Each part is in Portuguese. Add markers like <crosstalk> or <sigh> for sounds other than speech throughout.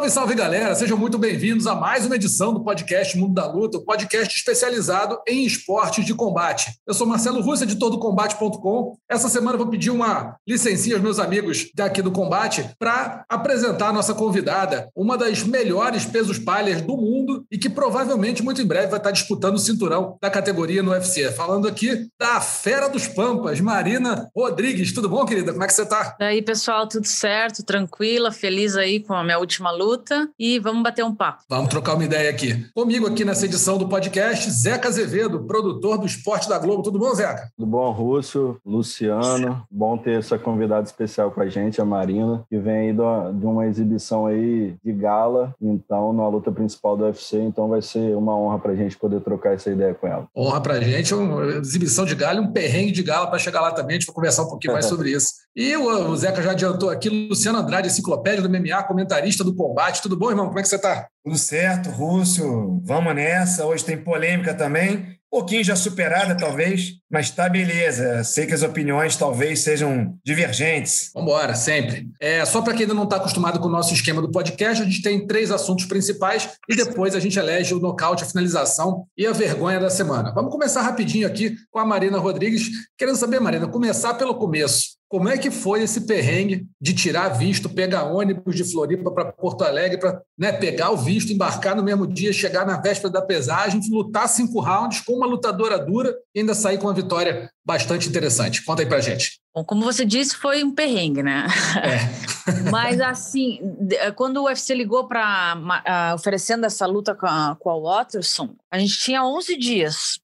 Salve, salve galera! Sejam muito bem-vindos a mais uma edição do podcast Mundo da Luta, um podcast especializado em esportes de combate. Eu sou Marcelo Russo, editor do Combate.com. Essa semana vou pedir uma licencinha aos meus amigos daqui do Combate para apresentar a nossa convidada, uma das melhores pesos palhas do mundo e que provavelmente muito em breve vai estar disputando o cinturão da categoria no UFC. Falando aqui da Fera dos Pampas, Marina Rodrigues. Tudo bom, querida? Como é que você está? E aí, pessoal, tudo certo? Tranquila, feliz aí com a minha última luta e vamos bater um papo. Vamos trocar uma ideia aqui. Comigo aqui nessa edição do podcast, Zeca Azevedo, produtor do Esporte da Globo. Tudo bom, Zeca? Tudo bom, Rússio, Luciano. Bom ter essa convidada especial com a gente, a Marina, que vem aí de uma exibição aí de gala, então, na luta principal do UFC, então vai ser uma honra pra gente poder trocar essa ideia com ela. Honra pra gente, uma exibição de gala e um perrengue de gala para chegar lá também, a gente vai conversar um pouquinho mais <laughs> sobre isso. E o Zeca já adiantou aqui, Luciano Andrade, enciclopédia do MMA, comentarista do combate. Tudo bom, irmão? Como é que você está? Tudo certo, Rússio. Vamos nessa. Hoje tem polêmica também. Um pouquinho já superada, talvez, mas tá beleza. Sei que as opiniões talvez sejam divergentes. Vamos embora, sempre. É, só para quem ainda não está acostumado com o nosso esquema do podcast, a gente tem três assuntos principais e depois a gente elege o nocaute, a finalização e a vergonha da semana. Vamos começar rapidinho aqui com a Marina Rodrigues. Querendo saber, Marina, começar pelo começo. Como é que foi esse perrengue de tirar visto, pegar ônibus de Floripa para Porto Alegre, para né, pegar o visto, embarcar no mesmo dia, chegar na véspera da pesagem, lutar cinco rounds com uma lutadora dura e ainda sair com uma vitória bastante interessante? Conta aí para gente. Bom, como você disse, foi um perrengue, né? É. <laughs> Mas, assim, quando o UFC ligou para uh, oferecendo essa luta com a, com a Watterson, a gente tinha 11 dias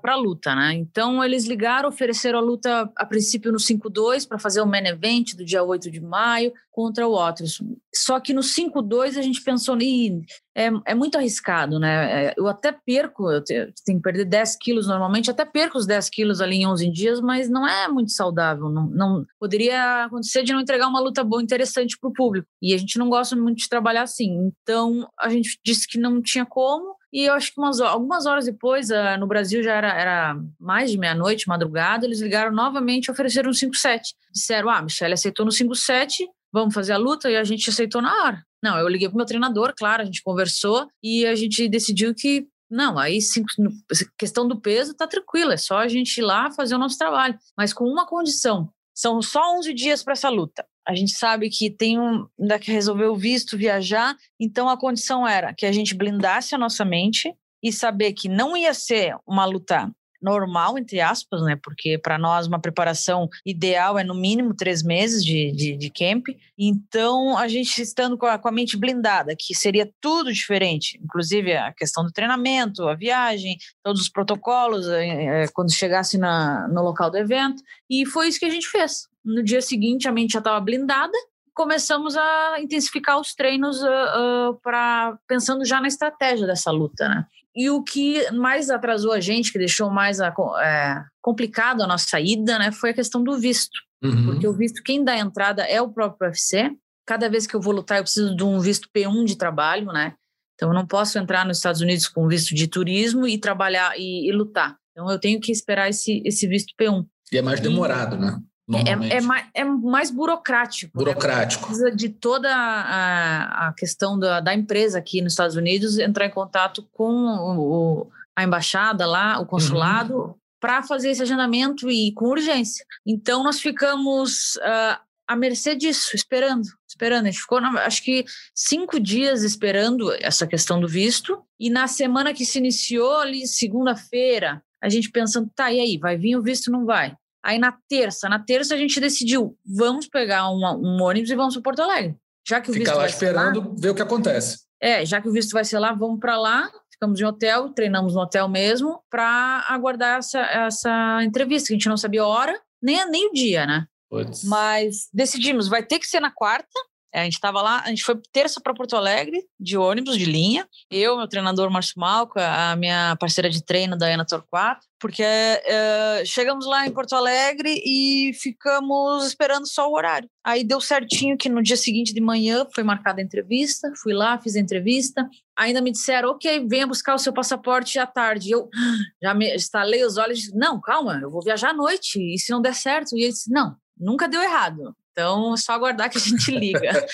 para a luta, né? Então eles ligaram, ofereceram a luta a princípio no 5-2 para fazer o main event do dia 8 de maio contra o Waters. Só que no 5-2 a gente pensou, é, é muito arriscado, né? É, eu até perco, eu tenho que perder 10 quilos normalmente, até perco os 10 quilos ali em 11 dias, mas não é muito saudável. Não, não poderia acontecer de não entregar uma luta boa, interessante para o público. E a gente não gosta muito de trabalhar assim. Então a gente disse que não tinha como e eu acho que umas, algumas horas depois, uh, no Brasil já era, era mais de meia-noite, madrugada, eles ligaram novamente e ofereceram um 5-7. Disseram: Ah, Michelle aceitou no 5-7, vamos fazer a luta? E a gente aceitou na hora. Não, eu liguei pro meu treinador, claro, a gente conversou e a gente decidiu que. Não, aí cinco, questão do peso tá tranquila, é só a gente ir lá fazer o nosso trabalho. Mas com uma condição: são só 11 dias para essa luta. A gente sabe que tem um, ainda que resolver o visto, viajar, então a condição era que a gente blindasse a nossa mente e saber que não ia ser uma luta normal, entre aspas, né? Porque para nós uma preparação ideal é no mínimo três meses de, de, de camp. Então, a gente estando com a, com a, mente blindada, que seria tudo diferente, inclusive a questão do treinamento, a viagem, todos os protocolos, é, quando chegasse na, no local do evento. E foi isso que a gente fez. No dia seguinte, a mente já estava blindada. Começamos a intensificar os treinos uh, uh, para pensando já na estratégia dessa luta, né? E o que mais atrasou a gente, que deixou mais a, é, complicado a nossa ida, né, foi a questão do visto. Uhum. Porque o visto, quem dá a entrada é o próprio UFC. Cada vez que eu vou lutar, eu preciso de um visto P1 de trabalho, né? Então, eu não posso entrar nos Estados Unidos com visto de turismo e trabalhar e, e lutar. Então, eu tenho que esperar esse, esse visto P1. E é mais demorado, e, né? É, é, mais, é mais burocrático. Né? Burocrático. Né? Precisa de toda a, a questão da, da empresa aqui nos Estados Unidos entrar em contato com o, a embaixada lá, o consulado, uhum. para fazer esse agendamento e com urgência. Então, nós ficamos uh, à mercê disso, esperando, esperando. A gente ficou, acho que, cinco dias esperando essa questão do visto. E na semana que se iniciou, ali, segunda-feira, a gente pensando, tá, e aí, vai vir o visto não vai? Aí na terça, na terça a gente decidiu, vamos pegar uma, um ônibus e vamos para Porto Alegre. Já que o Ficar lá esperando lá, ver o que acontece. É, já que o visto vai ser lá, vamos para lá, ficamos em hotel, treinamos no hotel mesmo, para aguardar essa, essa entrevista, que a gente não sabia a hora, nem, nem o dia, né? Puts. Mas decidimos, vai ter que ser na quarta, É, a gente estava lá, a gente foi terça para Porto Alegre, de ônibus, de linha. Eu, meu treinador Márcio Malco, a minha parceira de treino, Dayana Torquato, porque é, chegamos lá em Porto Alegre e ficamos esperando só o horário. Aí deu certinho que no dia seguinte de manhã foi marcada a entrevista, fui lá, fiz a entrevista. Ainda me disseram, ok, venha buscar o seu passaporte à tarde. Eu <gasps> já me estalei os olhos e disse, não, calma, eu vou viajar à noite, e se não der certo? E ele disse, não, nunca deu errado. Então, é só aguardar que a gente <laughs> liga.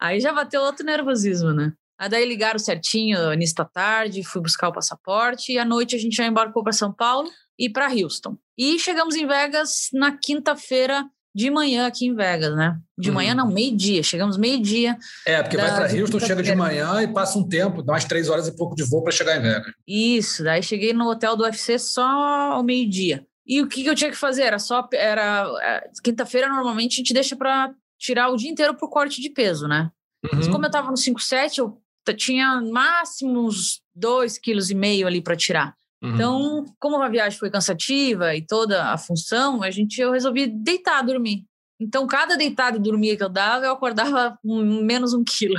Aí já bateu outro nervosismo, né? Aí daí ligaram certinho, início da tarde, fui buscar o passaporte e à noite a gente já embarcou para São Paulo e para Houston. E chegamos em Vegas na quinta-feira de manhã aqui em Vegas, né? De uhum. manhã não, meio-dia. Chegamos meio-dia. É, porque vai para Houston, chega de manhã e passa um tempo, dá umas três horas e pouco de voo para chegar em Vegas. Isso, daí cheguei no hotel do UFC só ao meio-dia. E o que, que eu tinha que fazer? Era só. Era, é, Quinta-feira, normalmente, a gente deixa para tirar o dia inteiro pro corte de peso, né? Uhum. Mas como eu tava no 5,7, eu tinha máximo uns 2,5 kg ali para tirar. Uhum. Então, como a viagem foi cansativa e toda a função, a gente eu resolvi deitar, dormir. Então, cada deitado e dormir que eu dava, eu acordava menos um quilo.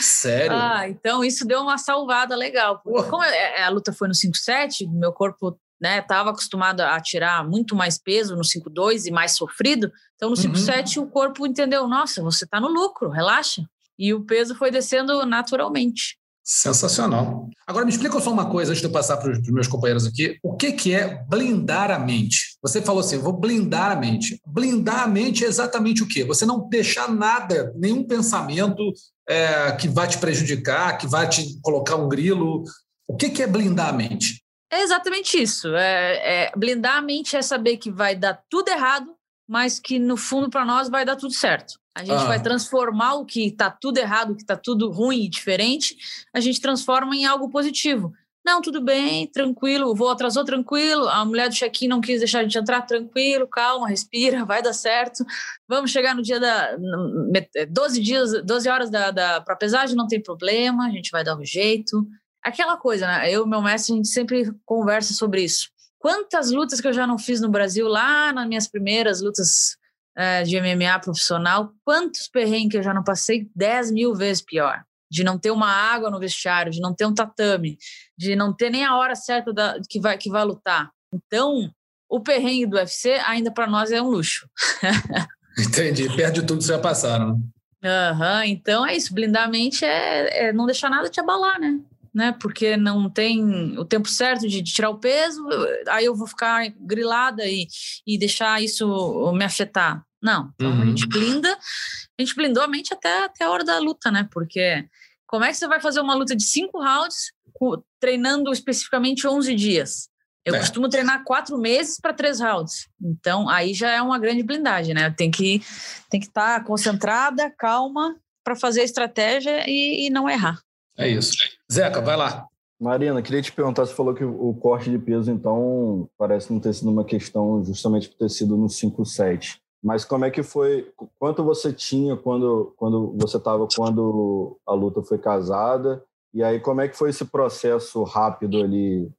Sério? Ah, então isso deu uma salvada legal. Como é, a luta foi no 5,7, meu corpo né, estava acostumado a tirar muito mais peso no 5,2 e mais sofrido. Então, no 5,7, uhum. o corpo entendeu: nossa, você está no lucro, relaxa. E o peso foi descendo naturalmente. Sensacional. Agora me explica só uma coisa antes de eu passar para os meus companheiros aqui. O que, que é blindar a mente? Você falou assim: vou blindar a mente. Blindar a mente é exatamente o quê? Você não deixar nada, nenhum pensamento é, que vai te prejudicar, que vai te colocar um grilo. O que, que é blindar a mente? É exatamente isso. É, é, blindar a mente é saber que vai dar tudo errado, mas que no fundo para nós vai dar tudo certo. A gente ah. vai transformar o que está tudo errado, o que está tudo ruim e diferente, a gente transforma em algo positivo. Não, tudo bem, tranquilo, o voo atrasou tranquilo, a mulher do check-in não quis deixar a gente entrar tranquilo, calma, respira, <laughs> vai dar certo. Vamos chegar no dia da 12 dias, 12 horas da, da para pesagem, não tem problema, a gente vai dar um jeito. Aquela coisa, né? Eu e meu mestre, a gente sempre conversa sobre isso. Quantas lutas que eu já não fiz no Brasil, lá nas minhas primeiras lutas é, de MMA profissional, quantos perrengues que eu já não passei 10 mil vezes pior. De não ter uma água no vestiário, de não ter um tatame, de não ter nem a hora certa da, que, vai, que vai lutar. Então, o perrengue do UFC ainda para nós é um luxo. <laughs> Entendi. Perde tudo que já passaram. Uhum. Então é isso. Blindar a mente é, é não deixar nada te abalar, né? Né? Porque não tem o tempo certo de, de, tirar o peso, aí eu vou ficar grilada e, e deixar isso me afetar. Não, então uhum. a gente blinda, a gente blindou a mente até, até a hora da luta, né? Porque como é que você vai fazer uma luta de cinco rounds treinando especificamente 11 dias? Eu é. costumo treinar quatro meses para três rounds. Então, aí já é uma grande blindagem, né? Tem que tem que estar tá concentrada, calma, para fazer a estratégia e, e não errar. É isso. Zeca, vai lá. Marina, queria te perguntar, você falou que o corte de peso, então, parece não ter sido uma questão justamente por ter sido no 5-7. Mas como é que foi? Quanto você tinha quando, quando você estava quando a luta foi casada? E aí, como é que foi esse processo rápido ali?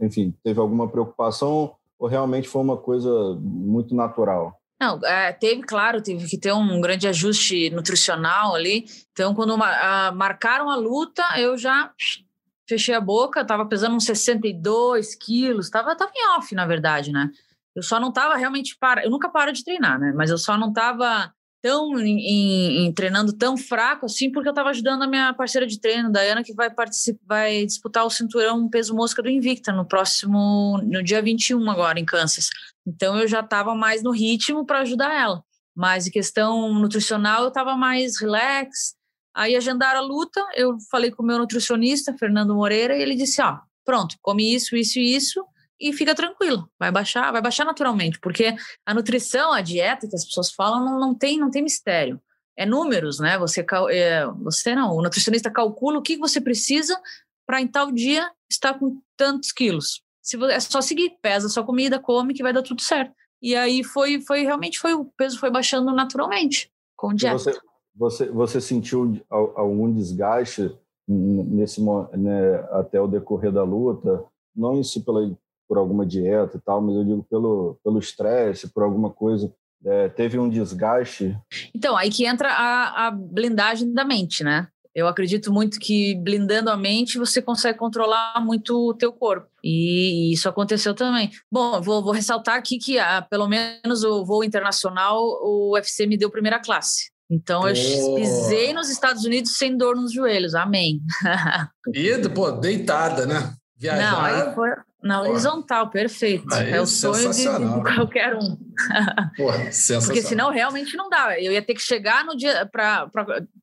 Enfim, teve alguma preocupação ou realmente foi uma coisa muito natural? Não, é, teve, claro, teve que ter um grande ajuste nutricional ali. Então, quando a, marcaram a luta, eu já fechei a boca, estava pesando uns 62 quilos, estava tava em off, na verdade, né? Eu só não estava realmente para. Eu nunca paro de treinar, né? Mas eu só não estava tão em, em, treinando tão fraco assim, porque eu estava ajudando a minha parceira de treino, Dayana, que vai participar, vai disputar o cinturão peso mosca do Invicta no próximo, no dia 21 agora, em Kansas. Então eu já estava mais no ritmo para ajudar ela. Mas em questão nutricional, eu estava mais relax. Aí agendaram a luta, eu falei com o meu nutricionista, Fernando Moreira, e ele disse: ó, pronto, come isso, isso e isso, e fica tranquilo, vai baixar, vai baixar naturalmente, porque a nutrição, a dieta que as pessoas falam, não, não tem, não tem mistério. É números, né? Você, é, você não, o nutricionista calcula o que você precisa para em tal dia estar com tantos quilos. Se você, é só seguir, pesa sua comida, come que vai dar tudo certo. E aí foi, foi realmente foi o peso foi baixando naturalmente com dieta. Você, você, você sentiu algum desgaste nesse né, até o decorrer da luta? Não si pela por alguma dieta e tal, mas eu digo pelo pelo estresse, por alguma coisa é, teve um desgaste. Então, aí que entra a, a blindagem da mente, né? Eu acredito muito que blindando a mente você consegue controlar muito o teu corpo. E isso aconteceu também. Bom, vou, vou ressaltar aqui que ah, pelo menos o voo internacional, o UFC me deu primeira classe. Então eu Oh. pisei nos Estados Unidos sem dor nos joelhos. Amém. <laughs> E, pô, deitada, né? Viajar. Não, aí foi na horizontal, perfeito. Aí, é o sonho de, de qualquer um. <laughs> Pô, sensacional. Porque senão realmente não dá. Eu ia ter que chegar no dia para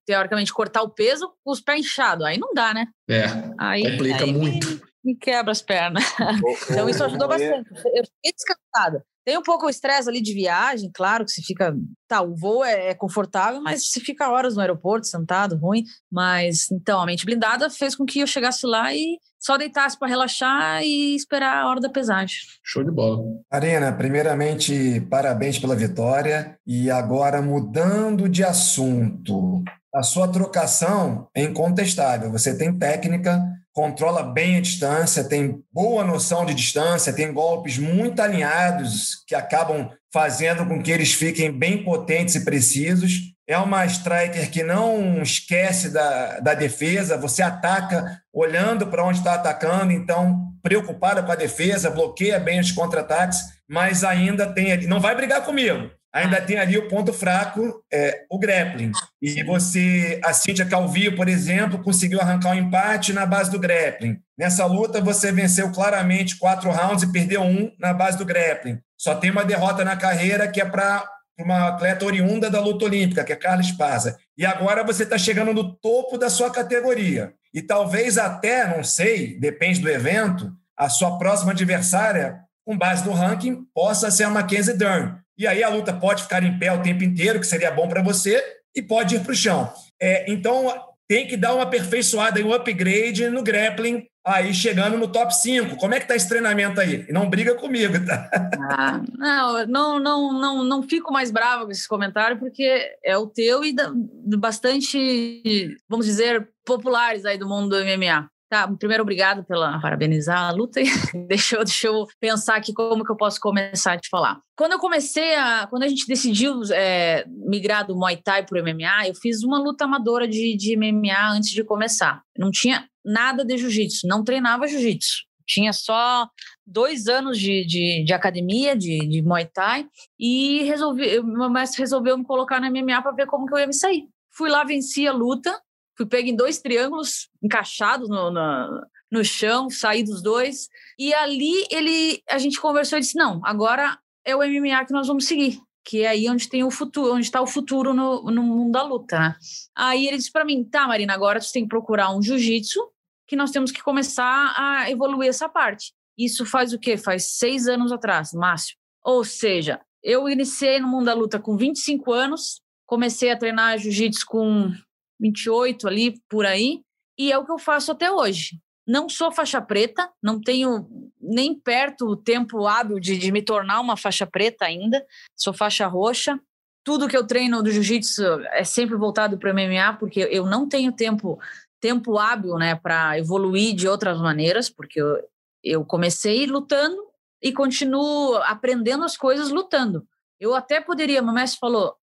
teoricamente cortar o peso com os pés inchados. Aí não dá, né? É, Aí, complica aí me- muito. Me, quebra as pernas. <laughs> Então isso ajudou bastante. Eu fiquei descansada. Tem um pouco o estresse ali de viagem, claro que você fica. Tá, o voo é, é confortável, mas você fica horas no aeroporto, sentado, ruim. Mas então, a mente blindada fez com que eu chegasse lá e só deitasse para relaxar e esperar a hora da pesagem. Show de bola. Marina, primeiramente, parabéns pela vitória. E agora, mudando de assunto, a sua trocação é incontestável. Você tem técnica, controla bem a distância, tem boa noção de distância, tem golpes muito alinhados que acabam fazendo com que eles fiquem bem potentes e precisos. É uma striker que não esquece da, da defesa, você ataca olhando para onde está atacando, então preocupada com a defesa, bloqueia bem os contra-ataques, mas ainda tem ali. Não vai brigar comigo. Ainda tem ali o ponto fraco, é, o grappling. E você, a Cíntia Calvillo, por exemplo, conseguiu arrancar um empate na base do grappling. Nessa luta, você venceu claramente quatro rounds e perdeu um na base do grappling. Só tem uma derrota na carreira que é para uma atleta oriunda da luta olímpica, que é Carla Esparza. E agora você está chegando no topo da sua categoria. E talvez até, não sei, depende do evento, a sua próxima adversária, com base no ranking, possa ser a Mackenzie Dern. E aí a luta pode ficar em pé o tempo inteiro, que seria bom para você, e pode ir para o chão. É, então tem que dar uma aperfeiçoada e um upgrade no grappling, aí chegando no top 5. Como é que tá esse treinamento aí? Não briga comigo, tá? Ah, não, não, não, não, não fico mais brava com esse comentário, porque é o teu e da, bastante, vamos dizer, populares aí do mundo do MMA. Tá, primeiro, obrigado pela parabenizar a luta. <laughs> deixa, eu, deixa eu pensar aqui como que eu posso começar a te falar. Quando eu comecei a. Quando a gente decidiu é, migrar do Muay Thai para o MMA, eu fiz uma luta amadora de, de MMA antes de começar. Não tinha nada de jiu-jitsu, não treinava jiu-jitsu. Tinha só dois anos de, de, de academia, de, de Muay Thai, e resolvi, meu mestre resolveu me colocar no MMA para ver como que eu ia me sair. Fui lá, venci a luta, fui pego em dois triângulos encaixados no, no, no chão, saí dos dois, e ali ele, a gente conversou e disse, não, agora é o MMA que nós vamos seguir, que é aí onde tem o futuro, onde está o futuro no, no mundo da luta, né? Aí ele disse para mim, tá, Marina, agora tu tem que procurar um jiu-jitsu, que nós temos que começar a evoluir essa parte. Isso faz o quê? Faz seis anos atrás, máximo. Ou seja, eu iniciei no mundo da luta com 25 anos, comecei a treinar jiu-jitsu com 28 ali, por aí, e é o que eu faço até hoje. Não sou faixa preta, não tenho nem perto o tempo hábil de, de me tornar uma faixa preta ainda, sou faixa roxa. Tudo que eu treino do jiu-jitsu é sempre voltado para o MMA, porque eu não tenho tempo tempo hábil né, para evoluir de outras maneiras, porque eu, eu comecei lutando e continuo aprendendo as coisas lutando. Eu até poderia, meu mestre falou,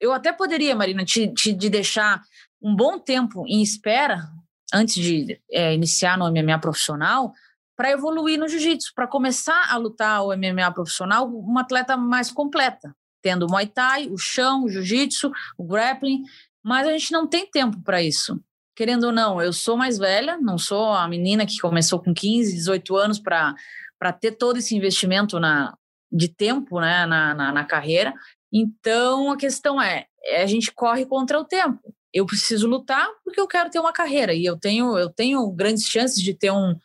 eu até poderia, Marina, te, te de deixar um bom tempo em espera antes de é, iniciar no MMA profissional para evoluir no jiu-jitsu, para começar a lutar o MMA profissional, uma atleta mais completa, tendo o Muay Thai, o chão, o jiu-jitsu, o grappling, mas a gente não tem tempo para isso querendo ou não, eu sou mais velha, não sou a menina que começou com 15, 18 anos para ter todo esse investimento na, de tempo né, na, na, na, carreira. Então, a questão é, a gente corre contra o tempo. Eu preciso lutar porque eu quero ter uma carreira e eu tenho, eu tenho grandes chances de ter um,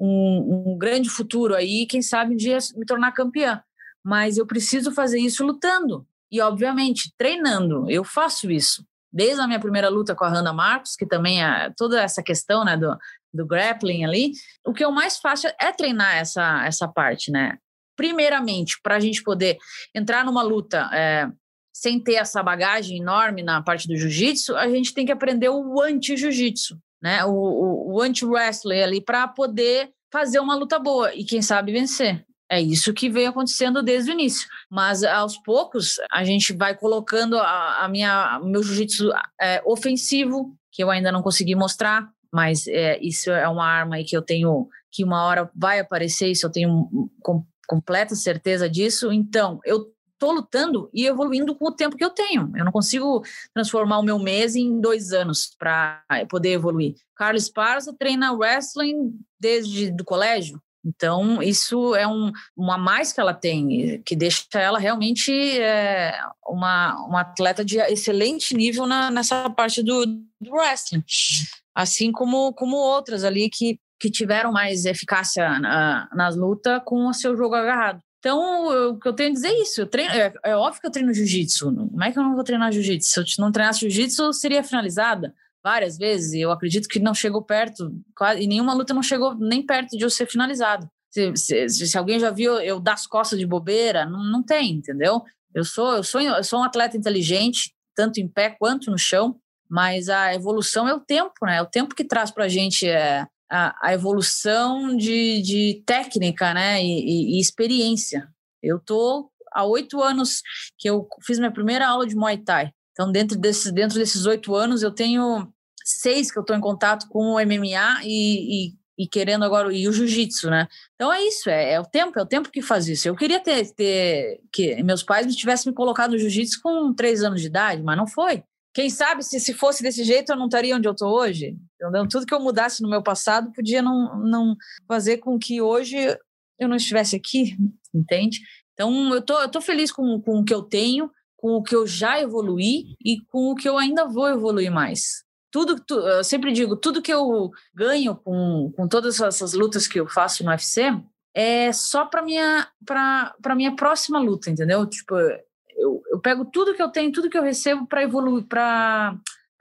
um, um grande futuro aí, quem sabe um dia me tornar campeã. Mas eu preciso fazer isso lutando e, obviamente, treinando. Eu faço isso desde a minha primeira luta com a Randa Marcos, que também é toda essa questão né, do, do grappling ali, o que eu mais faço é treinar essa, essa parte, né? Primeiramente, para a gente poder entrar numa luta é, sem ter essa bagagem enorme na parte do jiu-jitsu, a gente tem que aprender o anti-jiu-jitsu, né? O, o, o anti-wrestling ali para poder fazer uma luta boa e, quem sabe, vencer. É isso que veio acontecendo desde o início. Mas aos poucos a gente vai colocando a, a minha meu jiu-jitsu é, ofensivo, que eu ainda não consegui mostrar, mas é, isso é uma arma aí que eu tenho que uma hora vai aparecer, isso eu tenho com, completa certeza disso. Então, eu tô lutando e evoluindo com o tempo que eu tenho. Eu não consigo transformar o meu mês em dois anos para poder evoluir. Carlos Parza treina wrestling desde do colégio. Então, isso é um, uma mais que ela tem, que deixa ela realmente é, uma, uma atleta de excelente nível na, nessa parte do, do wrestling. Assim como, como outras ali que, que tiveram mais eficácia na, nas lutas com o seu jogo agarrado. Então, o que eu tenho a dizer é isso. Eu treino, é, é óbvio que eu treino jiu-jitsu. Como é que eu não vou treinar jiu-jitsu? Se eu não treinasse jiu-jitsu, seria finalizada várias vezes. E eu acredito que não chegou perto, quase, e nenhuma luta não chegou nem perto de eu ser finalizado. Se, se, se alguém já viu eu dar as costas de bobeira, não, não tem, entendeu? Eu sou, eu sou, eu sou um atleta inteligente, tanto em pé quanto no chão, mas a evolução é o tempo, né? É o tempo que traz para a gente é, a, evolução de, de técnica, né? E, e, e experiência. Eu tô há oito anos que eu fiz minha primeira aula de Muay Thai. Então, dentro desses, dentro desses oito anos, eu tenho seis que eu estou em contato com o MMA e, e, e querendo agora e o jiu-jitsu, né? Então é isso, é, é, o tempo, é o tempo que faz isso. Eu queria ter, ter que meus pais me tivessem me colocado no jiu-jitsu com três anos de idade, mas não foi. Quem sabe se, se fosse desse jeito eu não estaria onde eu estou hoje? Entendeu? Tudo que eu mudasse no meu passado podia não, não fazer com que hoje eu não estivesse aqui, entende? Então eu tô, eu tô feliz com, com o que eu tenho, com o que eu já evoluí e com o que eu ainda vou evoluir mais. Tudo, eu sempre digo, tudo que eu ganho com, com todas essas lutas que eu faço no UFC é só para minha para minha próxima luta, entendeu? Tipo, eu, eu pego tudo que eu tenho, tudo que eu recebo para evoluir, para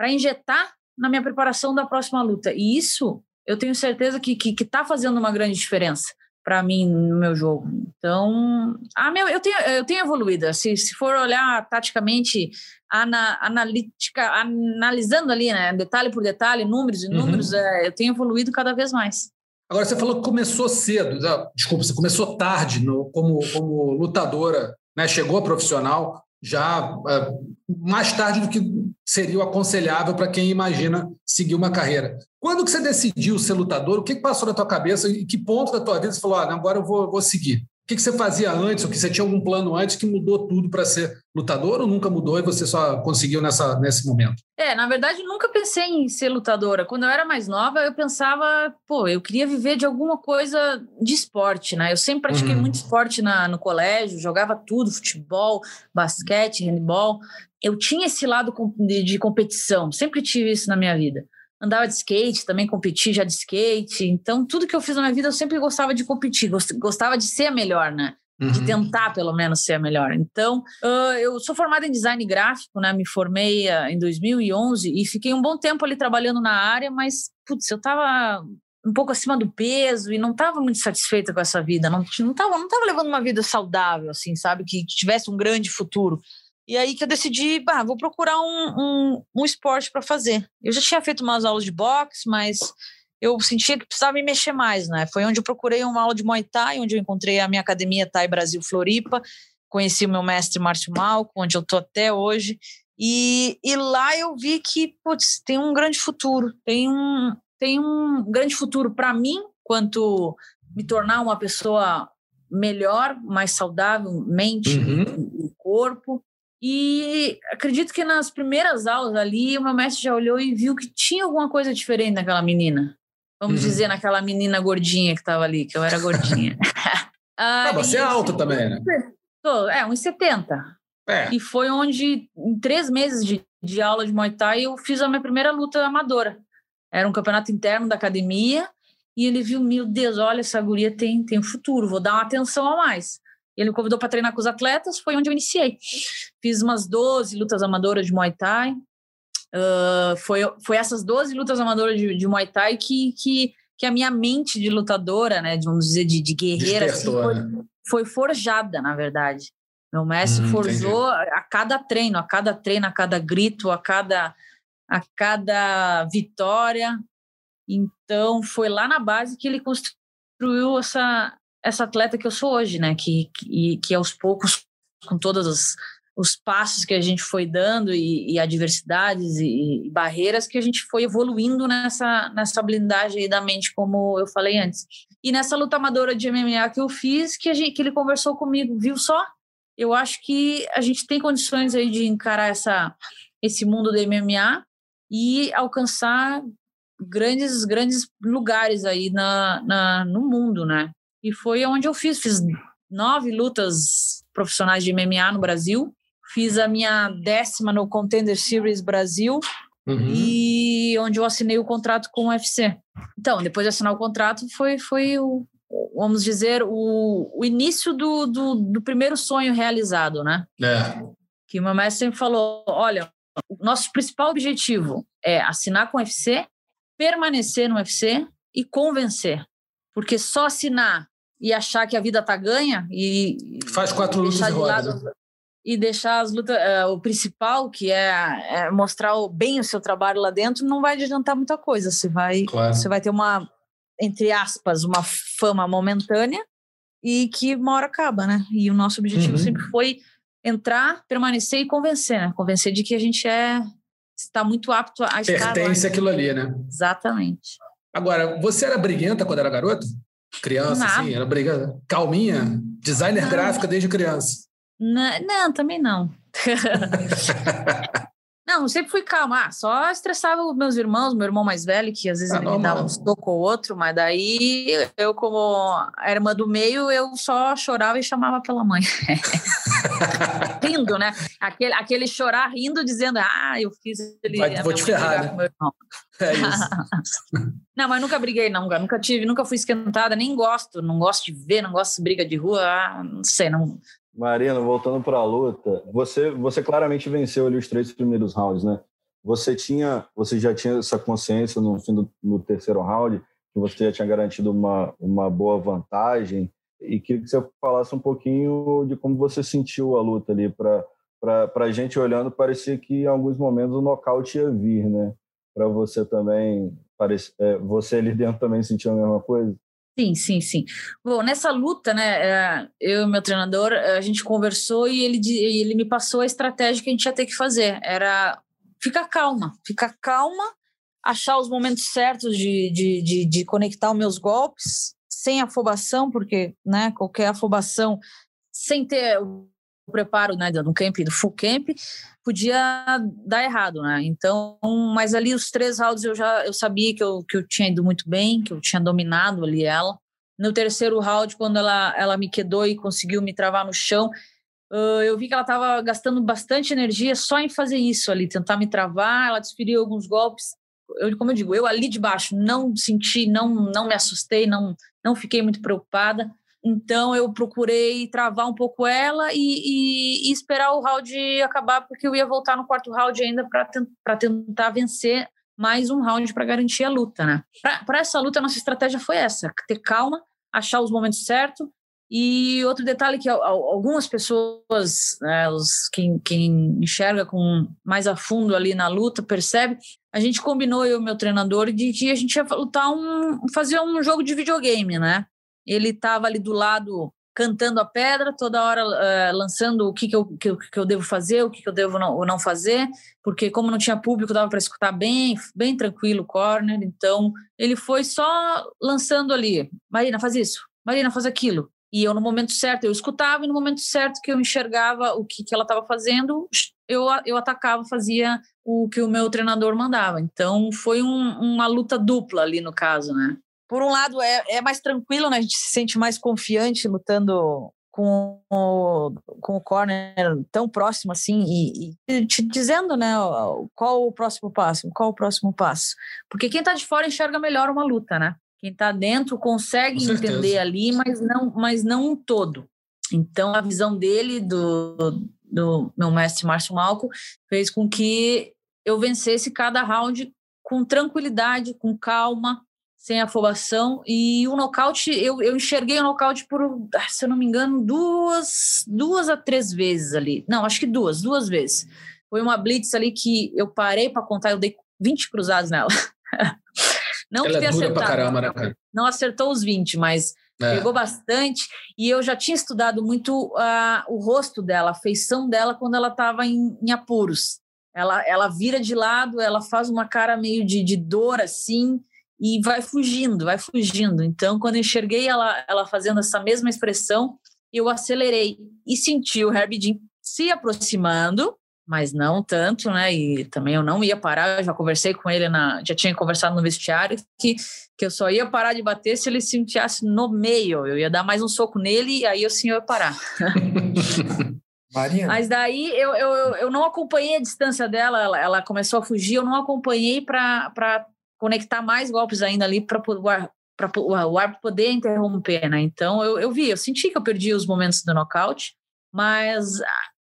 injetar na minha preparação da próxima luta. E isso eu tenho certeza que está que, que tá fazendo uma grande diferença para mim no meu jogo. Então, a meu, eu, tenho, eu tenho evoluído. Se, se for olhar taticamente, ana, analítica, analisando ali, né, detalhe por detalhe, números e uhum. números, uhum. é, eu tenho evoluído cada vez mais. Agora, você falou que começou cedo, desculpa, você começou tarde no, como, como lutadora né, chegou a profissional já é, mais tarde do que seria o aconselhável para quem imagina seguir uma carreira. Quando que você decidiu ser lutador? O que passou na tua cabeça e que ponto da tua vida você falou, ah, agora eu vou, vou seguir? O que, que você fazia antes, ou que você tinha algum plano antes que mudou tudo para ser lutador ou nunca mudou e você só conseguiu nessa, nesse momento? É, na verdade, nunca pensei em ser lutadora. Quando eu era mais nova, eu pensava, pô, eu queria viver de alguma coisa de esporte, né? Eu sempre pratiquei uhum. muito esporte na, no colégio, jogava tudo, futebol, basquete, handball. Eu tinha esse lado de competição, sempre tive isso na minha vida andava de skate, também competi já de skate. Então, tudo que eu fiz na minha vida, eu sempre gostava de competir, gostava de ser a melhor, né? Uhum. De tentar, pelo menos, ser a melhor. Então, uh, eu sou formada em design gráfico, né? Me formei uh, em 2011 e fiquei um bom tempo ali trabalhando na área, mas, putz, eu tava um pouco acima do peso e não estava muito satisfeita com essa vida, não não tava, não tava levando uma vida saudável assim, sabe, que tivesse um grande futuro. E aí que eu decidi, bah, vou procurar um, um, um esporte para fazer. Eu já tinha feito umas aulas de boxe, mas eu sentia que precisava me mexer mais, né? Foi onde eu procurei uma aula de Muay Thai, onde eu encontrei a minha academia Thai Brasil Floripa, conheci o meu mestre Márcio Malco, onde eu tô até hoje. E, e lá eu vi que, putz, tem um grande futuro, tem um, tem um grande futuro para mim, quanto me tornar uma pessoa melhor, mais saudável, mente uhum. corpo, e acredito que nas primeiras aulas ali, o meu mestre já olhou e viu que tinha alguma coisa diferente naquela menina. Vamos uhum. dizer, naquela menina gordinha que estava ali, que eu era gordinha. <laughs> <laughs> ah, você é alta também, né? É, uns 70. É. E foi onde, em três meses de, de aula de Muay Thai, eu fiz a minha primeira luta amadora. Era um campeonato interno da academia. E ele viu, meu Deus, olha, essa guria tem, tem futuro, vou dar uma atenção a mais. Ele me convidou para treinar com os atletas, foi onde eu iniciei. Fiz umas 12 lutas amadoras de Muay Thai. Uh, foi, foi essas 12 lutas amadoras de, de Muay Thai que, que, que a minha mente de lutadora, né, vamos dizer, de, de guerreira, assim, foi, né? foi, forjada, na verdade. Meu mestre hum, forjou entendi. a cada treino, a cada treino, a cada grito, a cada, a cada vitória. Então, foi lá na base que ele construiu essa, essa atleta que eu sou hoje, né? Que, que, que aos poucos, com todos os, os passos que a gente foi dando e, e adversidades e, e, barreiras que a gente foi evoluindo nessa, nessa blindagem da mente, como eu falei antes. E nessa luta amadora de MMA que eu fiz, que, a gente, que ele conversou comigo, viu só? Eu acho que a gente tem condições aí de encarar essa, esse mundo do MMA e alcançar grandes grandes lugares aí na, na, no mundo, né? E foi onde eu fiz, fiz nove lutas profissionais de MMA no Brasil, fiz a minha décima no Contender Series Brasil uhum. e onde eu assinei o contrato com o UFC. Então, depois de assinar o contrato, foi, foi o, vamos dizer, o, o início do, do, do primeiro sonho realizado, né? É. Que o meu mestre sempre falou, olha, o nosso principal objetivo é assinar com o UFC, permanecer no UFC e convencer. Porque só assinar e achar que a vida tá ganha e faz quatro lutas de lado, né? e deixar as lutas uh, o principal que é, é, mostrar bem o seu trabalho lá dentro não vai adiantar muita coisa. Você vai claro. você vai ter uma entre aspas uma fama momentânea e que uma hora acaba né? E o nosso objetivo uhum. sempre foi entrar permanecer e convencer né? Convencer de que a gente é está muito apto a estar pertence aquilo ali né? Exatamente. Agora você era briguenta quando era garota Criança, Nada. assim, era briga calminha, designer não. gráfica desde criança. Não, não também não. <laughs> não, sempre fui calma. Ah, só estressava os meus irmãos, meu irmão mais velho, que às vezes ah, ele me dava um toco ou outro, mas daí eu, como a irmã do meio, eu só chorava e chamava pela mãe. <laughs> <laughs> rindo, né? Aquele, aquele chorar rindo, dizendo, ah, eu fiz ele. Vai, vou te ferrar, né? <laughs> É isso. <laughs> não, mas nunca briguei, não, nunca tive, nunca fui esquentada, nem gosto, não gosto de ver, não gosto de briga de rua, ah, não sei, não. Marina, voltando para a luta, você, você claramente venceu ali os três primeiros rounds, né? Você tinha, você já tinha essa consciência no fim do no terceiro round que você já tinha garantido uma, uma boa vantagem e queria que você falasse um pouquinho de como você sentiu a luta ali para a gente olhando parecia que em alguns momentos o nocaute ia vir, né? Para você também, parece, é, você ali dentro também sentiu a mesma coisa? Sim, sim, sim. Bom, nessa luta, né, é, eu e meu treinador, a gente conversou e ele, ele me passou a estratégia que a gente ia ter que fazer. Era ficar calma, ficar calma, achar os momentos certos de, de, de, de conectar os meus golpes, sem afobação, porque né, qualquer afobação, sem ter o preparo né, do camp, do full camp, podia dar errado, né? Então, mas ali os três rounds eu já eu sabia que eu, que eu tinha ido muito bem, que eu tinha dominado ali ela. No terceiro round, quando ela, ela me quedou e conseguiu me travar no chão, eu vi que ela estava gastando bastante energia só em fazer isso ali, tentar me travar. Ela desferiu alguns golpes. Eu, como eu digo, eu ali de baixo não senti, não, não me assustei, não, não fiquei muito preocupada. Então eu procurei travar um pouco ela e, e, e, esperar o round acabar, porque eu ia voltar no quarto round ainda para tentar vencer mais um round para garantir a luta, né? Para essa luta, a nossa estratégia foi essa: ter calma, achar os momentos certos. E outro detalhe que algumas pessoas, né, os, quem, quem enxerga com mais a fundo ali na luta, percebe, a gente combinou, eu e meu treinador, de que a gente ia lutar um, fazer um jogo de videogame, né? ele estava ali do lado cantando a pedra, toda hora uh, lançando o que, que, eu, que, que, eu devo fazer, o que, que eu devo não, não fazer, porque como não tinha público, dava para escutar bem, bem tranquilo o corner, então ele foi só lançando ali, Marina, faz isso, Marina, faz aquilo, e eu no momento certo, eu escutava, e no momento certo que eu enxergava o que, que ela estava fazendo, eu, eu atacava, fazia o que o meu treinador mandava, então foi um, uma luta dupla ali no caso, né? por um lado, é, é mais tranquilo, né? A gente se sente mais confiante lutando com o, com o corner tão próximo assim e, e, te dizendo, né, qual o próximo passo, qual o próximo passo. Porque quem está de fora enxerga melhor uma luta, né? Quem está dentro consegue entender ali, mas não, mas não um todo. Então, a visão dele, do, do meu mestre Márcio Malco, fez com que eu vencesse cada round com tranquilidade, com calma, sem afobação. E o nocaute, eu, eu enxerguei o nocaute por, ah, se eu não me engano, duas, duas a três vezes ali. Não, acho que duas, duas vezes. Foi uma blitz ali que eu parei para contar, eu dei 20 cruzados nela. <laughs> não Ela é dura acertado, caramba, né? Não acertou os 20, mas É. Pegou bastante. E eu já tinha estudado muito uh, o rosto dela, a feição dela quando ela estava em, em, apuros. Ela, ela vira de lado, ela faz uma cara meio de, de dor assim e vai fugindo, vai fugindo. Então, quando eu enxerguei ela, ela fazendo essa mesma expressão, eu acelerei e senti o Herbie Jean se aproximando mas não tanto, né? E também eu não ia parar, eu já conversei com ele, na, já tinha conversado no vestiário, que, que eu só ia parar de bater se ele se enfiasse no meio. Eu ia dar mais um soco nele e aí eu sim ia parar. <laughs> Marina. Mas daí eu, eu, eu não acompanhei a distância dela, ela, ela começou a fugir, eu não acompanhei para conectar mais golpes ainda ali para o árbitro poder interromper, né? Então eu, eu vi, eu senti que eu perdi os momentos do nocaute, mas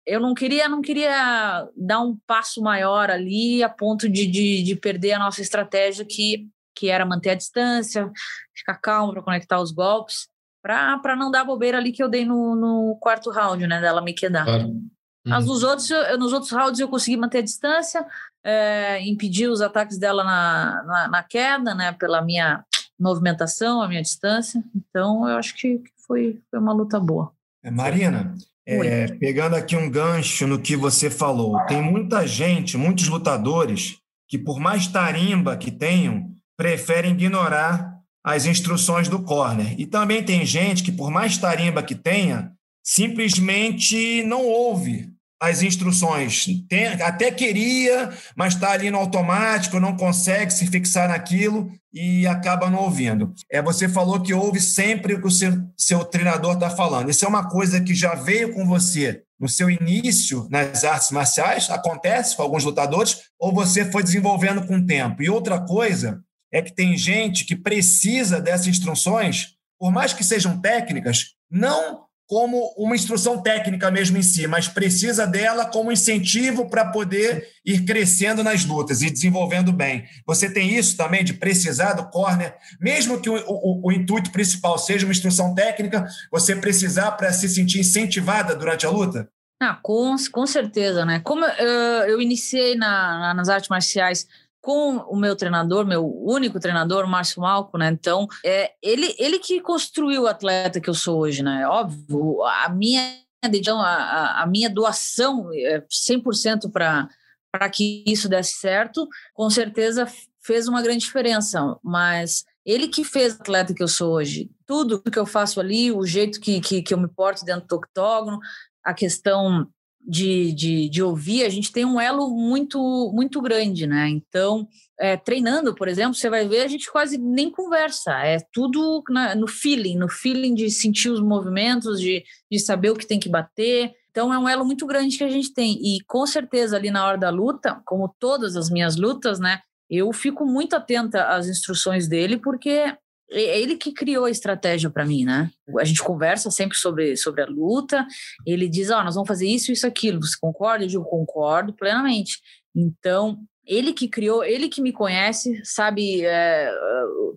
eu não queria, não queria dar um passo maior ali a ponto de, de, de perder a nossa estratégia que, que era manter a distância, ficar calmo para conectar os golpes, para não dar bobeira ali que eu dei no, no quarto round, né, dela me quedar. Claro. Uhum. Mas nos outros, eu, nos outros rounds eu consegui manter a distância, é, impedir os ataques dela na, na, na, queda, né, pela minha movimentação, a minha distância. Então, eu acho que foi, foi uma luta boa. É, Marina, é, pegando aqui um gancho no que você falou, tem muita gente, muitos lutadores, que por mais tarimba que tenham, preferem ignorar as instruções do corner. E também tem gente que, por mais tarimba que tenha, simplesmente não ouve as instruções. Tem, até queria, mas está ali no automático, não consegue se fixar naquilo e acaba não ouvindo. É, você falou que ouve sempre o que o seu, seu treinador está falando. Isso é uma coisa que já veio com você no seu início nas artes marciais, acontece com alguns lutadores, ou você foi desenvolvendo com o tempo. E outra coisa é que tem gente que precisa dessas instruções, por mais que sejam técnicas, não como uma instrução técnica mesmo em si, mas precisa dela como incentivo para poder ir crescendo nas lutas e desenvolvendo bem. Você tem isso também de precisar do corner, mesmo que o, o, o intuito principal seja uma instrução técnica, você precisar para se sentir incentivada durante a luta? Ah, com, com certeza, né? Como uh, eu iniciei na, nas artes marciais com o meu treinador, meu único treinador, Márcio Malco, né? Então, é ele, ele que construiu o atleta que eu sou hoje, né? Óbvio, a minha dedicação, a, a minha doação é 100% para para que isso desse certo, com certeza fez uma grande diferença, mas ele que fez o atleta que eu sou hoje. Tudo que eu faço ali, o jeito que, que, que eu me porto dentro do octógono, a questão de, de, de ouvir, a gente tem um elo muito muito grande, né? Então, é, treinando, por exemplo, você vai ver, a gente quase nem conversa, é tudo na, no feeling, no feeling de sentir os movimentos, de, de saber o que tem que bater. Então, é um elo muito grande que a gente tem. E com certeza, ali na hora da luta, como todas as minhas lutas, né? Eu fico muito atenta às instruções dele, porque é ele que criou a estratégia para mim, né? A gente conversa sempre sobre, sobre a luta. Ele diz: Ó, oh, nós vamos fazer isso, isso, aquilo. Você concorda? Eu digo: concordo plenamente. Então, ele que criou, ele que me conhece, sabe é,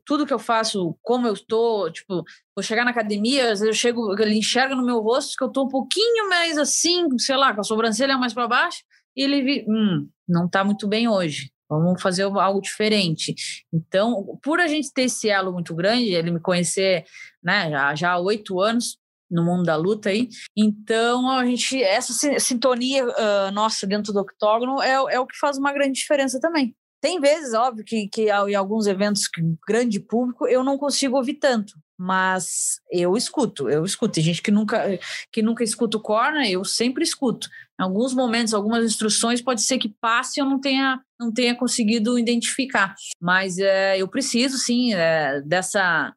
tudo que eu faço, como eu estou. Tipo, vou chegar na academia, às vezes eu chego, ele enxerga no meu rosto que eu estou um pouquinho mais assim, sei lá, com a sobrancelha mais para baixo, e ele, hum, não está muito bem hoje. Vamos fazer algo diferente. Então, por a gente ter esse elo muito grande, ele me conhecer né, já, há oito anos no mundo da luta aí, então a gente essa sintonia uh, nossa dentro do octógono é, é o que faz uma grande diferença também. Tem vezes, óbvio, que, que em alguns eventos que grande público eu não consigo ouvir tanto, mas eu escuto, eu escuto. Tem gente que nunca, que nunca escuta o corner, eu sempre escuto. Em alguns momentos, algumas instruções pode ser que passe e eu não tenha, não tenha conseguido identificar, mas é, eu preciso sim é, dessa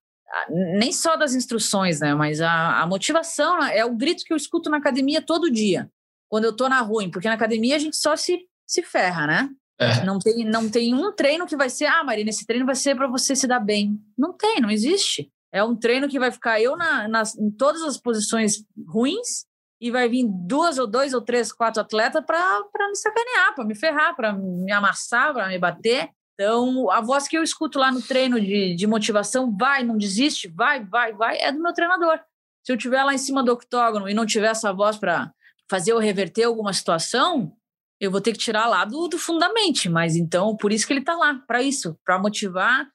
nem só das instruções, né? Mas a, a motivação é o grito que eu escuto na academia todo dia, quando eu tô na rua, porque na academia a gente só se, se ferra, né? É. Não, tem, não tem um treino que vai ser, ah, Marina, esse treino vai ser para você se dar bem. Não tem, não existe. É um treino que vai ficar eu na, nas, em todas as posições ruins e vai vir duas ou dois ou três, quatro atletas para me sacanear, para me ferrar, para me amassar, para me bater. Então, a voz que eu escuto lá no treino de, de motivação, vai, não desiste, vai, vai, vai, é do meu treinador. Se eu estiver lá em cima do octógono e não tiver essa voz para fazer eu reverter alguma situação, eu vou ter que tirar lá do, do fundamento, mas então por isso que ele está lá, para isso, para motivar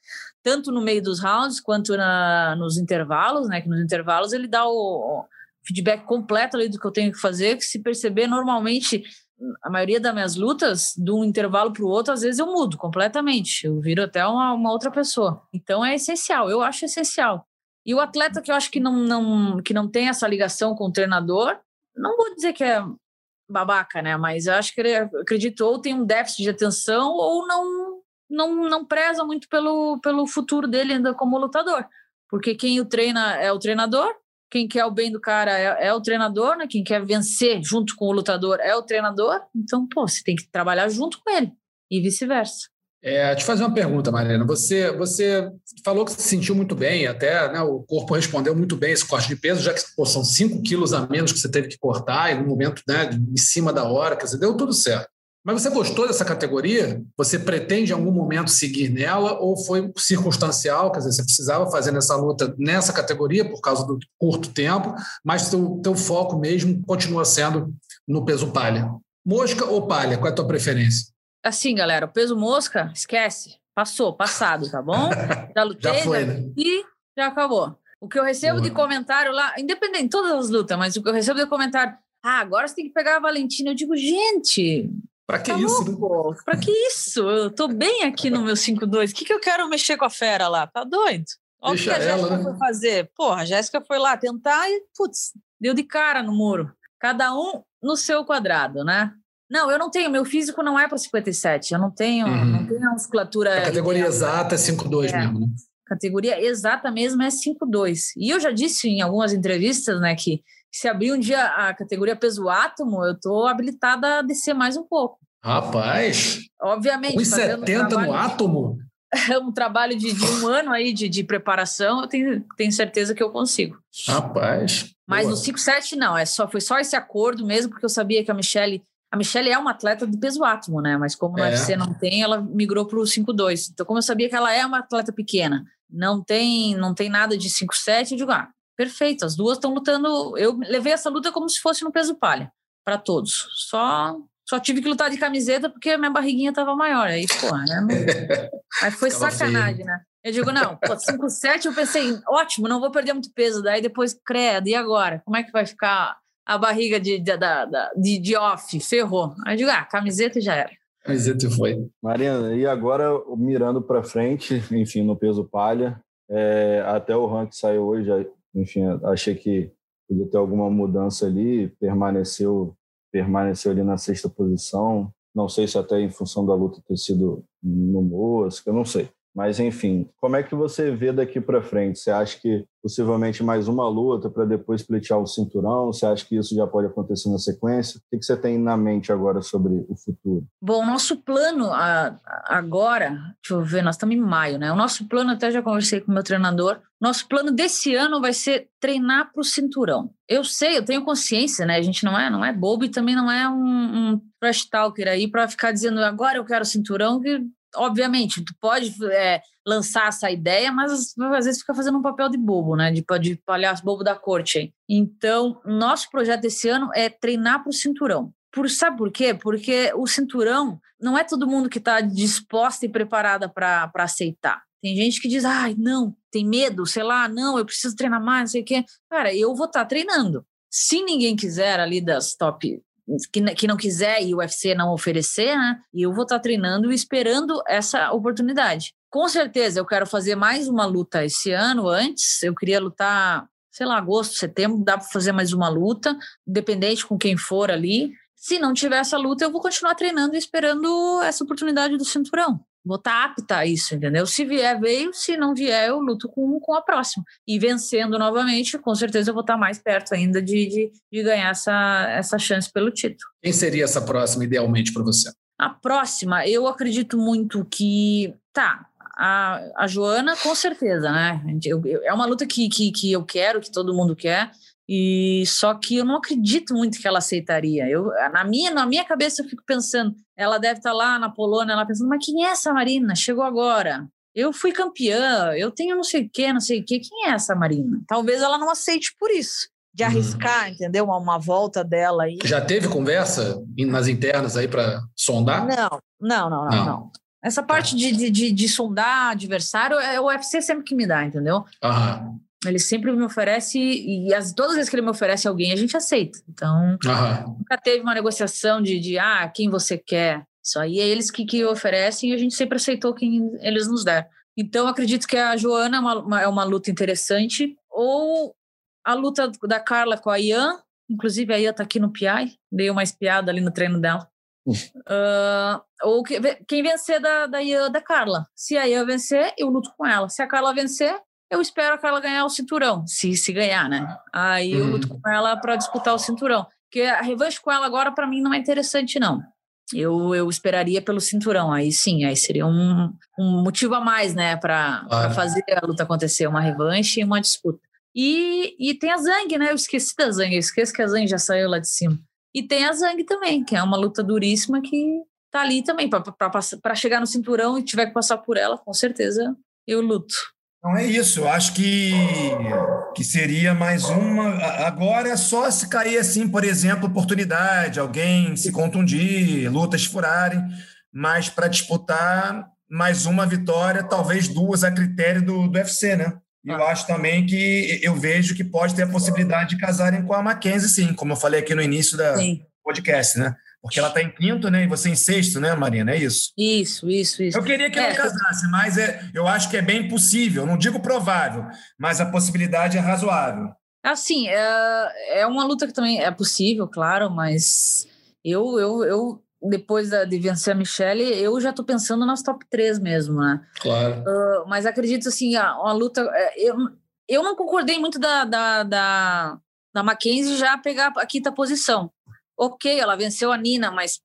tanto no meio dos rounds quanto na, nos intervalos, né? Que nos intervalos ele dá o feedback completo ali do que eu tenho que fazer, que se perceber normalmente a maioria das minhas lutas, de um intervalo para o outro, às vezes eu mudo completamente, eu viro até uma, uma outra pessoa. Então é essencial, eu acho essencial. E o atleta que eu acho que não, não, que não tem essa ligação com o treinador, não vou dizer que é babaca, né? Mas eu acho que ele acredito ou tem um déficit de atenção ou não não, não preza muito pelo, pelo futuro dele ainda como lutador. Porque quem o treina é o treinador, quem quer o bem do cara é, é, o treinador, né? Quem quer vencer junto com o lutador é o treinador. Então, pô, você tem que trabalhar junto com ele e vice-versa. É, te fazer uma pergunta, Mariana. Você, você falou que se sentiu muito bem, até né, o corpo respondeu muito bem esse corte de peso, já que pô, são 5 quilos a menos que você teve que cortar, e no momento né, em cima da hora, quer dizer, deu tudo certo. Mas você gostou dessa categoria? Você pretende em algum momento seguir nela ou foi circunstancial? Quer dizer, você precisava fazer nessa luta nessa categoria por causa do curto tempo, mas teu, teu foco mesmo continua sendo no peso palha. Mosca ou palha? Qual é a tua preferência? Assim, galera, o peso mosca, esquece. Passou, passado, tá bom? <laughs> Já lutei, já foi, já né? e já acabou. O que eu recebo Boa. de comentário lá, independente, todas as lutas, mas o que eu recebo de comentário, ah, agora você tem que pegar a Valentina. Eu digo, gente, Pra que tá isso? Né? Pra que isso? Eu tô bem aqui no meu 5-2. O que, que eu quero mexer com a fera lá? Tá doido? Olha o que a Jéssica né? foi fazer. Porra, a Jéssica foi lá tentar e, putz, deu de cara no muro. Cada um no seu quadrado, né? Não, eu não tenho, meu físico não é para 57. Eu não tenho, uhum. não tenho a musculatura. A categoria ideal. exata é 5,2 é. mesmo, né? Categoria exata mesmo é 5,2. E eu já disse em algumas entrevistas, né, que se abrir um dia a categoria peso átomo, eu estou habilitada a descer mais um pouco. Rapaz! Obviamente. 1,70 um no átomo? É <laughs> um trabalho de, de, um ano aí de, de preparação, eu tenho, tenho certeza que eu consigo. Rapaz! Mas boa. no 5,7 não, é só, foi só esse acordo mesmo, porque eu sabia que a Michelle. A Michelle é uma atleta de peso átomo, né? Mas como no é. UFC não tem, ela migrou para o 5,2. Então, como eu sabia que ela é uma atleta pequena, não tem, não tem nada de 5,7, eu digo, ah, perfeito, as duas estão lutando. Eu levei essa luta como se fosse no peso palha, para todos. Só só tive que lutar de camiseta porque a minha barriguinha estava maior. Aí, pô, né? <laughs> Aí foi sacanagem, feio. né? Eu digo, não, pô, 5,7 eu pensei, ótimo, não vou perder muito peso. Daí depois, credo, e agora? Como é que vai ficar a barriga de, de, de, de off? Ferrou. Aí eu digo, ah, camiseta já era. Camiseta foi. Mariana, e agora mirando para frente, enfim, no peso palha, é, até o ranking saiu hoje, enfim, achei que podia ter alguma mudança ali, permaneceu, permaneceu ali na sexta posição. Não sei se até em função da luta ter sido no Mosca, não sei. Mas, enfim, como é que você vê daqui para frente? Você acha que possivelmente mais uma luta para depois pleitear o cinturão? Você acha que isso já pode acontecer na sequência? O que você tem na mente agora sobre o futuro? Bom, nosso plano agora, deixa eu ver, nós estamos em maio, né? O nosso plano, até já conversei com o meu treinador, nosso plano desse ano vai ser treinar para o cinturão. Eu sei, eu tenho consciência, né? A gente não é, não é bobo e também não é um, um trash talker aí para ficar dizendo agora eu quero cinturão, que obviamente, tu pode é, lançar essa ideia, mas às vezes fica fazendo um papel de bobo, né? De, de palhaço bobo da corte. Então, nosso projeto esse ano é treinar para o cinturão. Por, sabe por quê? Porque o cinturão não é todo mundo que está disposta e preparada para aceitar. Tem gente que diz, ai, não, tem medo, sei lá, não, eu preciso treinar mais, não sei o quê. Cara, eu vou estar tá treinando. Se ninguém quiser ali das top que, que não quiser e o UFC não oferecer, né? E eu vou estar tá treinando e esperando essa oportunidade. Com certeza eu quero fazer mais uma luta esse ano antes. Eu queria lutar, sei lá, agosto, setembro, dá para fazer mais uma luta, independente com quem for ali. Se não tiver essa luta, eu vou continuar treinando e esperando essa oportunidade do cinturão vou estar apta a isso, entendeu? Se vier, veio, se não vier, eu luto com, com a próxima. E vencendo novamente, com certeza eu vou estar mais perto ainda de, de, de ganhar essa, essa chance pelo título. Quem seria essa próxima, idealmente, para você? A próxima, eu acredito muito que. Tá, a, a Joana, com certeza, né? Eu, eu, é uma luta que, que, que eu quero, que todo mundo quer. E só que eu não acredito muito que ela aceitaria. Eu, na minha, na minha cabeça eu fico pensando, ela deve estar lá na Polônia, ela pensando, mas quem é essa Marina? Chegou agora. Eu fui campeã, eu tenho não sei o que, não sei o que. Quem é essa Marina? Talvez ela não aceite por isso. de uhum. arriscar, uhum. entendeu? Uma, uma, volta dela aí. Já teve conversa nas internas aí para sondar? Não, não, não, não, não. Essa parte de, de, de, de, sondar adversário é o UFC sempre que me dá, entendeu? Aham. Ele sempre me oferece, e as, todas as vezes que ele me oferece alguém, a gente aceita. Então, Aham. nunca teve uma negociação de, de, ah, quem você quer. Isso aí é eles que, que oferecem e a gente sempre aceitou quem eles nos deram. Então, acredito que a Joana é uma, uma, é uma luta interessante. Ou a luta da Carla com a Ian, inclusive a Ian tá aqui no PI, dei uma espiada ali no treino dela. Uh, ou que, quem vencer da, da Ian da Carla. Se a Ian vencer, eu luto com ela. Se a Carla vencer, eu espero a Carla ganhar o cinturão, se, se ganhar, né? Aí eu luto uhum. com ela para disputar o cinturão. Porque a revanche com ela agora, para mim, não é interessante, não. Eu, eu esperaria pelo cinturão. Aí sim, aí seria um, um motivo a mais, né, para claro. fazer a luta acontecer uma revanche e uma disputa. E, e tem a Zang, né? Eu esqueci da Zang, eu esqueço que a Zang já saiu lá de cima. E tem a Zang também, que é uma luta duríssima que tá ali também. Para chegar no cinturão e tiver que passar por ela, com certeza eu luto. Não é isso, eu acho que, que seria mais uma. Agora é só se cair assim, por exemplo, oportunidade, alguém se contundir, lutas furarem, mas para disputar mais uma vitória, talvez duas a critério do, do UFC, né? E eu acho também que eu vejo que pode ter a possibilidade de casarem com a Mackenzie, sim, como eu falei aqui no início da sim. podcast, né? Porque ela está em quinto, né? E você em sexto, né, Marina? É isso? Isso, isso, isso. Eu queria que é, ela casasse, mas é, eu acho que é bem possível. Não digo provável, mas a possibilidade é razoável. Assim, é, é uma luta que também é possível, claro, mas eu, eu, eu depois de vencer a Michelle, eu já estou pensando nas top 3 mesmo, né? Claro. Uh, mas acredito, assim, a, a luta... É, eu, eu não concordei muito da, da, da, da Mackenzie já pegar a quinta posição. Ok, ela venceu a Nina, mas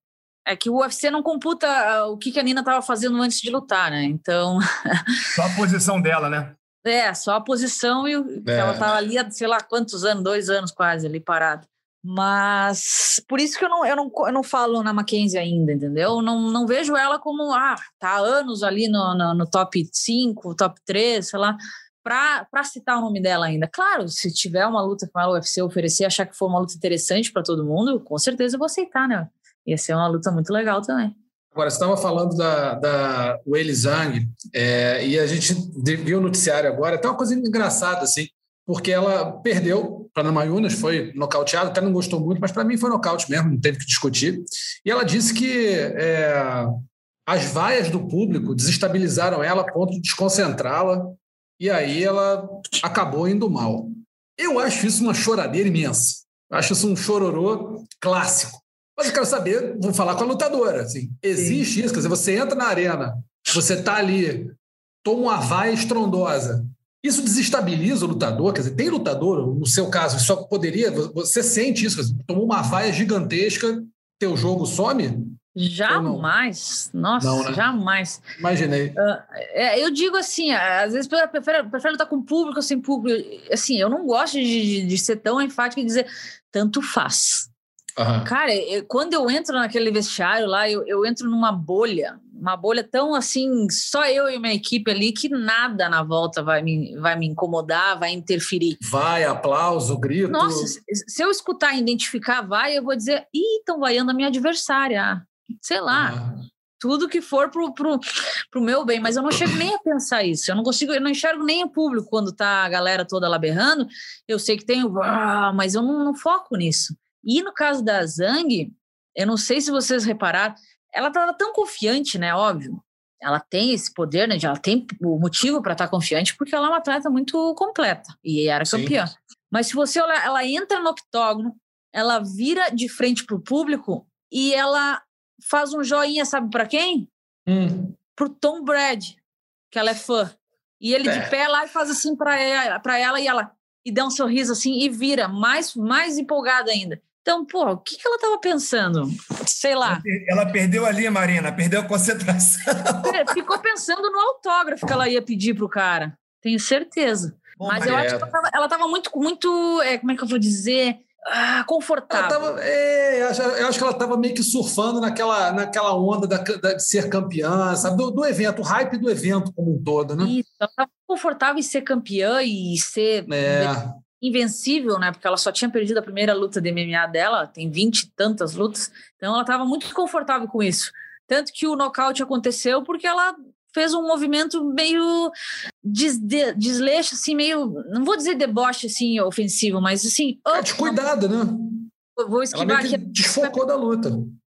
é que o UFC não computa ah, o que, que a Nina estava fazendo antes de lutar, né? Então... <laughs> Só a posição dela, né? É, só a posição e é. ela estava ali há sei lá quantos anos, dois anos quase ali parada. Mas por isso que eu não, eu não, eu não falo na Mackenzie ainda, entendeu? Não, não vejo ela como, ah, tá há anos ali no, no, no top 5, top 3, sei lá, para citar o nome dela ainda. Claro, se tiver uma luta com ela, o UFC oferecer, achar que for uma luta interessante para todo mundo, com certeza eu vou aceitar, né? Ia ser uma luta muito legal também. Agora, você estava falando da, da Weili Zhang, é, e a gente viu o noticiário agora, até uma coisa engraçada, assim, porque ela perdeu para a Namayunas, foi nocauteada, até não gostou muito, mas para mim foi nocaute mesmo, não teve que discutir. E ela disse que é, as vaias do público desestabilizaram ela a ponto de desconcentrá-la, e aí ela acabou indo mal. Eu acho isso uma choradeira imensa. Eu acho isso um chororô clássico. Mas eu quero saber, vou falar com a lutadora. Assim, existe Sim. isso? Quer dizer, você entra na arena, você está ali, toma uma vaia estrondosa, isso desestabiliza o lutador, quer dizer, tem lutador, no seu caso, só poderia, você sente isso, tomou uma vaia gigantesca, teu jogo some? Jamais, nossa, não, né? jamais. Imaginei. Uh, é, eu digo assim, às vezes eu prefiro, prefiro lutar com público ou sem público. Assim, eu não gosto de, de, de ser tão enfático e dizer tanto faz. Uhum. Cara, eu, quando eu entro naquele vestiário lá, eu, eu entro numa bolha, uma bolha tão assim, só eu e minha equipe ali, que nada na volta vai me, vai me incomodar, vai interferir. Vai, aplauso, grito. Nossa, se eu escutar e identificar vai, eu vou dizer, ih, estão vaiando a minha adversária. Sei lá. Uhum. Tudo que for pro, pro, pro meu bem, mas eu não chego nem a pensar isso. Eu não consigo, eu não enxergo nem o público quando tá a galera toda lá berrando. Eu sei que tem mas eu não, não foco nisso. E no caso da Zhang, eu não sei se vocês repararam, ela estava tão confiante, né? Óbvio. Ela tem esse poder, né? Ela tem o motivo para estar tá confiante, porque ela é uma atleta muito completa e era Sim. campeã. Mas se você olhar, ela entra no octógono, ela vira de frente para o público e ela faz um joinha, sabe para quem? Hum. Pro Tom Brady, que ela é fã. E ele é. de pé lá e faz assim para ela, ela e ela e dá um sorriso assim e vira mais mais empolgada ainda. Então, pô, o que, que ela estava pensando? Sei lá. Ela perdeu ali, Marina, perdeu a concentração. <laughs> É, ficou pensando no autógrafo que ela ia pedir pro cara. Tenho certeza. Bom, Mas eu acho que ela estava muito, muito, é, como é que eu vou dizer? Ah, confortável. Tava, é, eu, acho, que ela estava meio que surfando naquela, naquela onda da, da, de ser campeã, sabe? Do, do, evento, o hype do evento como um todo, né? Isso, ela estava confortável em ser campeã e ser. É invencível, né? Porque ela só tinha perdido a primeira luta de MMA dela, tem 20 e tantas lutas. Então ela estava muito confortável com isso. Tanto que o nocaute aconteceu porque ela fez um movimento meio des, de, desleixo, assim, meio. Não vou dizer deboche assim, ofensivo, mas assim. É de cuidado, né? Vou esquivar ela aqui. Desfocou da luta.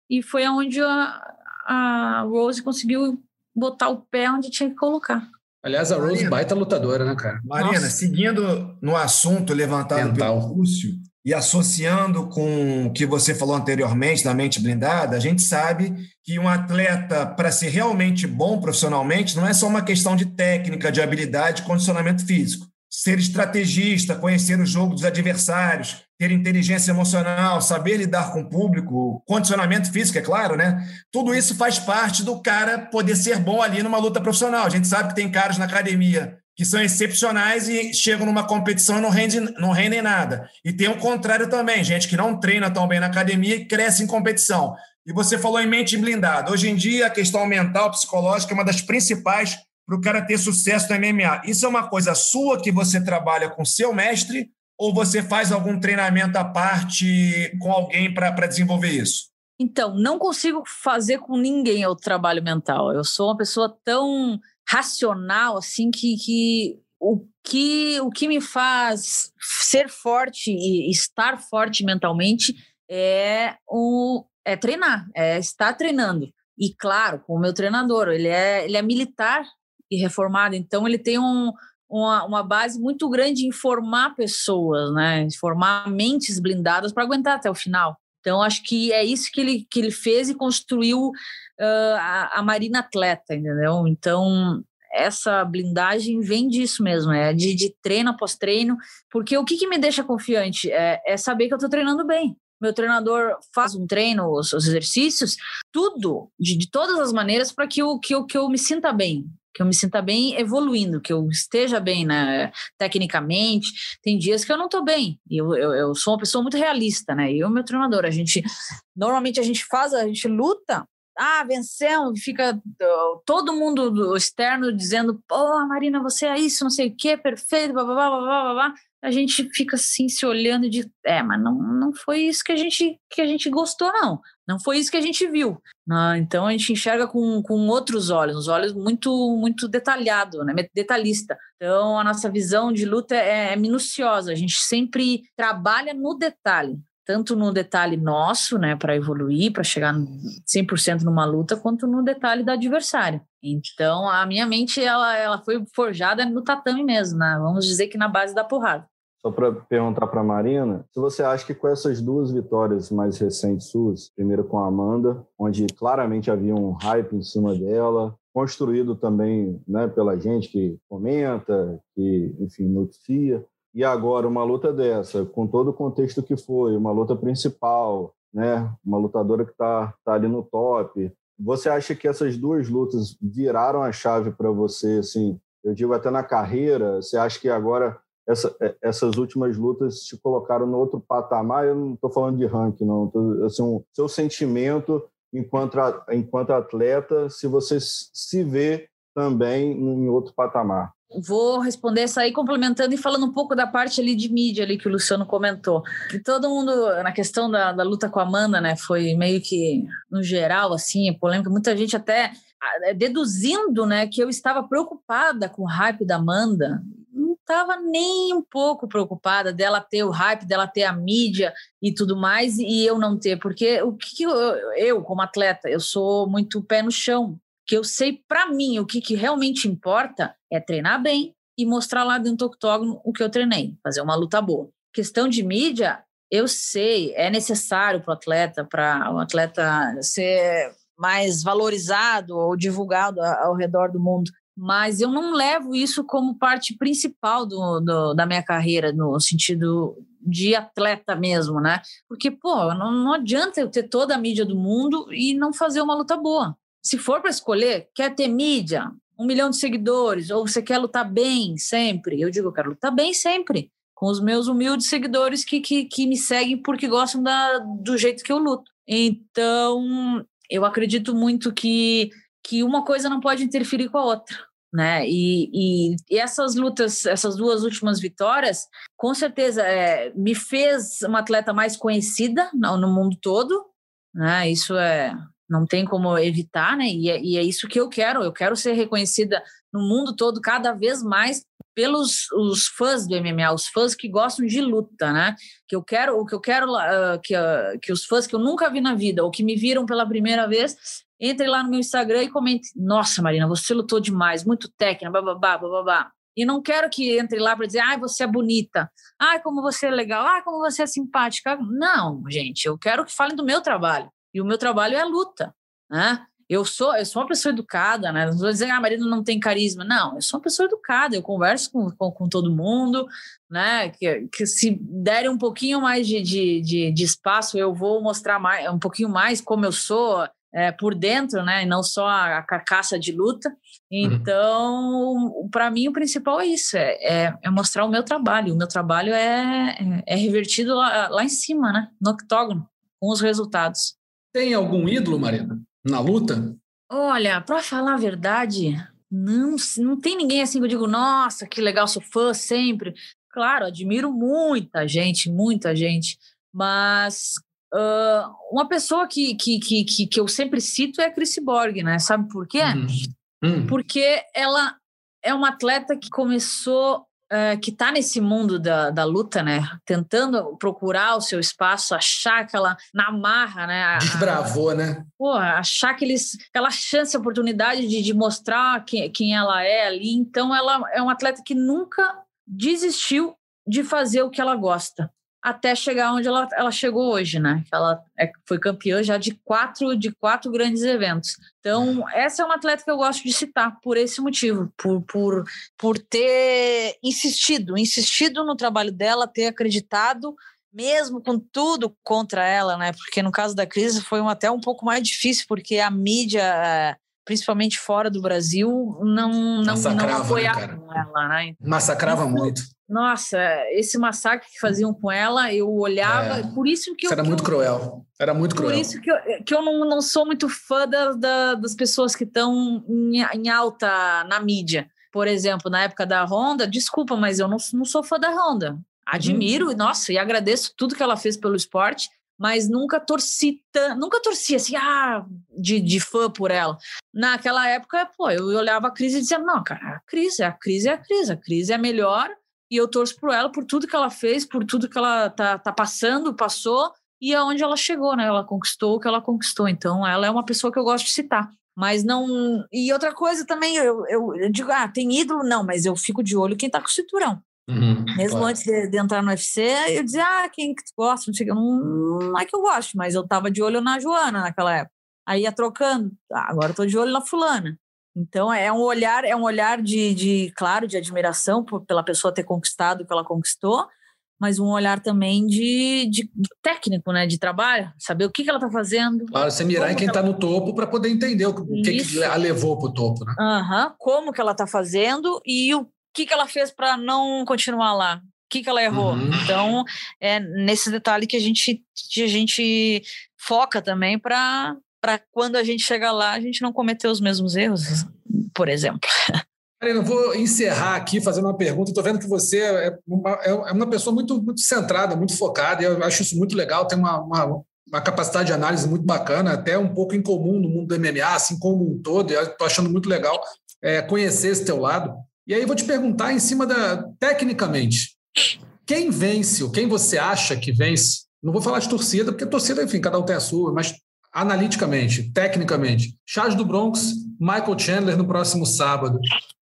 E foi onde a, a Rose conseguiu botar o pé onde tinha que colocar. Aliás, a Rose Marina, baita lutadora, né, cara? Marina, Nossa. seguindo no assunto levantado Mental. pelo Lúcio e associando com o que você falou anteriormente da mente blindada, a gente sabe que um atleta, para ser realmente bom profissionalmente, não é só uma questão de técnica, de habilidade, de condicionamento físico ser estrategista, conhecer o jogo dos adversários, ter inteligência emocional, saber lidar com o público, condicionamento físico, é claro, né? Tudo isso faz parte do cara poder ser bom ali numa luta profissional. A gente sabe que tem caras na academia que são excepcionais e chegam numa competição e não, rende, não rendem nada. E tem o contrário também, gente que não treina tão bem na academia e cresce em competição. E você falou em mente blindada. Hoje em dia, a questão mental, psicológica é uma das principais para o cara ter sucesso no MMA. Isso é uma coisa sua que você trabalha com seu mestre ou você faz algum treinamento à parte com alguém para desenvolver isso? Então, não consigo fazer com ninguém o trabalho mental. Eu sou uma pessoa tão racional assim que, que o que o que me faz ser forte e estar forte mentalmente é o é treinar, é estar treinando. E claro, com o meu treinador, ele é ele é militar e reformado, então ele tem um, uma, uma base muito grande em formar pessoas, né? Formar mentes blindadas para aguentar até o final. Então, acho que é isso que ele, que ele fez e construiu uh, a, a Marina Atleta, entendeu? Então, essa blindagem vem disso mesmo, é de, de treino após treino, porque o que, que me deixa confiante é, é saber que eu estou treinando bem. Meu treinador faz um treino, os, os exercícios, tudo, de, de todas as maneiras, para que eu, que, eu, que eu me sinta bem, que eu me sinta bem evoluindo, que eu esteja bem né, tecnicamente. Tem dias que eu não estou bem. Eu, eu, eu, sou uma pessoa muito realista, né? Eu e meu treinador, a gente normalmente a gente faz, a gente luta. Ah, vencemos, fica uh, todo mundo externo dizendo, pô, Marina, você é isso, não sei o quê, perfeito, blá, blá, blá, blá, blá, blá a gente fica assim se olhando de, é, mas não, não foi isso que a gente que a gente gostou não, não foi isso que a gente viu. Ah, então a gente enxerga com, com outros olhos, uns olhos muito muito detalhado, né, detalhista. Então a nossa visão de luta é, é minuciosa, a gente sempre trabalha no detalhe tanto no detalhe nosso, né, para evoluir, para chegar 100% numa luta, quanto no detalhe do adversário. Então, a minha mente ela, ela foi forjada no tatame mesmo, né? Vamos dizer que na base da porrada. Só para perguntar para Marina, se você acha que com essas duas vitórias mais recentes suas, primeiro com a Amanda, onde claramente havia um hype em cima dela, construído também né, pela gente que comenta, que, enfim, noticia, e agora uma luta dessa, com todo o contexto que foi, uma luta principal, né, uma lutadora que está tá ali no top, você acha que essas duas lutas viraram a chave para você, assim, eu digo até na carreira, você acha que agora essa, é, essas últimas lutas te colocaram no outro patamar. Eu não estou falando de ranking, não. Tô, assim, um, seu sentimento enquanto, enquanto atleta, se você se vê também em outro patamar. Vou responder isso aí complementando e falando um pouco da parte ali de mídia ali que o Luciano comentou. Que todo mundo, na questão da, da luta com a Amanda, né, foi meio que, no geral, assim, polêmica. Muita gente até ah, deduzindo, né, que eu estava preocupada com o hype da Amanda estava nem um pouco preocupada dela ter o hype, dela ter a mídia e tudo mais, e eu não ter, porque o que, eu, eu, como atleta, eu sou muito pé no chão, que eu sei para mim o que, que realmente importa é treinar bem e mostrar lá dentro do octógono o que eu treinei, fazer uma luta boa. Questão de mídia, eu sei, é necessário para o atleta, para o atleta ser mais valorizado ou divulgado ao redor do mundo mas eu não levo isso como parte principal do, do, da minha carreira, no sentido de atleta mesmo, né? Porque, pô, não, não adianta eu ter toda a mídia do mundo e não fazer uma luta boa. Se for para escolher, quer ter mídia, um milhão de seguidores, ou você quer lutar bem sempre? Eu digo, eu quero lutar bem sempre, com os meus humildes seguidores que, que, que me seguem porque gostam da, do jeito que eu luto. Então, eu acredito muito que, que uma coisa não pode interferir com a outra né? E, e, e, essas lutas, essas duas últimas vitórias, com certeza é, me fez uma atleta mais conhecida no, no, mundo todo, né? Isso é não tem como evitar, né? E é, e é, isso que eu quero. Eu quero ser reconhecida no mundo todo cada vez mais pelos os fãs do MMA, os fãs que gostam de luta, né? Que eu quero, o que eu quero uh, que, uh, que os fãs que eu nunca vi na vida ou que me viram pela primeira vez entre lá no meu Instagram e comente: Nossa, Marina, você lutou demais, muito técnica, bababá, bababá. E não quero que entre lá para dizer, ai, você é bonita, ai, como você é legal, ai, como você é simpática. Não, gente, eu quero que falem do meu trabalho. E o meu trabalho é a luta, né? Eu sou, eu sou uma pessoa educada, né? Não vou dizer, ah, a Marina não tem carisma. Não, eu sou uma pessoa educada, eu converso com, com, com todo mundo, né? Que, que se derem um pouquinho mais de, de, de, de espaço, eu vou mostrar mais, um pouquinho mais como eu sou, é, por dentro, né? E não só a, carcaça de luta. Uhum. Então, uhum. para mim, o principal é isso: é, é, é, mostrar o meu trabalho. O meu trabalho é, é, é revertido lá, lá em cima, né? No octógono, com os resultados. Tem algum ídolo, Marina, na luta? Olha, para falar a verdade, não, não tem ninguém assim que eu digo, nossa, que legal, sou fã sempre. Claro, admiro muita gente, muita gente, mas Uh, uma pessoa que, que, que, que, eu sempre cito é a Chris Borg, né? Sabe por quê? Uhum. Uhum. Porque ela é uma atleta que começou, uh, que está nesse mundo da, da luta, né? Tentando procurar o seu espaço, achar aquela na marra, né? Desbravou, né? Porra, achar aqueles, aquela chance, oportunidade de, de mostrar quem, quem ela é ali. Então, ela é uma atleta que nunca desistiu de fazer o que ela gosta até chegar onde ela, ela chegou hoje, né? Ela é, foi campeã já de quatro, de quatro grandes eventos. Então, essa é uma atleta que eu gosto de citar por esse motivo, por, por, por ter insistido, insistido no trabalho dela, ter acreditado, mesmo com tudo contra ela, né? Porque no caso da crise foi um, até um pouco mais difícil, porque a mídia principalmente fora do Brasil, não, não, não apoiava né, ela, né? Massacrava então, muito. Nossa, esse massacre que faziam com ela, eu olhava, é. por isso que isso eu... Era muito eu, cruel, era muito cruel. Por isso que eu, que eu não, não sou muito fã da, da das pessoas que estão em, em, alta na mídia. Por exemplo, na época da Honda, desculpa, mas eu não, não sou fã da Honda. Admiro, uhum. nossa, e agradeço tudo que ela fez pelo esporte, mas nunca torci, nunca torci assim, ah, de, de fã por ela. Naquela época, pô, eu olhava a crise e dizia, não, cara, a crise, a crise é a crise, a crise é melhor e eu torço por ela, por tudo que ela fez, por tudo que ela tá, tá passando, passou e aonde ela chegou, né? Ela conquistou o que ela conquistou. Então, ela é uma pessoa que eu gosto de citar. Mas não. E outra coisa também, eu, eu, eu digo, ah, tem ídolo? Não, mas eu fico de olho quem tá com o cinturão. Uhum, Mesmo claro. antes de, de, entrar no UFC, eu dizia, ah, quem que tu gosta? Não, sei, não, não é que eu gosto, mas eu tava de olho na Joana naquela época. Aí ia trocando, ah, agora eu tô de olho na fulana. Então é um olhar, é um olhar de, de claro, de admiração por, pela pessoa ter conquistado o que ela conquistou, mas um olhar também de, de, técnico, né, de trabalho, saber o que, que ela está fazendo. Claro, você mirar em quem está ela... no topo para poder entender o, que, que a levou para o topo, né? Uhum, como que ela está fazendo e o que, que ela fez para não continuar lá? O que, que ela errou? Uhum. Então, é nesse detalhe que a gente, que a gente foca também para quando a gente chegar lá, a gente não cometer os mesmos erros, por exemplo. Marina, eu vou encerrar aqui fazendo uma pergunta. Estou vendo que você é uma, é uma pessoa muito, muito centrada, muito focada, e eu acho isso muito legal. Tem uma, uma, uma capacidade de análise muito bacana, até um pouco incomum no mundo do MMA, assim como um todo. Estou achando muito legal é, conhecer esse teu lado. E aí vou te perguntar em cima da tecnicamente, quem vence, ou quem você acha que vence? Não vou falar de torcida, porque torcida, enfim, cada um tem a sua, mas analiticamente, tecnicamente, Charles do Bronx, Michael Chandler no próximo sábado.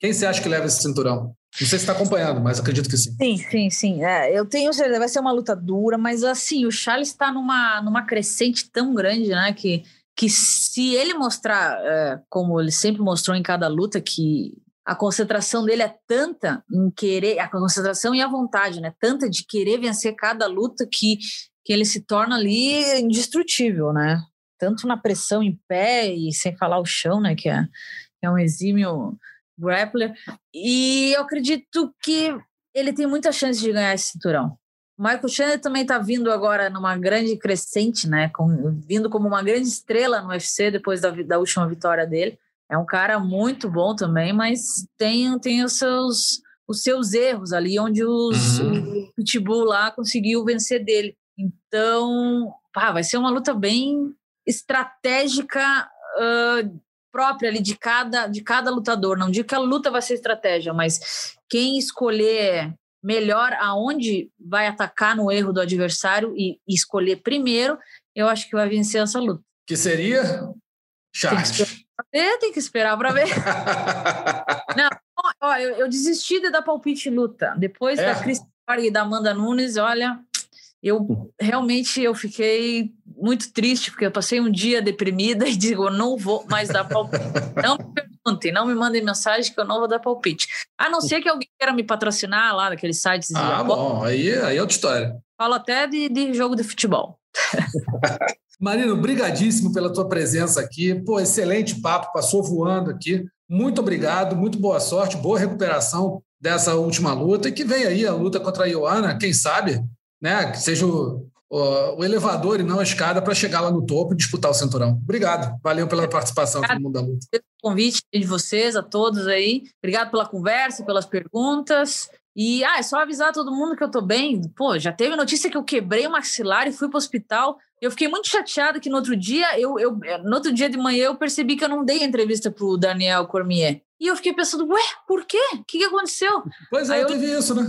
Quem você acha que leva esse cinturão? Não sei se está acompanhando, mas acredito que sim. Sim, sim, sim. É, eu tenho certeza, vai ser uma luta dura, mas assim, o Charles está numa, numa crescente tão grande, né? Que, que se ele mostrar, é, como ele sempre mostrou em cada luta, que a concentração dele é tanta em querer, a concentração e a vontade, né? Tanta de querer vencer cada luta que, que ele se torna ali indestrutível, né? Tanto na pressão em pé e sem falar o chão, né? Que é, é um exímio grappler. E eu acredito que ele tem muita chance de ganhar esse cinturão. O Michael Chandler também está vindo agora numa grande crescente, né? Com, vindo como uma grande estrela no UFC depois da, da última vitória dele. É um cara muito bom também, mas tem, tem os seus os seus erros ali, onde os, uhum. o Pitbull lá conseguiu vencer dele. Então, pá, vai ser uma luta bem estratégica uh, própria ali de cada, de cada lutador. Não digo que a luta vai ser estratégia, mas quem escolher melhor aonde vai atacar no erro do adversário e, e escolher primeiro, eu acho que vai vencer essa luta. Que seria Charles. Tem que esperar para ver. <laughs> Não, ó, eu, eu, desisti de dar palpite luta. Depois é. da Cris e da Amanda Nunes, olha, eu realmente eu fiquei muito triste, porque eu passei um dia deprimida <laughs> e digo, não vou mais dar palpite. não me perguntem, não me mandem mensagem que eu não vou dar palpite. A não ser que alguém queira me patrocinar lá naqueles sites. Ah, bom, aí, aí é outra história. Falo até de, de jogo de futebol. <laughs> Marino, brigadíssimo pela tua presença aqui. Pô, excelente papo, passou voando aqui. Muito obrigado, muito boa sorte, boa recuperação dessa última luta e que vem aí a luta contra a Ioana, quem sabe, né, que seja o, o, o elevador e não a escada para chegar lá no topo e disputar o cinturão. Obrigado, valeu pela participação aqui no Mundo da Luta. Convite de vocês, a todos aí. Obrigado pela conversa, pelas perguntas. E ah, é só avisar todo mundo que eu tô bem. Pô, já teve notícia que eu quebrei o maxilar e fui pro hospital. Eu fiquei muito chateada que no outro dia, eu, eu, no outro dia de manhã, eu percebi que eu não dei entrevista pro Daniel Cormier. E eu fiquei pensando, ué, por quê? O que, que aconteceu? Pois é, Aí eu, teve isso, né?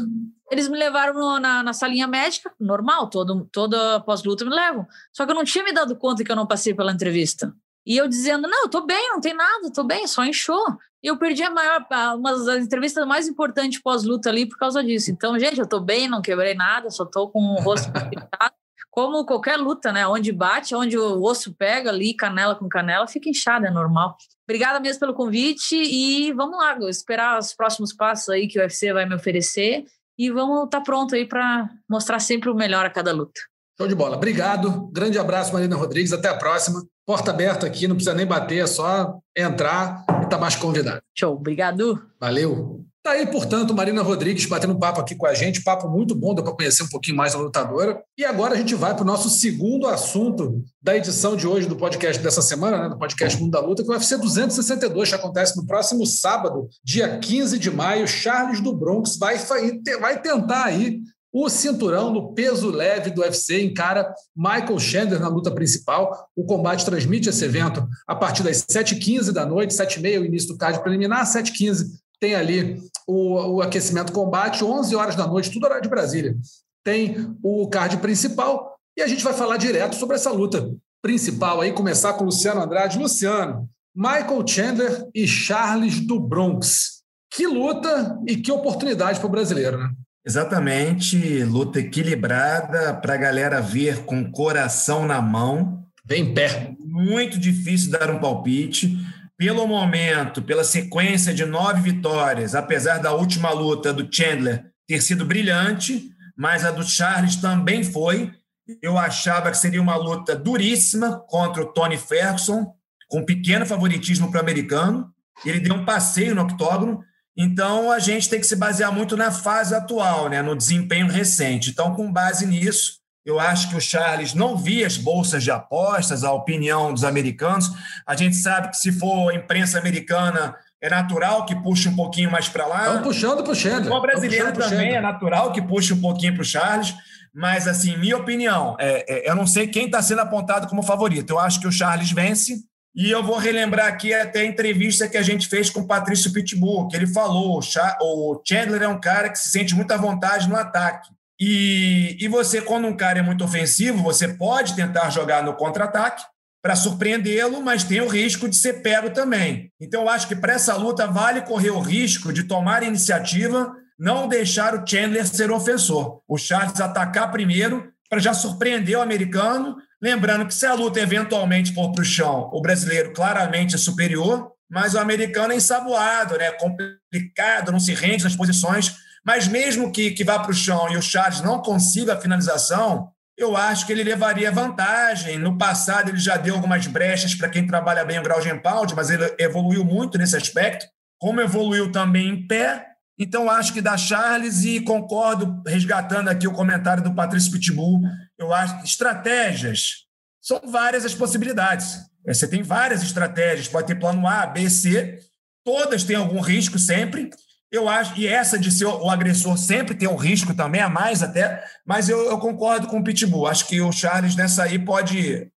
Eles me levaram no, na, na salinha médica, normal, todo, toda pós-luta me levam. Só que eu não tinha me dado conta que eu não passei pela entrevista. E eu dizendo, não, eu tô bem, não tem nada, tô bem, só inchou. E eu perdi a maior, uma das entrevistas mais importantes pós-luta ali por causa disso. Então, gente, eu tô bem, não quebrei nada, só tô com o rosto <laughs> Como qualquer luta, né? Onde bate, onde o osso pega ali, canela com canela, fica inchado, é normal. Obrigada mesmo pelo convite e vamos lá, esperar os próximos passos aí que o UFC vai me oferecer e vamos estar tá pronto aí para mostrar sempre o melhor a cada luta. Show de bola. Obrigado. Grande abraço, Marina Rodrigues. Até a próxima. Porta aberta aqui, não precisa nem bater, é só entrar e tá mais convidado. Show, obrigado. Valeu. Tá aí, portanto, Marina Rodrigues batendo um papo aqui com a gente, papo muito bom, deu para conhecer um pouquinho mais a lutadora. E agora a gente vai para o nosso segundo assunto da edição de hoje do podcast dessa semana, né, do podcast Mundo da Luta, que é o UFC 262, que acontece no próximo sábado, dia 15 de maio. Charles do Bronx vai, vai tentar aí o cinturão no peso leve do UFC encara Michael Chandler na luta principal. O combate transmite esse evento a partir das 7h15 da noite, 7h30 o início do card preliminar, 7h15 tem ali o, o aquecimento combate, 11 horas da noite, tudo horário de Brasília. Tem o card principal e a gente vai falar direto sobre essa luta principal aí, começar com Luciano Andrade. Luciano, Michael Chandler e Charles do Bronx. Que luta e que oportunidade para o brasileiro, né? Exatamente, luta equilibrada para a galera ver com coração na mão. Bem perto. Muito difícil dar um palpite. Pelo momento, pela sequência de nove vitórias, apesar da última luta do Chandler ter sido brilhante, mas a do Charles também foi. Eu achava que seria uma luta duríssima contra o Tony Ferguson, com pequeno favoritismo para o americano. Ele deu um passeio no octógono então, a gente tem que se basear muito na fase atual, né, no desempenho recente. Então, com base nisso, eu acho que o Charles não via as bolsas de apostas, a opinião dos americanos. A gente sabe que se for imprensa americana, é natural que puxe um pouquinho mais para lá. Estão puxando para o Chandler. O brasileiro também é natural que puxe um pouquinho para o Charles. Mas, assim, minha opinião, é, é, eu não sei quem está sendo apontado como favorito. Eu acho que o Charles vence. E eu vou relembrar aqui até a entrevista que a gente fez com o Patrício Pitbull, que ele falou: o Chandler é um cara que se sente muita vontade no ataque. E, e você, quando um cara é muito ofensivo, você pode tentar jogar no contra-ataque para surpreendê-lo, mas tem o risco de ser pego também. Então, eu acho que para essa luta vale correr o risco de tomar iniciativa, não deixar o Chandler ser ofensor. O Charles atacar primeiro para já surpreender o americano Lembrando que se a luta eventualmente for para o chão, o brasileiro claramente é superior, mas o americano é ensaboado, né? complicado, não se rende nas posições. Mas mesmo que, que vá para o chão e o Charles não consiga a finalização, eu acho que ele levaria vantagem. No passado, ele já deu algumas brechas para quem trabalha bem o grau de empound, mas ele evoluiu muito nesse aspecto. Como evoluiu também em pé, então, acho que da Charles e concordo, resgatando aqui o comentário do Patrício Pitbull, eu acho que estratégias são várias as possibilidades. É, você tem várias estratégias, pode ter plano A, B, C, todas têm algum risco sempre. Eu acho, e essa de ser o agressor sempre tem um risco também, a mais até, mas eu, eu concordo com o Pitbull. Acho que o Charles nessa aí pode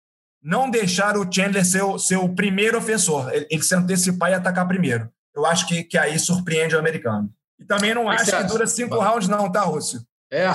não deixar o Chandler ser o, ser o primeiro ofensor, ele, ele se antecipar e atacar primeiro. Eu acho que, que aí surpreende o americano. E também não acho que dura cinco rounds, não, tá, Rússio? É.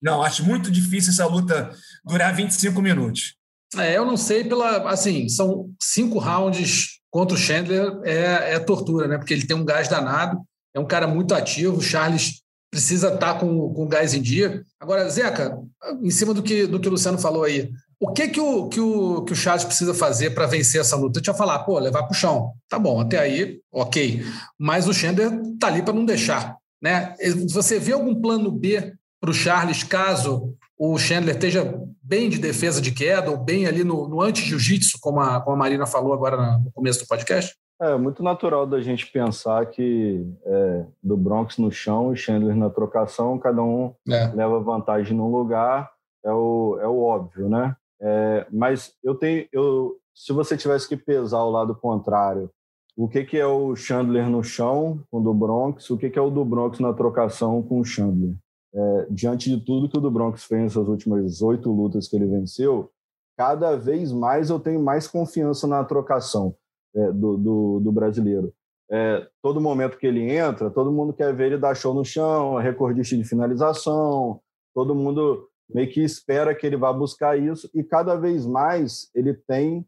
Não, acho muito difícil essa luta durar 25 minutos. É, eu não sei pela. Assim, são cinco rounds contra o Chandler, é, é tortura, né? Porque ele tem um gás danado, é um cara muito ativo. O Charles precisa estar tá com, com gás em dia. Agora, Zeca, em cima do que, do que o Luciano falou aí, o que que o, que o, que o Charles precisa fazer para vencer essa luta? Eu tinha falar, pô, levar para o chão. Tá bom, até aí, ok. Mas o Chandler tá ali para não deixar. Né? Você vê algum plano B para o Charles caso o Chandler esteja bem de defesa de queda ou bem ali no, no anti-jiu-jitsu, como a, como a Marina falou agora no começo do podcast? É muito natural da gente pensar que é, do Bronx no chão e Chandler na trocação, cada um é. leva vantagem num lugar, é o, é o óbvio, né? É, mas eu tenho, eu, se você tivesse que pesar o lado contrário, o que, que é o Chandler no chão com o do Bronx, o que, que é o do Bronx na trocação com o Chandler? É, diante de tudo que o do Bronx fez nessas últimas oito lutas que ele venceu, cada vez mais eu tenho mais confiança na trocação é, do, do, do, brasileiro. É, todo momento que ele entra, todo mundo quer ver ele dar show no chão, recordista de finalização, todo mundo meio que espera que ele vá buscar isso e cada vez mais ele tem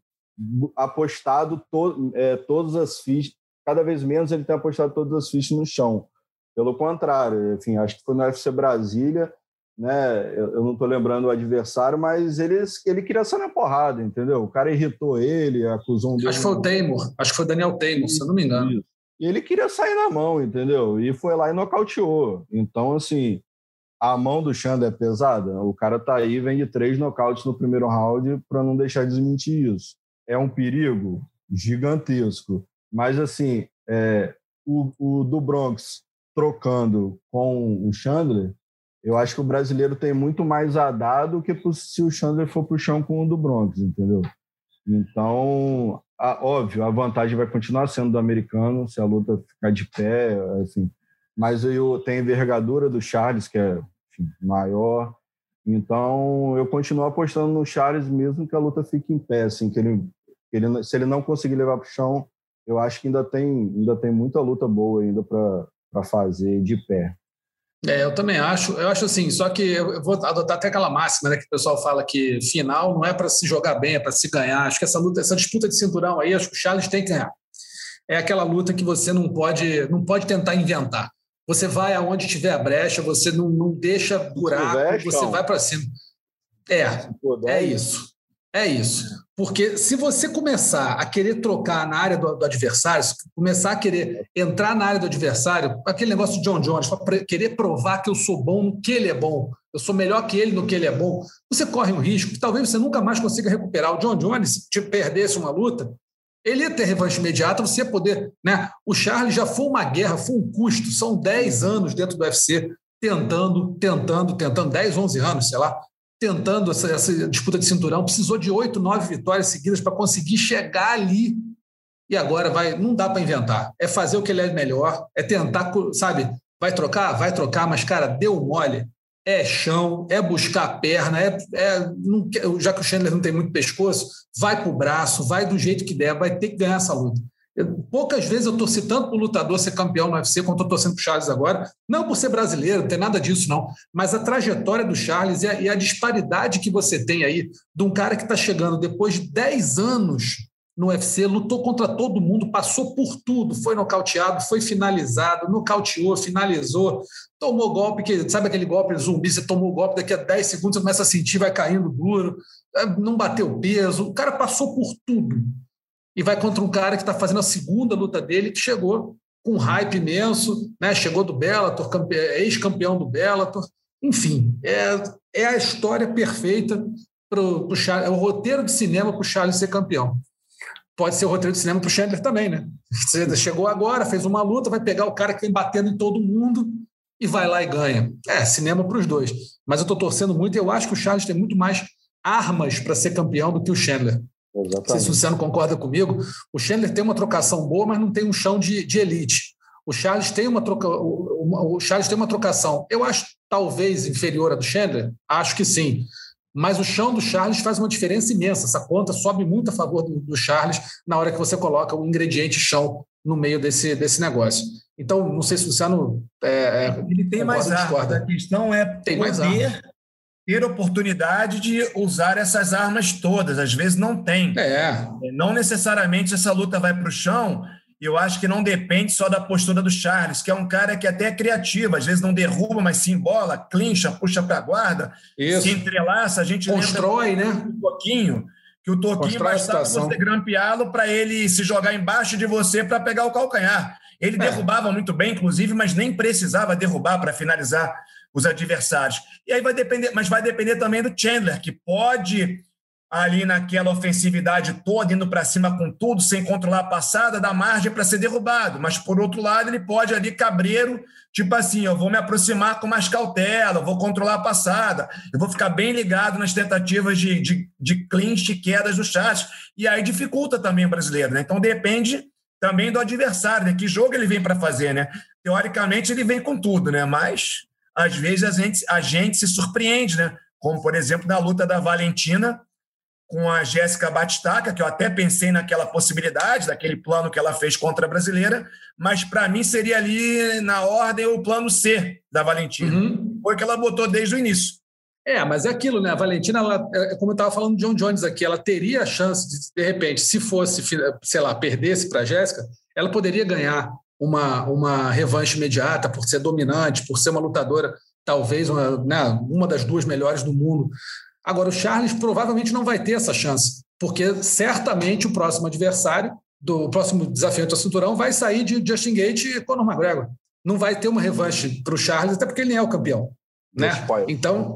apostado to, é, todas as fichas, cada vez menos ele tem apostado todas as fichas no chão. Pelo contrário, enfim, acho que foi no UFC Brasília, né? Eu, eu não estou lembrando o adversário, mas ele, ele queria sair na porrada, entendeu? O cara irritou ele, acusou um. Acho que foi o Teimur, acho que foi o Daniel Teimur, se eu não me engano. Isso. E ele queria sair na mão, entendeu? E foi lá e nocauteou. Então, assim, a mão do Xander é pesada. O cara tá aí, vem de três nocautes no primeiro round para não deixar desmentir isso. É um perigo gigantesco. Mas, assim, é, o, o, do Bronx trocando com o Chandler, eu acho que o brasileiro tem muito mais a dar do que se o Chandler for pro chão com o do Bronx, entendeu? Então, a, óbvio, a vantagem vai continuar sendo do americano se a luta ficar de pé, assim, mas eu tenho a envergadura do Charles, que é enfim, maior. Então, eu continuo apostando no Charles mesmo que a luta fique em pé, assim, que ele, ele se ele não conseguir levar para o chão, eu acho que ainda tem, ainda tem muita luta boa ainda para fazer de pé. É, eu também acho. Eu acho assim, só que eu vou adotar até aquela máxima né, que o pessoal fala que final não é para se jogar bem, é para se ganhar. Acho que essa luta, essa disputa de cinturão aí, acho que o Charles tem que ganhar. É aquela luta que você não pode, não pode tentar inventar. Você vai aonde tiver a brecha, você não, não deixa buraco, você vai para cima. É, é isso. É isso. Porque se você começar a querer trocar na área do, do, adversário, começar a querer entrar na área do adversário, aquele negócio de John Jones, querer provar que eu sou bom no que ele é bom, eu sou melhor que ele no que ele é bom, você corre um risco que talvez você nunca mais consiga recuperar. O John Jones, se te perdesse uma luta, ele ia ter revanche imediata, você ia poder. Né? O Charles já foi uma guerra, foi um custo. São 10 anos dentro do UFC, tentando, tentando, tentando, 10, 11 anos, sei lá, tentando essa, essa disputa de cinturão. Precisou de 8, 9 vitórias seguidas para conseguir chegar ali. E agora vai, não dá para inventar. É fazer o que ele é melhor, é tentar, sabe? Vai trocar? Vai trocar, mas, cara, deu mole é chão, é buscar a perna, é, é não, já que o Chandler não tem muito pescoço, vai para o braço, vai do jeito que der, vai ter que ganhar essa luta. Eu, poucas vezes eu torci tanto para o lutador ser campeão no UFC quanto estou torcendo para o Charles agora, não por ser brasileiro, não tem nada disso não, mas a trajetória do Charles e a, e a disparidade que você tem aí de um cara que está chegando depois de 10 anos no UFC, lutou contra todo mundo, passou por tudo, foi nocauteado, foi finalizado, nocauteou, finalizou, tomou golpe, que sabe aquele golpe zumbi, você tomou o golpe, daqui a 10 segundos você começa a sentir, vai caindo duro, é, não bateu peso, o cara passou por tudo. E vai contra um cara que está fazendo a segunda luta dele, que chegou com hype imenso, né? chegou do Bellator, ex-campeão do Bellator, enfim, é, é a história perfeita para o é o roteiro de cinema para o Charles ser campeão pode ser o roteiro de cinema para o Chandler também, né? Você chegou agora, fez uma luta, vai pegar o cara que vem batendo em todo mundo e vai lá e ganha. É, cinema para os dois. Mas eu estou torcendo muito e eu acho que o Charles tem muito mais armas para ser campeão do que o Chandler. Exatamente. Não sei se o Luciano concorda comigo. O Chandler tem uma trocação boa, mas não tem um chão de, de elite. O Charles tem uma troca, o, o Charles tem uma trocação. Eu acho talvez inferior à do Chandler. Acho que sim. Mas o chão do Charles faz uma diferença imensa. Essa conta sobe muito a favor do, do Charles na hora que você coloca o ingrediente chão no meio desse, desse negócio. Então, não sei se o Luciano. É, é Ele tem mais armas. A questão é tem poder ter oportunidade de usar essas armas todas. Às vezes não tem. É. Não necessariamente essa luta vai para o chão. Eu acho que não depende só da postura do Charles, que é um cara que até é criativo, às vezes não derruba, mas se embola, clincha, puxa para a guarda, Isso. se entrelaça. A gente constrói, né? Um pouquinho que o Toquinho bastava você grampeá-lo para ele se jogar embaixo de você para pegar o calcanhar. Ele é. derrubava muito bem, inclusive, mas nem precisava derrubar para finalizar os adversários. E aí vai depender, mas vai depender também do Chandler, que pode ali naquela ofensividade toda, indo para cima com tudo, sem controlar a passada, dar margem para ser derrubado. Mas, por outro lado, ele pode ali, cabreiro, tipo assim, eu vou me aproximar com mais cautela, vou controlar a passada, eu vou ficar bem ligado nas tentativas de, de, de clinch e quedas do chat. E aí dificulta também o brasileiro, né? Então depende também do adversário, né? Que jogo ele vem para fazer, né? Teoricamente ele vem com tudo, né? Mas às vezes a gente, a gente se surpreende, né? Como, por exemplo, na luta da Valentina com a Jéssica Batistaca, que eu até pensei naquela possibilidade, daquele plano que ela fez contra a brasileira, mas para mim seria ali na ordem o plano C da Valentina. Uhum. Foi que ela botou desde o início. É, mas é aquilo, né? A Valentina, ela, é, como eu estava falando de John Jones aqui, ela teria a chance de, de repente, se fosse, sei lá, perdesse para a Jéssica, ela poderia ganhar uma, uma revanche imediata por ser dominante, por ser uma lutadora, talvez uma, né, uma das duas melhores do mundo. Agora, o Charles provavelmente não vai ter essa chance, porque certamente o próximo adversário do próximo desafiante ao cinturão vai sair de Justin Gate e Conor McGregor. Não vai ter uma revanche para o Charles, até porque ele nem é o campeão. Né? Então,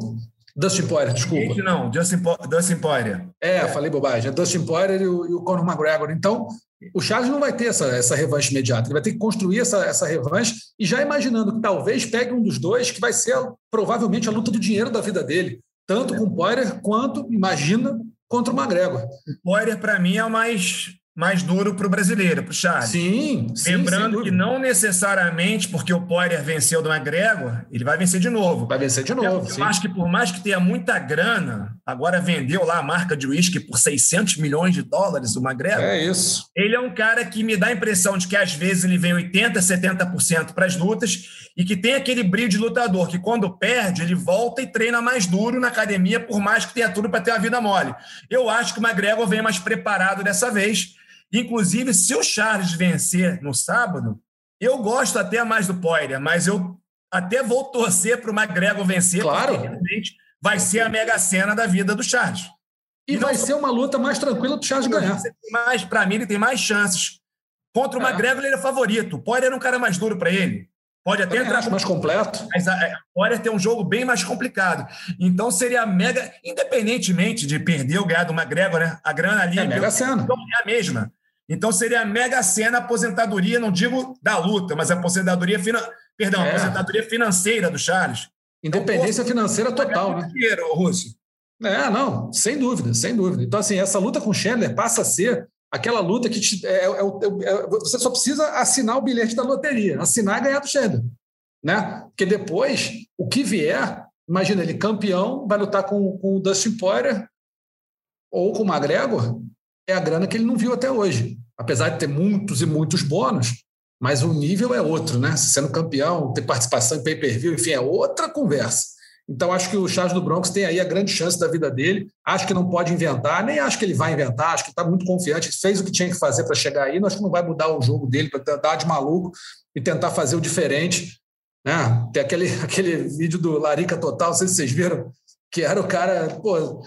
Dustin Poirier, desculpa. Não, Justin, po Dustin Poirier. É, falei bobagem. É Dustin Poirier e o, e o Conor McGregor. Então, o Charles não vai ter essa, essa revanche imediata, ele vai ter que construir essa, essa revanche e já imaginando que talvez pegue um dos dois, que vai ser provavelmente a luta do dinheiro da vida dele, tanto com o Poirier quanto, imagina, contra o McGregor. O Poirier, para mim, é o mais mais duro para o brasileiro, para o Charles. Sim, sim Lembrando que não necessariamente porque o Poirier venceu do McGregor, ele vai vencer de novo. Vai vencer de novo. Eu acho que por mais que tenha muita grana, agora vendeu lá a marca de uísque por 600 milhões de dólares o McGregor. É isso. Ele é um cara que me dá a impressão de que às vezes ele vem 80%, 70% para as lutas e que tem aquele brilho de lutador, que quando perde, ele volta e treina mais duro na academia, por mais que tenha tudo para ter a vida mole. Eu acho que o McGregor vem mais preparado dessa vez Inclusive, se o Charles vencer no sábado, eu gosto até mais do Poirier, mas eu até vou torcer para o McGregor vencer, claro. porque realmente vai ser a mega cena da vida do Charles. E, vai ser uma luta mais tranquila do Charles ganhar. Mais, para mim, ele tem mais chances. Contra o é. McGregor, ele é favorito. O Poirier é um cara mais duro para ele. Pode até entrar acho mais completo. Mas a, a Poirier tem um jogo bem mais complicado. Então seria mega, independentemente de perder ou ganhar do McGregor, né? A grana ali é mega cena. é a mesma. Então seria a mega cena aposentadoria, não digo da luta, mas a aposentadoria. Perdão, é. aposentadoria financeira do Charles. Independência então, financeira total, né? Dinheiro, Rússio. É, não, sem dúvida, sem dúvida. Então, assim, essa luta com o Chandler passa a ser aquela luta que te, é, é, é, é, você só precisa assinar o bilhete da loteria, assinar e ganhar do Chandler. Né? Porque depois, o que vier, imagina ele campeão, vai lutar com, com o Dustin Poirier ou com o McGregor, é a grana que ele não viu até hoje. Apesar de ter muitos e muitos bônus, mas o nível é outro, né? Sendo campeão, ter participação em pay-per-view, enfim, é outra conversa. Então, acho que o Charles do Bronx tem aí a grande chance da vida dele. Acho que não pode inventar, nem acho que ele vai inventar, acho que está muito confiante, fez o que tinha que fazer para chegar aí. Acho que não vai mudar o jogo dele para tentar de maluco e tentar fazer o diferente. Né? Tem aquele, <laughs> aquele vídeo do Larica Total, não sei se vocês viram, que era o cara, pô,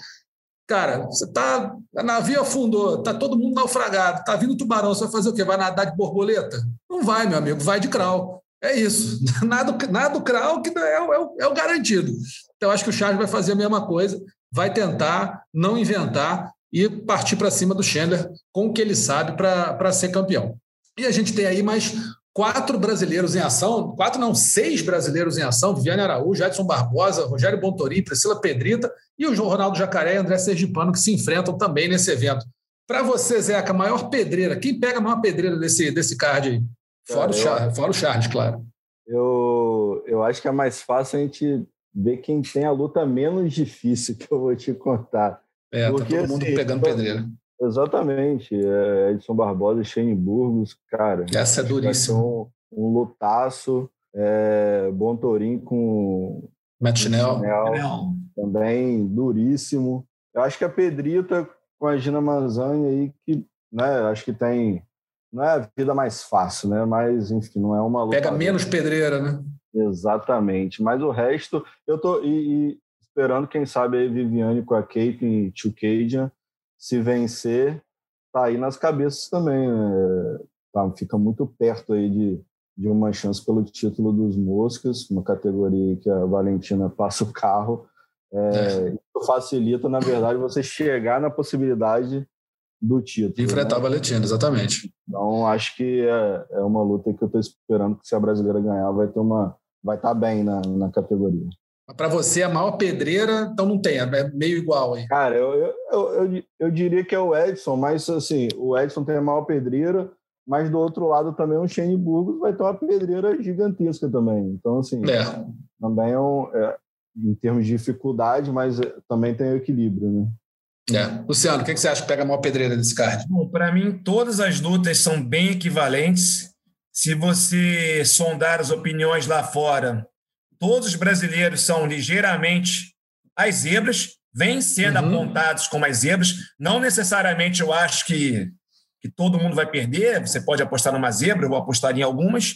Cara, você tá. A navio afundou, tá todo mundo naufragado, tá vindo tubarão, você vai fazer o quê? Vai nadar de borboleta? Não vai, meu amigo, vai de crawl. É isso. <laughs> Nada, nada do crawl que é, é, é o garantido. Então, acho que o Charles vai fazer a mesma coisa, vai tentar não inventar e partir para cima do Chandler com o que ele sabe para ser campeão. E a gente tem aí mais quatro brasileiros em ação, quatro não, seis brasileiros em ação, Viviane Araújo, Edson Barbosa, Rogério Bontorim, Priscila Pedrita e o Ronaldo Jacaré e André Sergipano, que se enfrentam também nesse evento. Para você, Zeca, a maior pedreira, quem pega a maior pedreira desse, desse card aí? Fora, Cara, o, Charles, fora o Charles, claro. Eu, eu acho que é mais fácil a gente ver quem tem a luta menos difícil, que eu vou te contar. É, Porque, tá todo mundo assim, pegando pedreira. Exatamente. É Edson Barbosa e Shane Burgos, cara. Essa é duríssima. Um, um lutaço. É, Bontorim com. Matt Chanel. Também duríssimo. Eu acho que a Pedrita com a Gina Manzani aí, que né, acho que tem. Não é a vida mais fácil, né? Mas, enfim, não é uma luta. Pega menos pedreira, né? Exatamente. Mas o resto, eu tô e, e esperando, quem sabe, aí Viviane com a Kate em Chukajan, se vencer, tá aí nas cabeças também. Né? Tá, fica muito perto aí de, de uma chance pelo título dos Moscas, uma categoria que a Valentina <laughs> passa o carro. É, é. Isso facilita, na verdade, você chegar na possibilidade do título. Enfrentar né? a Valentina, exatamente. Então, acho que é, é uma luta que eu estou esperando que se a brasileira ganhar, vai ter uma vai estar tá bem na, na categoria. Para você, a maior pedreira, então não tem, é meio igual aí. Cara, eu, eu, eu, eu, diria que é o Edson, mas assim, o Edson tem a maior pedreira, mas do outro lado também o Shane Burgos vai ter uma pedreira gigantesca também. Então, assim, é. também é, um, é, em termos de dificuldade, mas é, também tem o equilíbrio, né? É. Luciano, o que você acha que pega a maior pedreira desse card? Para mim, todas as lutas são bem equivalentes. Se você sondar as opiniões lá fora, todos os brasileiros são ligeiramente as zebras, vêm sendo uhum. apontados como as zebras. Não necessariamente eu acho que, que todo mundo vai perder, você pode apostar numa zebra, eu vou apostar em algumas.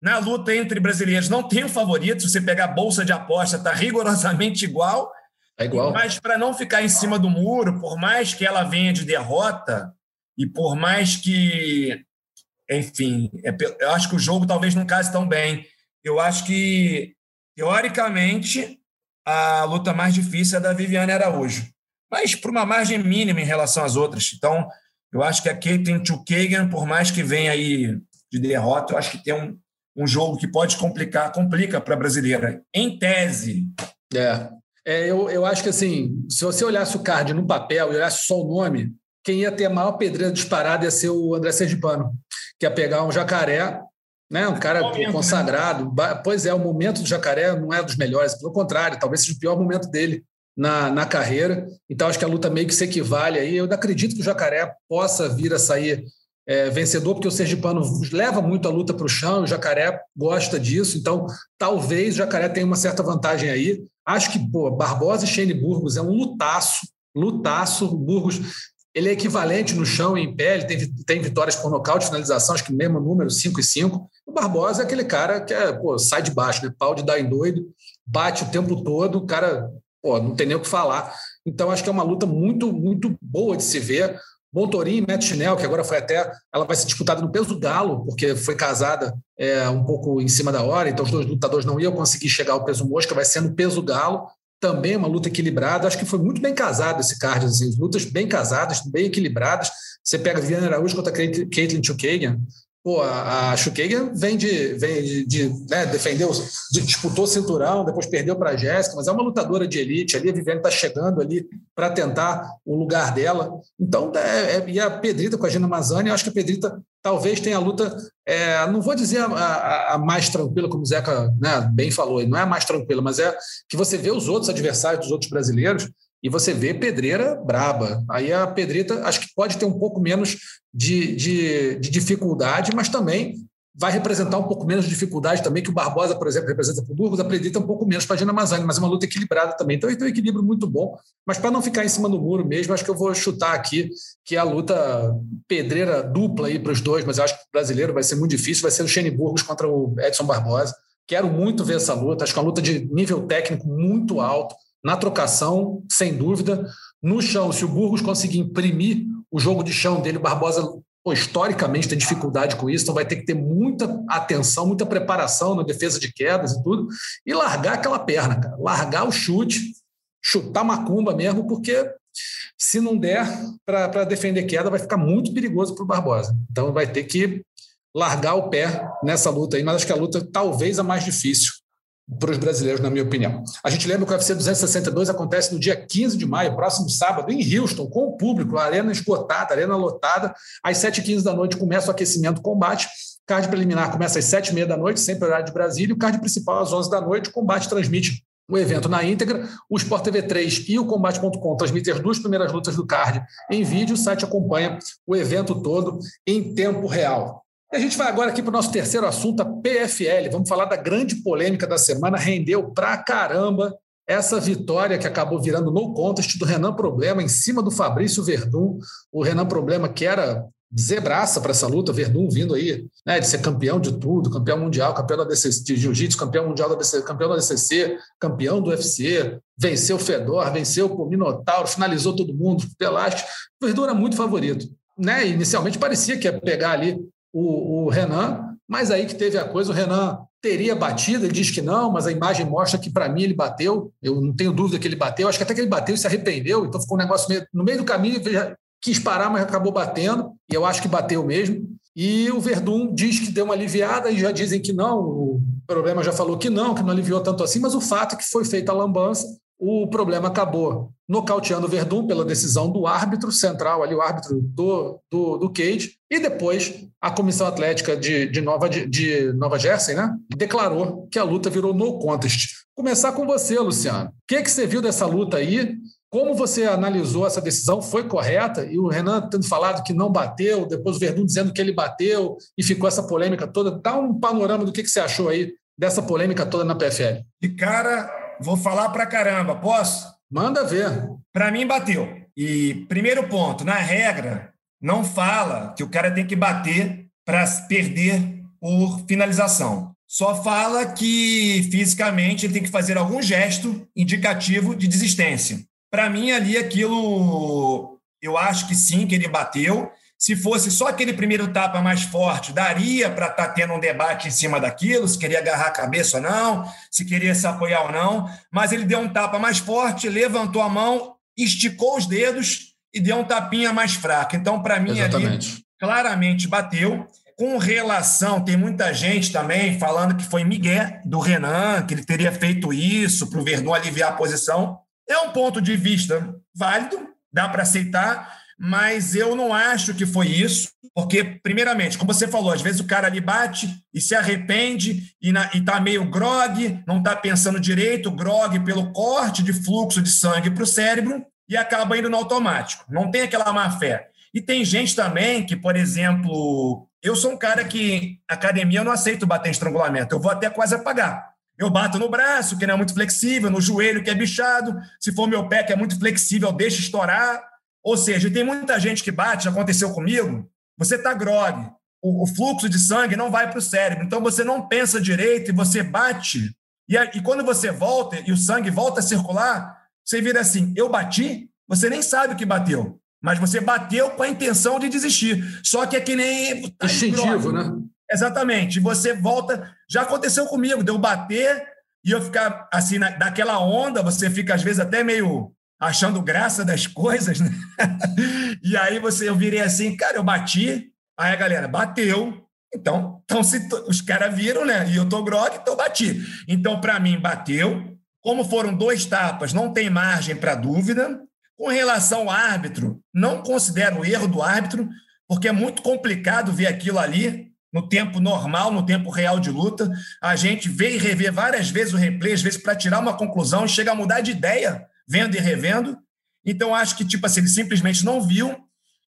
Na luta entre brasileiros não tem um favorito, se você pegar a bolsa de aposta, está rigorosamente igual. É igual. Mas para não ficar em cima do muro, por mais que ela venha de derrota, e por mais que, enfim, é, eu acho que o jogo talvez não case tão bem. Eu acho que Teoricamente, a luta mais difícil é da Viviane Araújo, mas por uma margem mínima em relação às outras. Então, eu acho que a Caitlin Chukagan, por mais que venha aí de derrota, eu acho que tem um, um jogo que pode complicar, complica para a brasileira. Em tese. É. é eu, eu acho que assim, se você olhasse o card no papel e olhasse só o nome, quem ia ter a maior pedreira disparada ia ser o André Sergipano, que ia pegar um jacaré né? Um cara momento, né? consagrado. Né? Pois é, o momento do Jacaré não é dos melhores, pelo contrário, talvez seja o pior momento dele na, na carreira. Então, acho que a luta meio que se equivale aí. Eu acredito que o Jacaré possa vir a sair é, vencedor, porque o Sergipano leva muito a luta para o chão, o Jacaré gosta disso, então talvez o Jacaré tenha uma certa vantagem aí. Acho que pô, Barbosa e Shane Burgos é um lutaço, lutaço. Burgos ele é equivalente no chão e em pé, ele tem, tem vitórias por nocaute, finalização, acho que mesmo número 5 e 5. O Barbosa é aquele cara que é, pô, sai de baixo, né? pau de dar em doido, bate o tempo todo, o cara pô, não tem nem o que falar. Então, acho que é uma luta muito, muito boa de se ver. Montorim e Matt Chinel, que agora foi até. Ela vai ser disputada no peso galo, porque foi casada é, um pouco em cima da hora, então os dois lutadores não iam conseguir chegar ao peso mosca, vai ser no peso galo também uma luta equilibrada. Acho que foi muito bem casado esse card, assim, lutas bem casadas, bem equilibradas. Você pega Viviane Araújo contra Caitlin Chukagian, Pô, a, a vem de, vem de, de né, defendeu, de, disputou o cinturão, depois perdeu para a Jéssica, mas é uma lutadora de elite ali. A Viviane está chegando ali para tentar o lugar dela. Então, é, é, e a Pedrita com a Gina Mazani, eu acho que a Pedrita talvez tenha a luta, é, não vou dizer a, a, a, mais tranquila, como o Zeca né, bem falou, não é a mais tranquila, mas é que você vê os outros adversários dos outros brasileiros e você vê pedreira braba. Aí a pedrita acho que pode ter um pouco menos de, de, de dificuldade, mas também vai representar um pouco menos de dificuldade também, que o Barbosa, por exemplo, representa para o Burgos, acredita um pouco menos para a Gina Mazani, mas é uma luta equilibrada também. Então, tem um equilíbrio muito bom. Mas para não ficar em cima do muro mesmo, acho que eu vou chutar aqui que é a luta pedreira dupla aí para os dois, mas eu acho que o brasileiro vai ser muito difícil, vai ser o Shane Burgos contra o Edson Barbosa. Quero muito ver essa luta, acho que é uma luta de nível técnico muito alto. Na trocação, sem dúvida. No chão, se o Burgos conseguir imprimir o jogo de chão dele, o Barbosa, pô, historicamente, tem dificuldade com isso, então vai ter que ter muita atenção, muita preparação na defesa de quedas e tudo, e largar aquela perna, cara. Largar o chute, chutar macumba mesmo, porque se não der para defender queda, vai ficar muito perigoso para o Barbosa. Então vai ter que largar o pé nessa luta aí, mas acho que a luta talvez a mais difícil para os brasileiros, na minha opinião. A gente lembra que o UFC 262 acontece no dia 15 de maio, próximo sábado, em Houston, com o público, arena esgotada, arena lotada. Às 7h15 da noite começa o aquecimento combate. Card preliminar começa às 7h30 da noite, sempre horário de Brasília, e o card principal às 11 da noite. O combate transmite o evento na íntegra. O Sport TV 3 e o Combate.com transmitem as duas primeiras lutas do card em vídeo. O site acompanha o evento todo em tempo real. E a gente vai agora aqui para o nosso terceiro assunto, a PFL. Vamos falar da grande polêmica da semana. Rendeu pra caramba essa vitória que acabou virando no contest do Renan Problema em cima do Fabrício Verdun. O Renan Problema, que era zebraça para essa luta, Verdun vindo aí, né, de ser campeão de tudo, campeão mundial, campeão da DCC, de jiu-jitsu, campeão mundial da DCC, campeão da DCC, campeão do UFC, venceu o Fedor, venceu o Minotauro, finalizou todo mundo, Pelastre. Verdun era muito favorito. Né? Inicialmente parecia que ia pegar ali o, o Renan, mas aí que teve a coisa, o Renan teria batido, ele diz que não, mas a imagem mostra que para mim ele bateu, eu não tenho dúvida que ele bateu, acho que até que ele bateu e se arrependeu, então ficou um negócio meio, no meio do caminho, quis parar, mas acabou batendo, e eu acho que bateu mesmo. E o Verdun diz que deu uma aliviada e já dizem que não, o problema já falou que não, que não aliviou tanto assim, mas o fato é que foi feita a lambança o problema acabou nocauteando o Verdun pela decisão do árbitro central, ali o árbitro do, do, do Cage, e depois a Comissão Atlética de, de, Nova, de, de Nova Jersey né, declarou que a luta virou no contest. Começar com você, Luciano. O que, que você viu dessa luta aí? Como você analisou essa decisão? Foi correta? E o Renan tendo falado que não bateu, depois o Verdun dizendo que ele bateu, e ficou essa polêmica toda. Dá um panorama do que, que você achou aí dessa polêmica toda na PFL. De cara, Vou falar pra caramba, posso? Manda ver. Para mim, bateu. E primeiro ponto, na regra, não fala que o cara tem que bater para perder por finalização. Só fala que fisicamente ele tem que fazer algum gesto indicativo de desistência. Para mim, ali aquilo, eu acho que sim, que ele bateu. Se fosse só aquele primeiro tapa mais forte, daria para estar tá tendo um debate em cima daquilo, se queria agarrar a cabeça ou não, se queria se apoiar ou não. Mas ele deu um tapa mais forte, levantou a mão, esticou os dedos e deu um tapinha mais fraco. Então, para mim, Exatamente. ali claramente bateu. Com relação, tem muita gente também falando que foi Miguel do Renan, que ele teria feito isso para o Verdun aliviar a posição. É um ponto de vista válido, dá para aceitar mas eu não acho que foi isso, porque, primeiramente, como você falou, às vezes o cara ali bate e se arrepende e, está meio grog, não está pensando direito, grog pelo corte de fluxo de sangue para o cérebro e acaba indo no automático. Não tem aquela má fé. E tem gente também que, por exemplo, eu sou um cara que, academia, eu não aceito bater em estrangulamento, eu vou até quase apagar. Eu bato no braço, que não é muito flexível, no joelho, que é bichado. Se for meu pé, que é muito flexível, eu deixo estourar ou seja, tem muita gente que bate, aconteceu comigo, você está grog, o, o, fluxo de sangue não vai para o cérebro, então você não pensa direito e você bate, e, e quando você volta e o sangue volta a circular, você vira assim: eu bati, você nem sabe o que bateu, mas você bateu com a intenção de desistir. Só que é que nem. Tá Instintivo, né? Exatamente. Você volta. Já aconteceu comigo, de eu bater e eu ficar assim, na, daquela onda, você fica às vezes até meio achando graça das coisas, né? <laughs> e aí você, eu virei assim, cara, eu bati, aí a galera bateu, então, então se os caras viram, né? E eu tô grog, então bati. Então, para mim, bateu. Como foram dois tapas, não tem margem para dúvida. Com relação ao árbitro, não considero o erro do árbitro, porque é muito complicado ver aquilo ali no tempo normal, no tempo real de luta. A gente vê e revê várias vezes o replay, às vezes para tirar uma conclusão e chega a mudar de ideia vendo e revendo. Então, acho que, tipo assim, ele simplesmente não viu.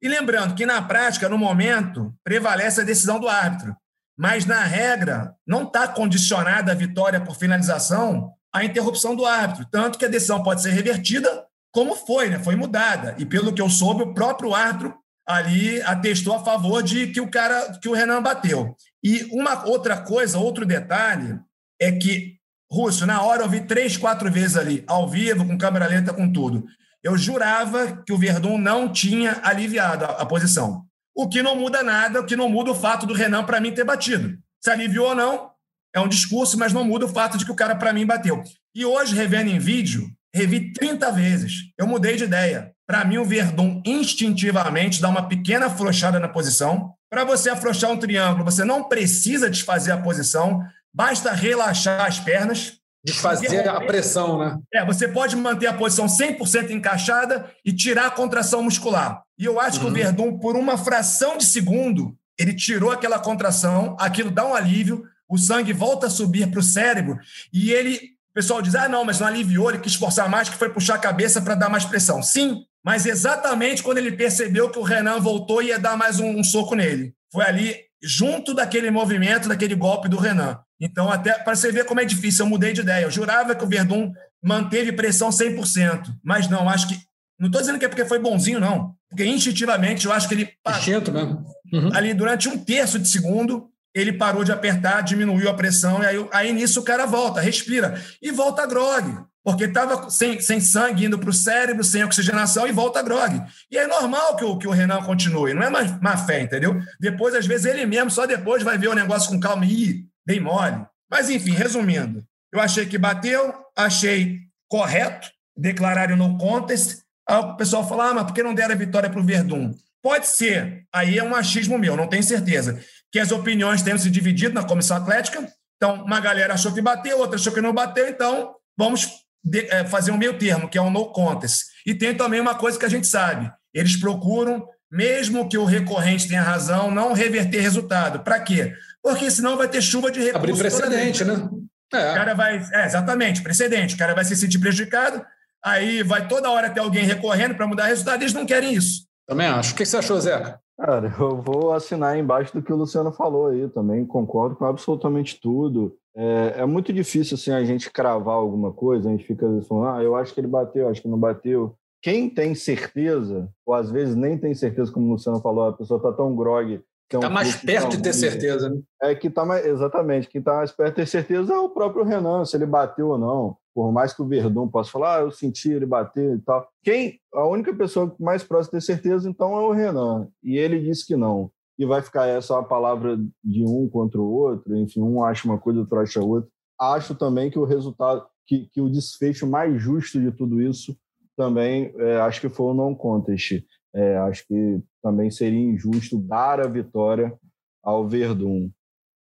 E lembrando que, na prática, no momento, prevalece a decisão do árbitro. Mas, na regra, não está condicionada a vitória por finalização à interrupção do árbitro. Tanto que a decisão pode ser revertida, como foi, né? Foi mudada. E, pelo que eu soube, o próprio árbitro ali atestou a favor de que o cara, que o Renan bateu. E uma outra coisa, outro detalhe, é que Rússio, na hora eu vi três, quatro vezes ali, ao vivo, com câmera lenta, com tudo. Eu jurava que o Verdun não tinha aliviado a, a posição. O que não muda nada, o que não muda o fato do Renan, para mim, ter batido. Se aliviou ou não, é um discurso, mas não muda o fato de que o cara, para mim, bateu. E hoje, revendo em vídeo, revi 30 vezes. Eu mudei de ideia. Para mim, o Verdun instintivamente dá uma pequena afrouxada na posição. Para você afrouxar um triângulo, você não precisa desfazer a posição. Basta relaxar as pernas. Desfazer a pressão, né? É, você pode manter a posição 100% encaixada e tirar a contração muscular. E eu acho uhum. que o uhum. Verdun, por uma fração de segundo, ele tirou aquela contração, aquilo dá um alívio, o sangue volta a subir para o cérebro e ele. O pessoal diz: ah, não, mas não aliviou, ele quis forçar mais, que foi puxar a cabeça para dar mais pressão. Sim, mas exatamente quando ele percebeu que o Renan voltou e ia dar mais um, um soco nele. Foi ali, junto daquele movimento, daquele golpe do Renan. Então, até para você ver como é difícil, eu mudei de ideia. Eu jurava que o Verdun manteve pressão 100%, mas não, acho que. Não estou dizendo que é porque foi bonzinho, não. Porque instintivamente eu acho que ele. Instinto mesmo. Uhum. Ali, durante um terço de segundo, ele parou de apertar, diminuiu a pressão, e aí, aí nisso o cara volta, respira e volta a grog, porque estava sem, sem sangue indo para o cérebro, sem oxigenação, e volta a grog. E é normal que o, que o Renan continue, não é má, má fé, entendeu? Depois, às vezes, ele mesmo, só depois vai ver o negócio com calma e bem mole. Mas, enfim, resumindo, eu achei que bateu, achei correto declarar o no contest. Aí o pessoal fala, ah, mas por que não deram a vitória para o Verdun? Pode ser, aí é um achismo meu, não tenho certeza que as opiniões tenham se dividido na comissão atlética. Então, uma galera achou que bateu, outra achou que não bateu, então vamos de, é, fazer um meio termo, que é um no contest. E tem também uma coisa que a gente sabe: eles procuram, mesmo que o recorrente tenha razão, não reverter resultado. Para quê? Porque senão vai ter chuva de recursos. Abrir precedente, né? É. O cara vai. É, exatamente, precedente. O cara vai se sentir prejudicado, aí vai toda hora ter alguém recorrendo para mudar resultado, eles não querem isso. Também acho. O que você achou, Zeca? Cara, eu vou assinar embaixo do que o Luciano falou aí também, concordo com absolutamente tudo. É, é muito difícil assim, a gente cravar alguma coisa, a gente fica falando, ah, eu acho que ele bateu, acho que não bateu. Quem tem certeza, ou às vezes nem tem certeza, como o Luciano falou, a pessoa está tão grog. Está é um mais perto de ter certeza, né? É que está mais. Exatamente, quem está mais perto de ter certeza é o próprio Renan, se ele bateu ou não por mais que o Verdun possa falar, ah, eu senti ele bater e tal. Quem, a única pessoa mais próxima de ter certeza, então, é o Renan. E ele disse que não. E vai ficar essa a palavra de um contra o outro, enfim, um acha uma coisa, outro acha outra. Acho também que o resultado, que, que o desfecho mais justo de tudo isso também, é, acho que foi o não contest. É, acho que também seria injusto dar a vitória ao Verdun.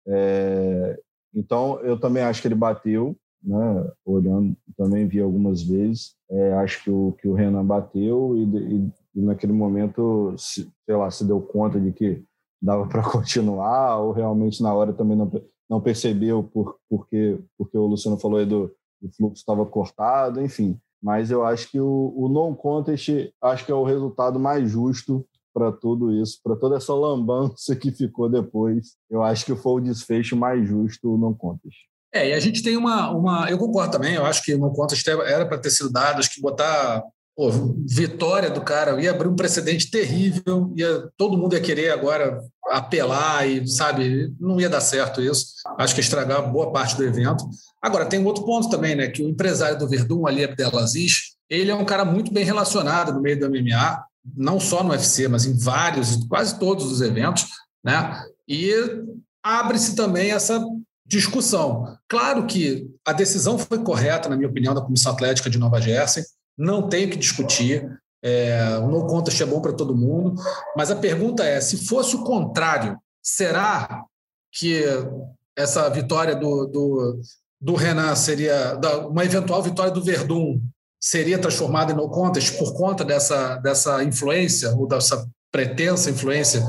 É, então, eu também acho que ele bateu, né, olhando, também vi algumas vezes. É, acho que o, que o Renan bateu e, e, e, naquele momento, se, sei lá, se deu conta de que dava <laughs> para continuar ou realmente na hora também não, não percebeu por, porque, porque o Luciano falou aí do, do fluxo estava cortado, enfim. Mas eu acho que o, o non-contest acho que é o resultado mais justo para tudo isso, para toda essa lambança que ficou depois. Eu acho que foi o desfecho mais justo o non-contest. É, e a gente tem uma, uma. Eu concordo também, eu acho que no conta era para ter sido dado, acho que botar pô, vitória do cara ia abrir um precedente terrível, ia, todo mundo ia querer agora apelar e, sabe, não ia dar certo isso. Acho que estragar boa parte do evento. Agora, tem um outro ponto também, né? Que o empresário do Verdun, ali, Abdelaziz, ele é um cara muito bem relacionado no meio do MMA, não só no UFC, mas em vários, quase todos os eventos, né? E abre-se também essa discussão. Claro que a decisão foi correta, na minha opinião, da Comissão Atlética de Nova Jersey, não tenho que discutir. É, o no contest é bom para todo mundo, mas a pergunta é: se fosse o contrário, será que essa vitória do, do, do Renan seria, uma eventual vitória do Verdun seria transformada em no contest por conta dessa, dessa influência, ou dessa pretensa influência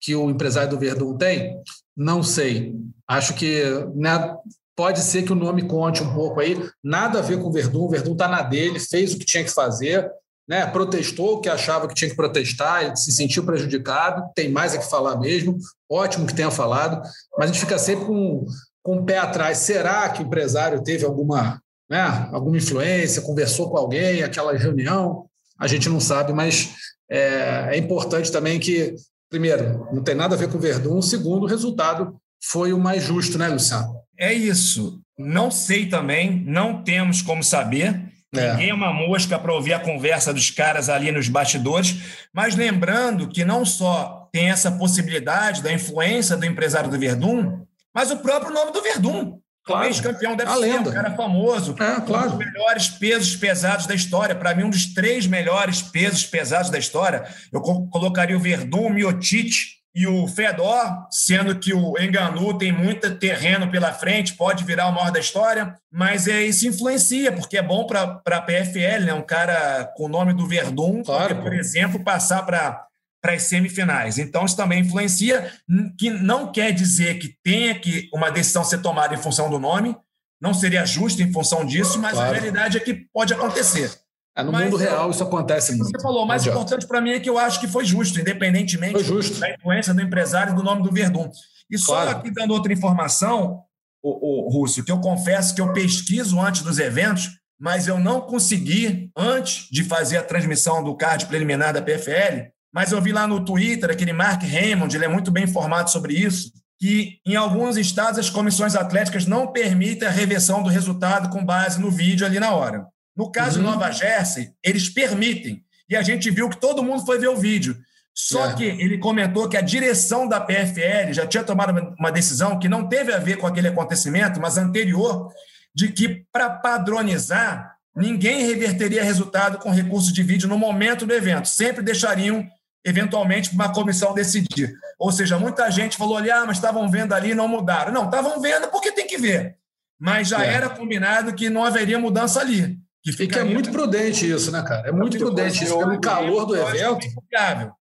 que o empresário do Verdun tem? Não sei. Acho que né, pode ser que o nome conte um pouco aí. Nada a ver com o Verdun. O Verdun está na dele, fez o que tinha que fazer, né, protestou o que achava que tinha que protestar, ele se sentiu prejudicado. Tem mais a que falar mesmo. Ótimo que tenha falado. Mas a gente fica sempre com, com o pé atrás. Será que o empresário teve alguma, né, alguma influência, conversou com alguém, aquela reunião? A gente não sabe, mas é, é importante também que primeiro, não tem nada a ver com o Verdun. Segundo, o resultado foi o mais justo, né, Luciano? É isso. Não sei também, não temos como saber. É. Ninguém é uma mosca para ouvir a conversa dos caras ali nos bastidores, mas lembrando que não só tem essa possibilidade da influência do empresário do Verdun, mas o próprio nome do Verdun. Claro. Ex-campeão deve ser, um cara famoso. É, claro. Um dos melhores pesos pesados da história. Para mim, um dos três melhores pesos pesados da história. Eu colocaria o Verdun, o Miotite e o Fedor, sendo que o Enganu tem muito terreno pela frente, pode virar o maior da história, mas é, isso influencia, porque é bom para a PFL, né? um cara com o nome do Verdun, claro, por exemplo, passar para para as semifinais. Então, isso também influencia, que não quer dizer que tenha que uma decisão ser tomada em função do nome, não seria justo em função disso, mas claro. a realidade é que pode acontecer. É, no Mas, mundo real isso acontece muito. Você falou, o mais importante para mim é que eu acho que foi justo, independentemente foi justo. da influência do empresário e do nome do Verdun. E só claro. aqui dando outra informação, o, o Rússio, que eu confesso que eu pesquiso antes dos eventos, mas eu não consegui, antes de fazer a transmissão do card preliminar da PFL, mas eu vi lá no Twitter, aquele Mark Raymond, ele é muito bem informado sobre isso, que em alguns estados as comissões atléticas não permitem a reversão do resultado com base no vídeo ali na hora. No caso uhum. Nova Jersey, eles permitem. E a gente viu que todo mundo foi ver o vídeo. Só é. que ele comentou que a direção da PFL já tinha tomado uma decisão que não teve a ver com aquele acontecimento, mas anterior, de que para padronizar, ninguém reverteria resultado com recurso de vídeo no momento do evento. Sempre deixariam, eventualmente, uma comissão decidir. Ou seja, muita gente falou ali, ah, mas estavam vendo ali e não mudaram. Não, estavam vendo porque tem que ver. Mas já é. era combinado que não haveria mudança ali. Que e que é muito prudente isso, né, cara? É muito prudente isso, pelo calor do evento.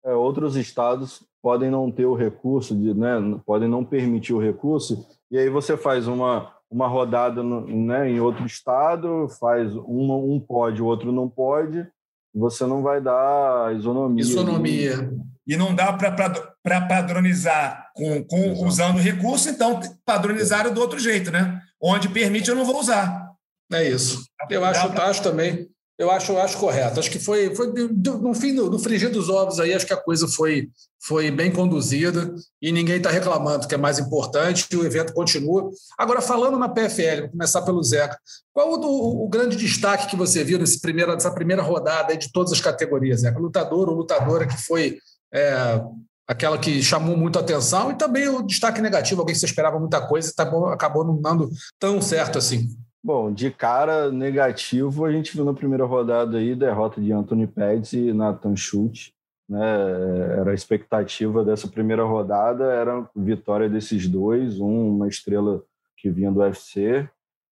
É, outros estados podem não ter o recurso, de, né, podem não permitir o recurso, e aí você faz uma, uma rodada no, né, em outro estado, faz uma, um pode, o outro não pode, você não vai dar isonomia. Isonomia. E não dá para padronizar com, com usando recurso, então padronizaram do outro jeito, né? Onde permite, eu não vou usar. É isso. Eu acho, acho também. Eu acho, eu acho correto. Acho que foi, foi no fim do, frigir dos ovos aí, acho que a coisa foi, foi bem conduzida e ninguém está reclamando, que é mais importante, o evento continua. Agora, falando na PFL, vou começar pelo Zeca. Qual o, o grande destaque que você viu nesse primeiro, nessa primeira rodada de todas as categorias, Zeca? Lutador ou lutadora que foi é, aquela que chamou muito a atenção e também o destaque negativo, alguém que você esperava muita coisa e tá bom, acabou não dando tão certo assim. Bom, de cara negativo, a gente viu na primeira rodada aí derrota de Anthony Pettis e Nathan Schultz. Né? Era a expectativa dessa primeira rodada, era vitória desses dois, um, uma estrela que vinha do UFC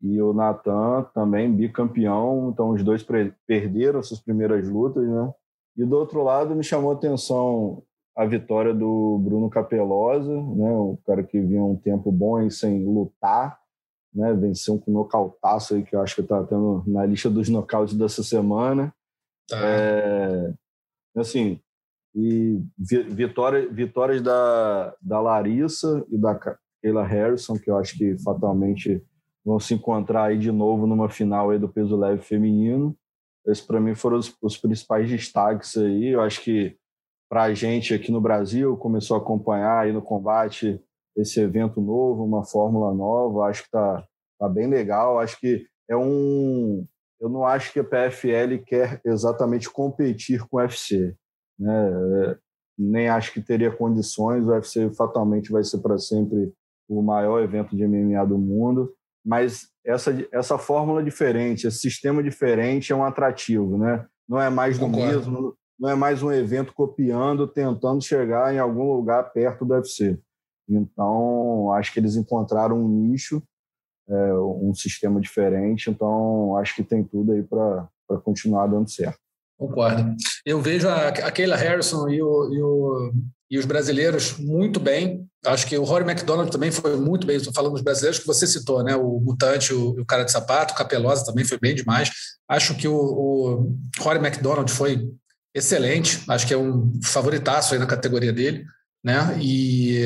e o Nathan também bicampeão, então os dois perderam suas primeiras lutas, né? E do outro lado me chamou a atenção a vitória do Bruno Capelosa, né? O cara que vinha um tempo bom sem lutar, né? Venceu com um nocautaço aí, que eu acho que está tendo na lista dos nocautes dessa semana. Tá. É, assim, e vitória, vitórias da, da Larissa e da Kayla Harrison, que eu acho que fatalmente vão se encontrar aí de novo numa final aí do peso leve feminino. Esses, para mim, foram os, os, principais destaques aí. Eu acho que para a gente aqui no Brasil, começou a acompanhar aí no combate esse evento novo, uma fórmula nova, acho que está tá bem legal. Acho que é um. Eu não acho que a PFL quer exatamente competir com o UFC, né? Nem acho que teria condições. O UFC fatalmente vai ser para sempre o maior evento de MMA do mundo, mas essa, essa fórmula diferente, esse sistema diferente é um atrativo, né? Não é mais do Concordo. mesmo, não é mais um evento copiando, tentando chegar em algum lugar perto do UFC. Então, acho que eles encontraram um nicho, é, um sistema diferente. Então, acho que tem tudo aí para continuar dando certo. Concordo. Eu vejo a, a Kayla Harrison e, o, e, o, e, os brasileiros muito bem. Acho que o Rory McDonald também foi muito bem. Estou falando dos brasileiros que você citou, né? O Mutante, o, o cara de sapato, o Capelosa também foi bem demais. Acho que o, o Rory McDonald foi excelente. Acho que é um favoritaço aí na categoria dele né? E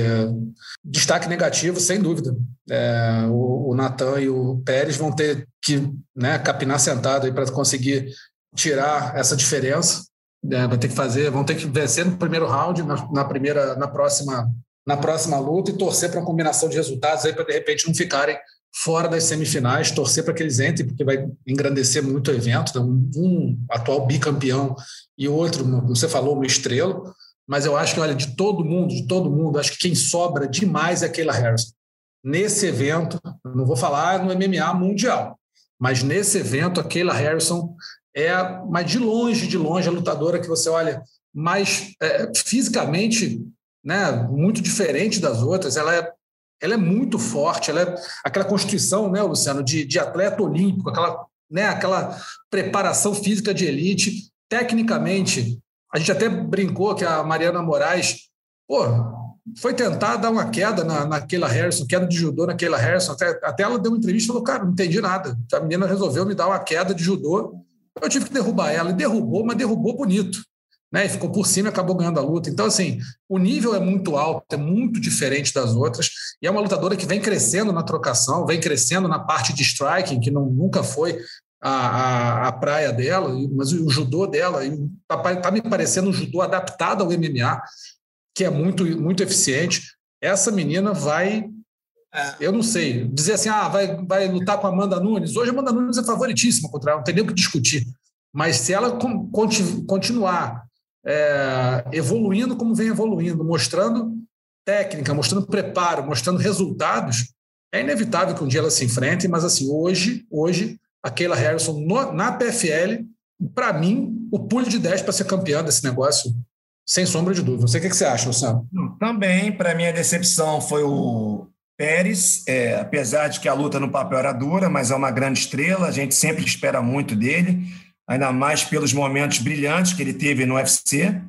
destaque negativo, sem dúvida. É, o, o Natan e o Pérez vão ter que né, capinar sentado para conseguir tirar essa diferença. É, vai ter que fazer, vão ter que vencer no primeiro round, na, na primeira, na próxima, na próxima luta e torcer para uma combinação de resultados aí para de repente não ficarem fora das semifinais, torcer para que eles entrem, porque vai engrandecer muito o evento. Então, um atual bicampeão e outro, você falou, uma estrela mas eu acho que, olha, de todo mundo, de todo mundo, acho que quem sobra demais é a Kayla Harrison. Nesse evento, não vou falar no MMA mundial, mas nesse evento, a Kayla Harrison é, mas de longe, de longe, a lutadora que você olha mais é, fisicamente né, muito diferente das outras. Ela é, ela é muito forte, ela é aquela constituição, né, Luciano, de, de atleta olímpico, aquela, né, aquela preparação física de elite. Tecnicamente, a gente até brincou que a Mariana Moraes, pô, foi tentar dar uma queda na, na Keila Harrison, queda de judô na Keila Harrison. Até, até ela deu uma entrevista e falou: Cara, não entendi nada. A menina resolveu me dar uma queda de judô. Eu tive que derrubar ela. E derrubou, mas derrubou bonito né? E ficou por cima e acabou ganhando a luta. Então, assim, o nível é muito alto, é muito diferente das outras. E é uma lutadora que vem crescendo na trocação, vem crescendo na parte de striking, que não, nunca foi a, a, a praia dela, mas o, judô dela está tá me parecendo um judô adaptado ao MMA, que é muito, muito eficiente. Essa menina vai é. Eu não sei. Dizer assim, ah, vai, vai lutar com a Amanda Nunes. Hoje a Amanda Nunes é favoritíssima contra ela, não tem nem o que discutir. Mas se ela continuar é, evoluindo como vem evoluindo, mostrando técnica, mostrando preparo, mostrando resultados, é inevitável que um dia ela se enfrente, mas assim, hoje, hoje a Keila Harrison no, na PFL, para mim, o pulo de 10 para ser campeã desse negócio, sem sombra de dúvida. Sei o que, você acha, Luciano. Também, para mim, a decepção foi o Pérez, é, apesar de que a luta no papel era dura, mas é uma grande estrela, a gente sempre espera muito dele ainda mais pelos momentos brilhantes que ele teve no UFC.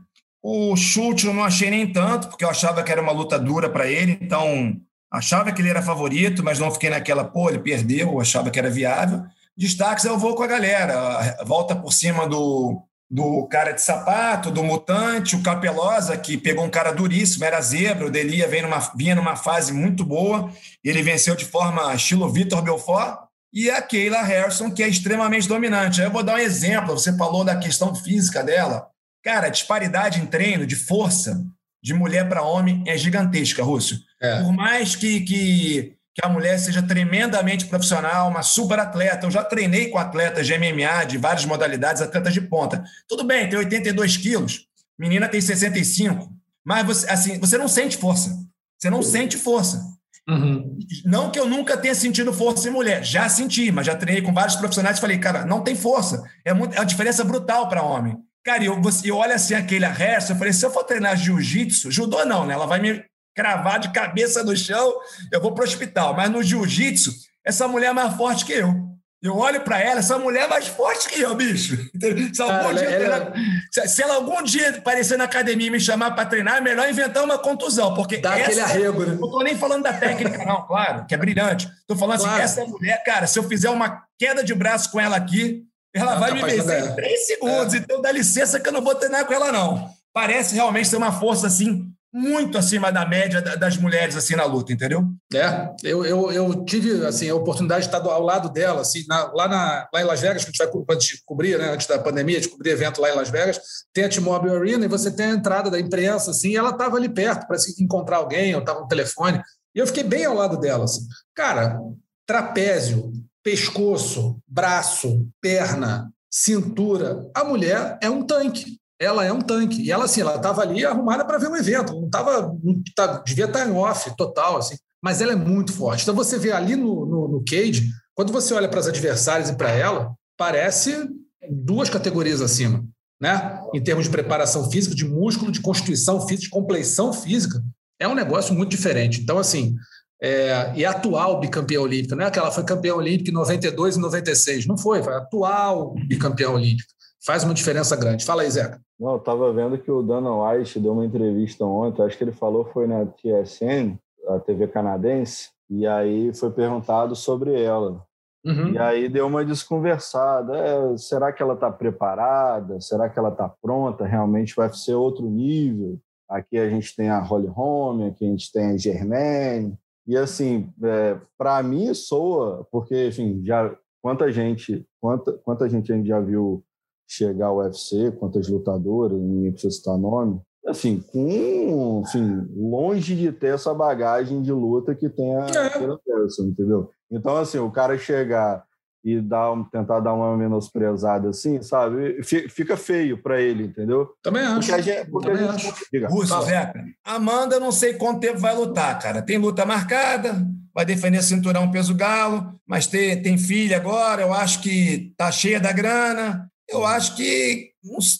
O chute eu não achei nem tanto, porque eu achava que era uma luta dura para ele, então achava que ele era favorito, mas não fiquei naquela, pô, ele perdeu, eu achava que era viável. Destaques eu vou com a galera, volta por cima do, do cara de sapato, do mutante, o Capelosa, que pegou um cara duríssimo, era zebra, o Delia vinha numa, vinha numa fase muito boa, ele venceu de forma estilo Vitor Belfort, e a Keila Harrison, que é extremamente dominante. Aí eu vou dar um exemplo, você falou da questão física dela. Cara, a disparidade em treino de força de mulher para homem é gigantesca, Rússio. É. Por mais que, que, que a mulher seja tremendamente profissional, uma super atleta, eu já treinei com atletas de MMA, de várias modalidades, atletas de ponta. Tudo bem, tem 82 quilos, menina tem 65, mas você, assim, você não sente força. Você não sente força. Uhum. Não que eu nunca tenha sentido força em mulher, já senti, mas já treinei com vários profissionais e falei, cara, não tem força. É, muito, é uma diferença brutal para homem. Cara, eu, você, eu olho assim aquele resto, eu falei, se eu for treinar jiu-jitsu, judô não, né? Ela vai me cravar de cabeça no chão, eu vou para o hospital. Mas no jiu-jitsu, essa mulher é mais forte que eu. Eu olho para ela, essa mulher é mais forte que eu, bicho. Se, algum dia, ela... se ela algum dia aparecer na academia e me chamar para treinar, é melhor inventar uma contusão, porque Dá essa, aquele arrego, né? Não tô nem falando da técnica, não, claro, que é brilhante. Tô falando assim, claro. assim, essa mulher, cara, se eu fizer uma queda de braço com ela aqui, ela não, vai me vencer em três segundos. É. Então dá licença que eu não vou treinar com ela, não. Parece realmente ser uma força assim muito acima da média das mulheres assim na luta, entendeu? É, eu, eu, eu tive assim a oportunidade de estar ao lado dela, assim, na, lá, na, lá em Las Vegas, que a gente vai de cobrir, né, antes da pandemia, de cobrir evento lá em Las Vegas, tem a T-Mobile Arena e você tem a entrada da imprensa, assim, e ela estava ali perto para encontrar alguém, eu estava no telefone, e eu fiquei bem ao lado dela, assim. Cara, trapézio, pescoço, braço, perna, cintura, a mulher é um tanque ela é um tanque. E ela, assim, ela estava ali arrumada para ver um evento, não estava. Tá, devia estar tá em off total, assim. Mas ela é muito forte. Então você vê ali no, no, no cage, quando você olha para as adversárias e para ela, parece duas categorias acima. Né? Em termos de preparação física, de músculo, de constituição física, de compleição física, é um negócio muito diferente. Então, assim, é, e atual bicampeã olímpica, não é que ela foi campeã olímpica em 92 e 96, não foi, foi atual bicampeã olímpica faz uma diferença grande. Fala aí, Zeca. Não, eu estava vendo que o Dana White deu uma entrevista ontem, acho que ele falou foi na TSN, a TV canadense, e aí foi perguntado sobre ela. Uhum. E aí deu uma desconversada. É, será que ela está preparada? Será que ela está pronta? Realmente vai ser outro nível? Aqui a gente tem a Holly Holm, aqui a gente tem a Germaine. E assim, é, para mim soa, porque enfim, já quanta gente, quanta, quanta gente a gente já viu chegar ao UFC, quantas lutadoras, ninguém precisa citar nome, assim, com, assim, longe de ter essa bagagem de luta que tem a é. entendeu? Então, assim, o cara chegar e dar, tentar dar uma menosprezada assim, sabe? Fica feio para ele, entendeu? Também acho. Porque a gente, porque Também a gente... acho. Diga, Russo, Zeca, Amanda, não sei quanto tempo vai lutar, cara. Tem luta marcada, vai defender cinturão peso galo, mas tem, tem filha agora, eu acho que tá cheia da grana. Eu acho que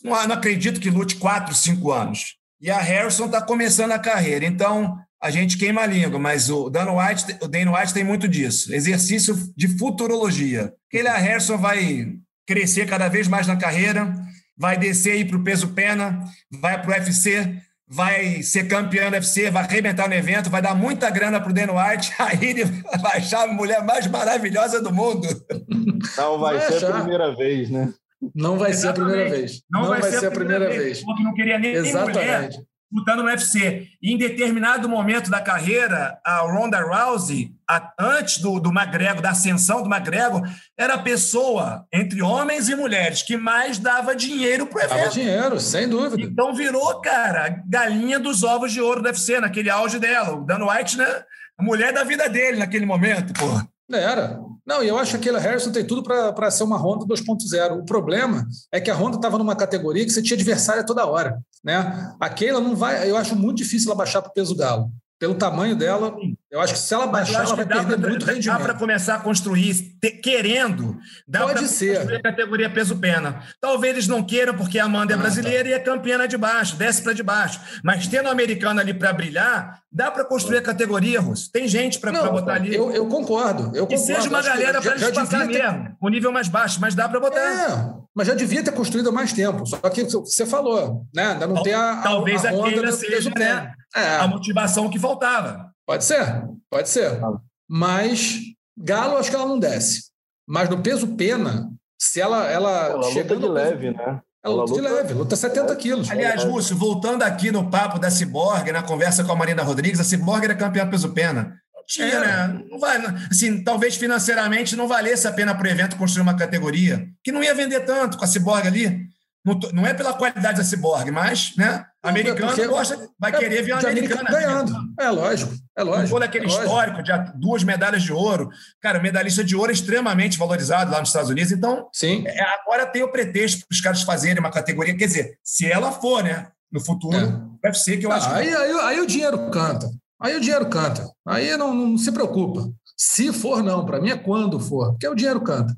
não, não acredito que lute quatro, cinco anos. e a Harrison está começando a carreira. Então, a gente queima a língua, mas o Dan White, o Dan White tem muito disso. Exercício de futurologia. Aquele Harrison vai crescer cada vez mais na carreira, vai descer aí para o peso pena, vai para o UFC, vai ser campeão do UFC, vai arrebentar no evento, vai dar muita grana para o Dan White, <laughs> aí ele vai achar a mulher mais maravilhosa do mundo. Não vai, vai ser achar. a primeira vez, né? Não vai Exatamente. ser a primeira vez. Não, não vai, vai, ser a primeira, primeira vez. vez. Não queria nem Exatamente. mulher lutando no UFC. E em determinado momento da carreira, a Ronda Rousey, a, antes do, do McGregor, da ascensão do McGregor, era a pessoa, entre homens e mulheres, que mais dava dinheiro pro evento. Dava dinheiro, sem dúvida. Então virou, cara, galinha dos ovos de ouro do UFC, naquele auge dela. O Dan White, né? A mulher da vida dele naquele momento, porra. Era. Não, e eu acho que aquela Harrison tem tudo para ser uma Honda 2.0. O problema é que a Honda estava numa categoria que você tinha adversária toda hora. Né? A Keila não vai. Eu acho muito difícil ela baixar para o peso galo pelo tamanho dela, eu acho que se ela baixar, ela vai perder pra, muito rendimento. Dá para começar a construir, te, querendo, dá Pode ser. construir a categoria peso-pena. Talvez eles não queiram, porque a Amanda é ah, brasileira tá. e é campeã de baixo, desce para de baixo. Mas tendo a americana ali para brilhar, dá para construir a categoria, Russo. Tem gente para botar ali. Eu, eu concordo. Eu que seja uma galera para eles passar ter... mesmo, o nível mais baixo, mas dá para botar. É, mas já devia ter construído há mais tempo. Só que você falou, né? Ainda não tem a. Talvez a, a seja, né? é. a motivação que faltava. Pode ser, pode ser. Mas Galo, acho que ela não desce. Mas no peso pena, se ela. Ela, ela luta de leve, né? Ela, luta, de leve, luta 70 quilos. Aliás, Lúcio, voltando aqui no papo da Cyborg, na conversa com a Marina Rodrigues, a Cyborg era campeã peso pena. Tinha, é. né? Não vai, assim, talvez financeiramente não valesse a pena para o evento construir uma categoria, que não ia vender tanto com a Cyborg ali. Não, é pela qualidade da Cyborg, mas, né? Americano é gosta, vai é, querer ver uma americana ganhando. É lógico, é lógico. Todo aquele é histórico de duas medalhas de ouro. Cara, medalhista de ouro é extremamente valorizado lá nos Estados Unidos. Então, Sim. É, agora tem o pretexto para os caras fazerem uma categoria. Quer dizer, se ela for, né? No futuro, é. deve ser que eu ah, acho aí, que... Aí, aí, o dinheiro canta. Aí o dinheiro canta. Aí não, não se preocupa. Se for, não. Para mim é quando for. Porque o dinheiro canta.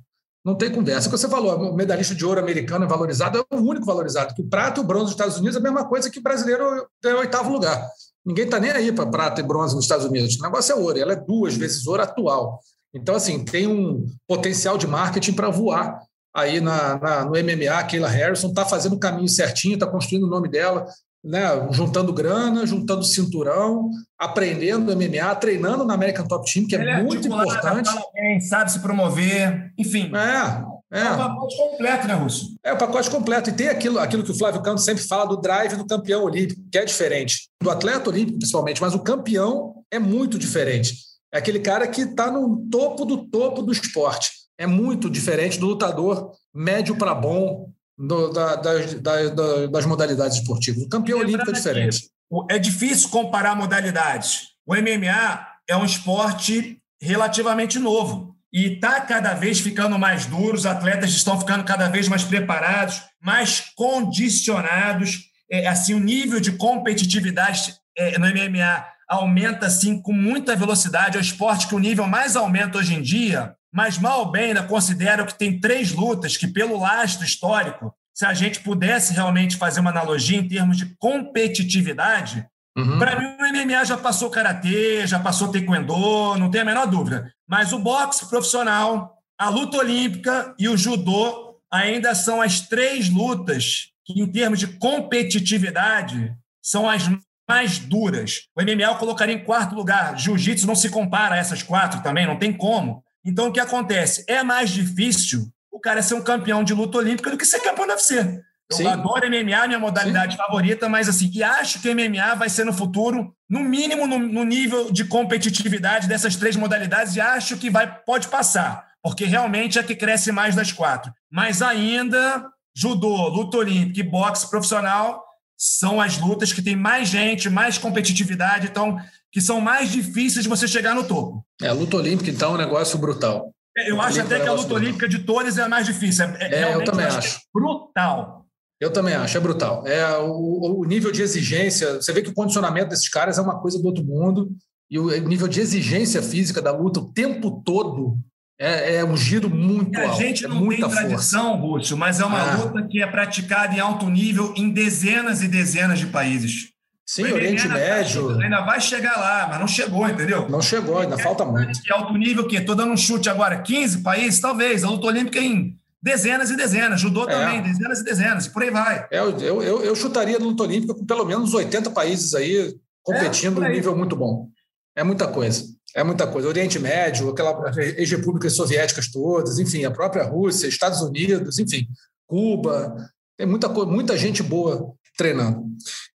Não tem conversa. O que você falou, o medalhista de ouro americano é valorizado, é o único valorizado. Que o prata e o bronze dos Estados Unidos é a mesma coisa que o brasileiro é o oitavo lugar. Ninguém está nem aí para prata e bronze nos Estados Unidos. O negócio é ouro, ela é duas vezes ouro atual. Então, assim, tem um potencial de marketing para voar aí na, na, no MMA. A Keila Harrison está fazendo o caminho certinho, está construindo o nome dela, né, juntando grana, juntando cinturão, aprendendo MMA, treinando na American Top Team, que é, é muito importante. Bem, sabe se promover, enfim. É, é. É o pacote completo, né, Russo? É o pacote completo. E tem aquilo, aquilo que o Flávio Canto sempre fala do drive do campeão olímpico, que é diferente. Do atleta olímpico, principalmente, mas o campeão é muito diferente. É aquele cara que está no topo do topo do esporte. É muito diferente do lutador médio para bom, do, da, das, da, das modalidades esportivas. O campeão olímpico é diferente. É difícil comparar modalidades. O MMA é um esporte relativamente novo e está cada vez ficando mais duro, os atletas estão ficando cada vez mais preparados, mais condicionados. É, assim, o nível de competitividade é, no MMA aumenta assim com muita velocidade. É o esporte que o nível mais aumenta hoje em dia mas mal ou bem ainda considero que tem três lutas que, pelo lastro histórico, se a gente pudesse realmente fazer uma analogia em termos de competitividade, uhum. para mim o MMA já passou karatê, já passou taekwondo, não tem a menor dúvida. Mas o boxe profissional, a luta olímpica e o judô ainda são as três lutas que, em termos de competitividade, são as mais duras. O MMA eu colocaria em quarto lugar. Jiu-jitsu não se compara a essas quatro também, não tem como. Então, o que acontece? É mais difícil o cara ser um campeão de luta olímpica do que ser campeão do UFC. Eu Sim. adoro MMA, minha modalidade Sim. favorita, mas assim, e acho que MMA vai ser no futuro, no mínimo no, no, nível de competitividade dessas três modalidades, e acho que vai, pode passar, porque realmente é que cresce mais das quatro. Mas ainda, judô, luta olímpica e boxe profissional são as lutas que tem mais gente, mais competitividade. Então, que são mais difíceis de você chegar no topo. É, a luta olímpica, então, é um negócio brutal. É, eu acho até que a luta olímpica de todas é a mais difícil. É, é eu também eu acho. brutal. Eu também acho, é brutal. É o, o, nível de exigência. Você vê que o condicionamento desses caras é uma coisa do outro mundo. E o nível de exigência física da luta o tempo todo é, é um giro muito alto. A gente é não tem tradição, Rússio, mas é uma ah. luta que é praticada em alto nível em dezenas e dezenas de países. Sim, o Oriente Médio. Ainda vai chegar lá, mas não chegou, entendeu? Não chegou, ainda falta muito. Que alto nível, o quê? Estou dando um chute agora, 15 países, talvez. A luta olímpica em dezenas e dezenas. Judô é. também, dezenas e dezenas, e por aí vai. É, eu, eu, eu chutaria no luta olímpica com pelo menos 80 países aí competindo é, em nível muito bom. É muita coisa. É muita coisa. Oriente Médio, aquela ex-repúblicas soviéticas todas, enfim, a própria Rússia, Estados Unidos, enfim, Cuba. Tem muita, muita gente boa treinando.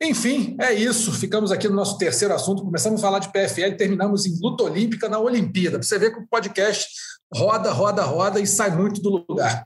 Enfim, é isso. Ficamos aqui no nosso terceiro assunto. Começamos a falar de PFL, terminamos em luta olímpica na Olimpíada. Para você ver que o podcast roda, roda, roda e sai muito do lugar.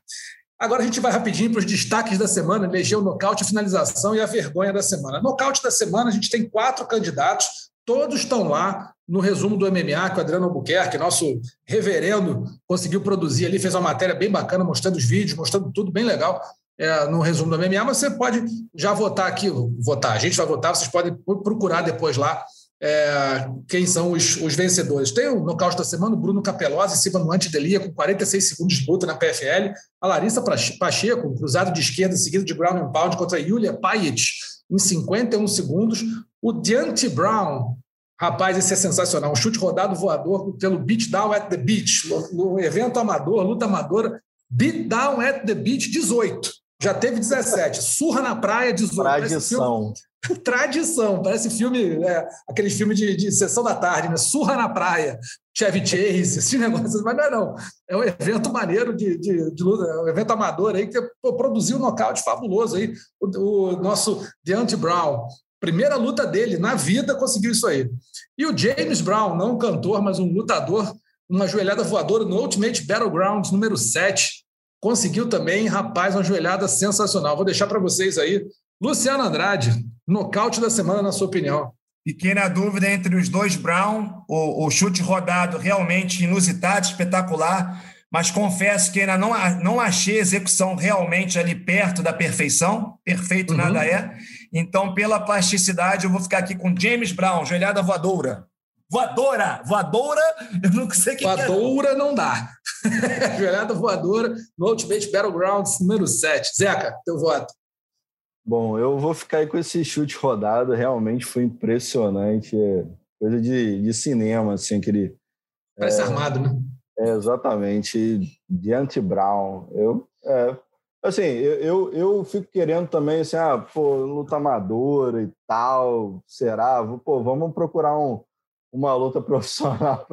Agora a gente vai rapidinho para os destaques da semana, eleger o nocaute, a finalização e a vergonha da semana. Nocaute da semana, a gente tem quatro candidatos, todos estão lá no resumo do MMA que o Adriano Albuquerque, nosso reverendo, conseguiu produzir ali, fez uma matéria bem bacana, mostrando os vídeos, mostrando tudo bem legal é, no resumo do MMA, mas você pode já votar aqui, votar, a gente vai votar, vocês podem procurar depois lá é, quem são os, os, vencedores. Tem o nocaute da semana, o Bruno Capelosa em cima no Antidelia, com 46 segundos de luta na PFL. A Larissa Pacheco, cruzado de esquerda, seguido de ground and pound contra a Yulia Pajic, em 51 segundos. O Deontay Brown, rapaz, esse é sensacional. Um chute rodado voador pelo Beat Down at the Beach, no evento amador, luta amadora. Beat Down at the Beach 18. Já teve 17. Surra na praia, 18. Tradição. <laughs> Tradição. Parece filme, é, aquele filme de, de sessão da tarde, né? Surra na praia, Chevy Chase, esses negócios. Mas não é não. É um evento maneiro de, de, de luta, é um evento amador aí que pô, produziu um nocaute fabuloso aí. O, o nosso Deontay Brown. Primeira luta dele na vida conseguiu isso aí. E o James Brown, não um cantor, mas um lutador, uma joelhada voadora no Ultimate Battlegrounds número 7 conseguiu também, rapaz, uma joelhada sensacional. Vou deixar para vocês aí. Luciano Andrade, nocaute da semana, na sua opinião. Fiquei na dúvida entre os dois Brown, o, o chute rodado realmente inusitado, espetacular, mas confesso que ainda não, não achei a execução realmente ali perto da perfeição. Perfeito uhum. nada é. Então, pela plasticidade, eu vou ficar aqui com James Brown, joelhada voadora. Voadora! Voadora, eu não sei o que Voadora é. não dá. <laughs> Joelhada voadora no Ultimate Battlegrounds número 7. Zeca, teu voto. Bom, eu vou ficar aí com esse chute rodado, realmente foi impressionante. É coisa de, de cinema, assim, aquele. Parece é, armado, né? É, exatamente. Diante Brown. Eu, é, assim, eu, eu, eu, fico querendo também, assim, ah, pô, luta amadora e tal, será? Pô, vamos procurar um uma luta <laughs> profissional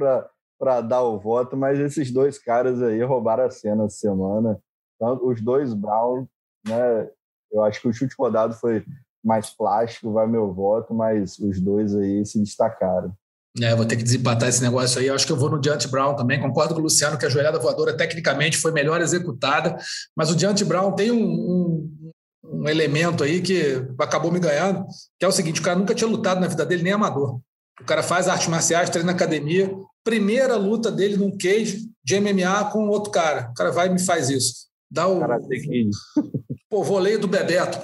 para dar o voto, mas esses dois caras aí roubaram a cena essa semana. Então, os dois Brown, né? Eu acho que o chute rodado foi mais plástico, vai meu voto, mas os dois aí se destacaram. É, vou ter que desempatar esse negócio aí. Eu acho que eu vou no Diante Brown também. Concordo com o Luciano que a joelhada voadora tecnicamente foi melhor executada, mas o Diante Brown tem um, um, um elemento aí que acabou me ganhando, que é o seguinte: o cara nunca tinha lutado na vida dele, nem amador. O cara faz artes marciais, treina na academia. Primeira luta dele num cage de MMA com outro cara. O cara vai e me faz isso. Dá o. Pô, voleio do Bebeto.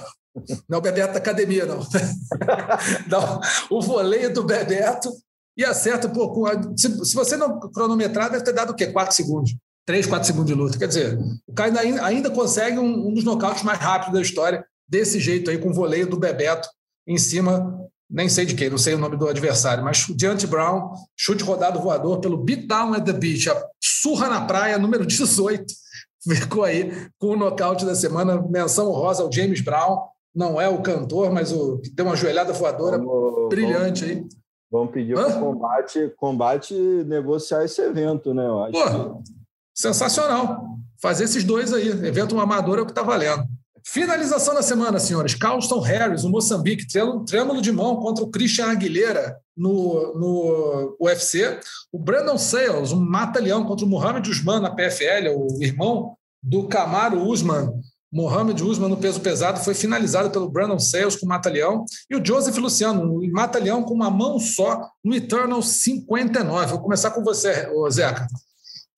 Não, o Bebeto da academia, não. <laughs> Dá o voleio do Bebeto e acerta. Pô, com se, se, você não cronometrar, deve ter dado o quê? Quatro segundos. Três, quatro segundos de luta. Quer dizer, o cara ainda, ainda consegue um, um dos nocautes mais rápidos da história, desse jeito aí, com o voleio do Bebeto em cima nem sei de quem, não sei o nome do adversário, mas Diante Brown, chute rodado voador pelo Beatdown at the Beach, a surra na praia, número 18, <laughs> ficou aí com o nocaute da semana, menção rosa ao James Brown, não é o cantor, mas o que deu uma joelhada voadora vamos, brilhante vamos, aí. Vamos pedir para o combate, combate negociar esse evento, né? Eu acho Pô, que... sensacional. Fazer esses dois aí. Evento amador é o que está valendo. Finalização da semana, senhores. Carlston Harris, o Moçambique, trêmulo de mão contra o Christian Aguilera no, no UFC. O Brandon Sales, um mata-leão contra o Mohamed Usman na PFL, o irmão do Camaro Usman. Mohamed Usman no peso pesado foi finalizado pelo Brandon Sales com mata-leão. E o Joseph Luciano, um mata-leão com uma mão só no Eternal 59. Vou começar com você, Zeca.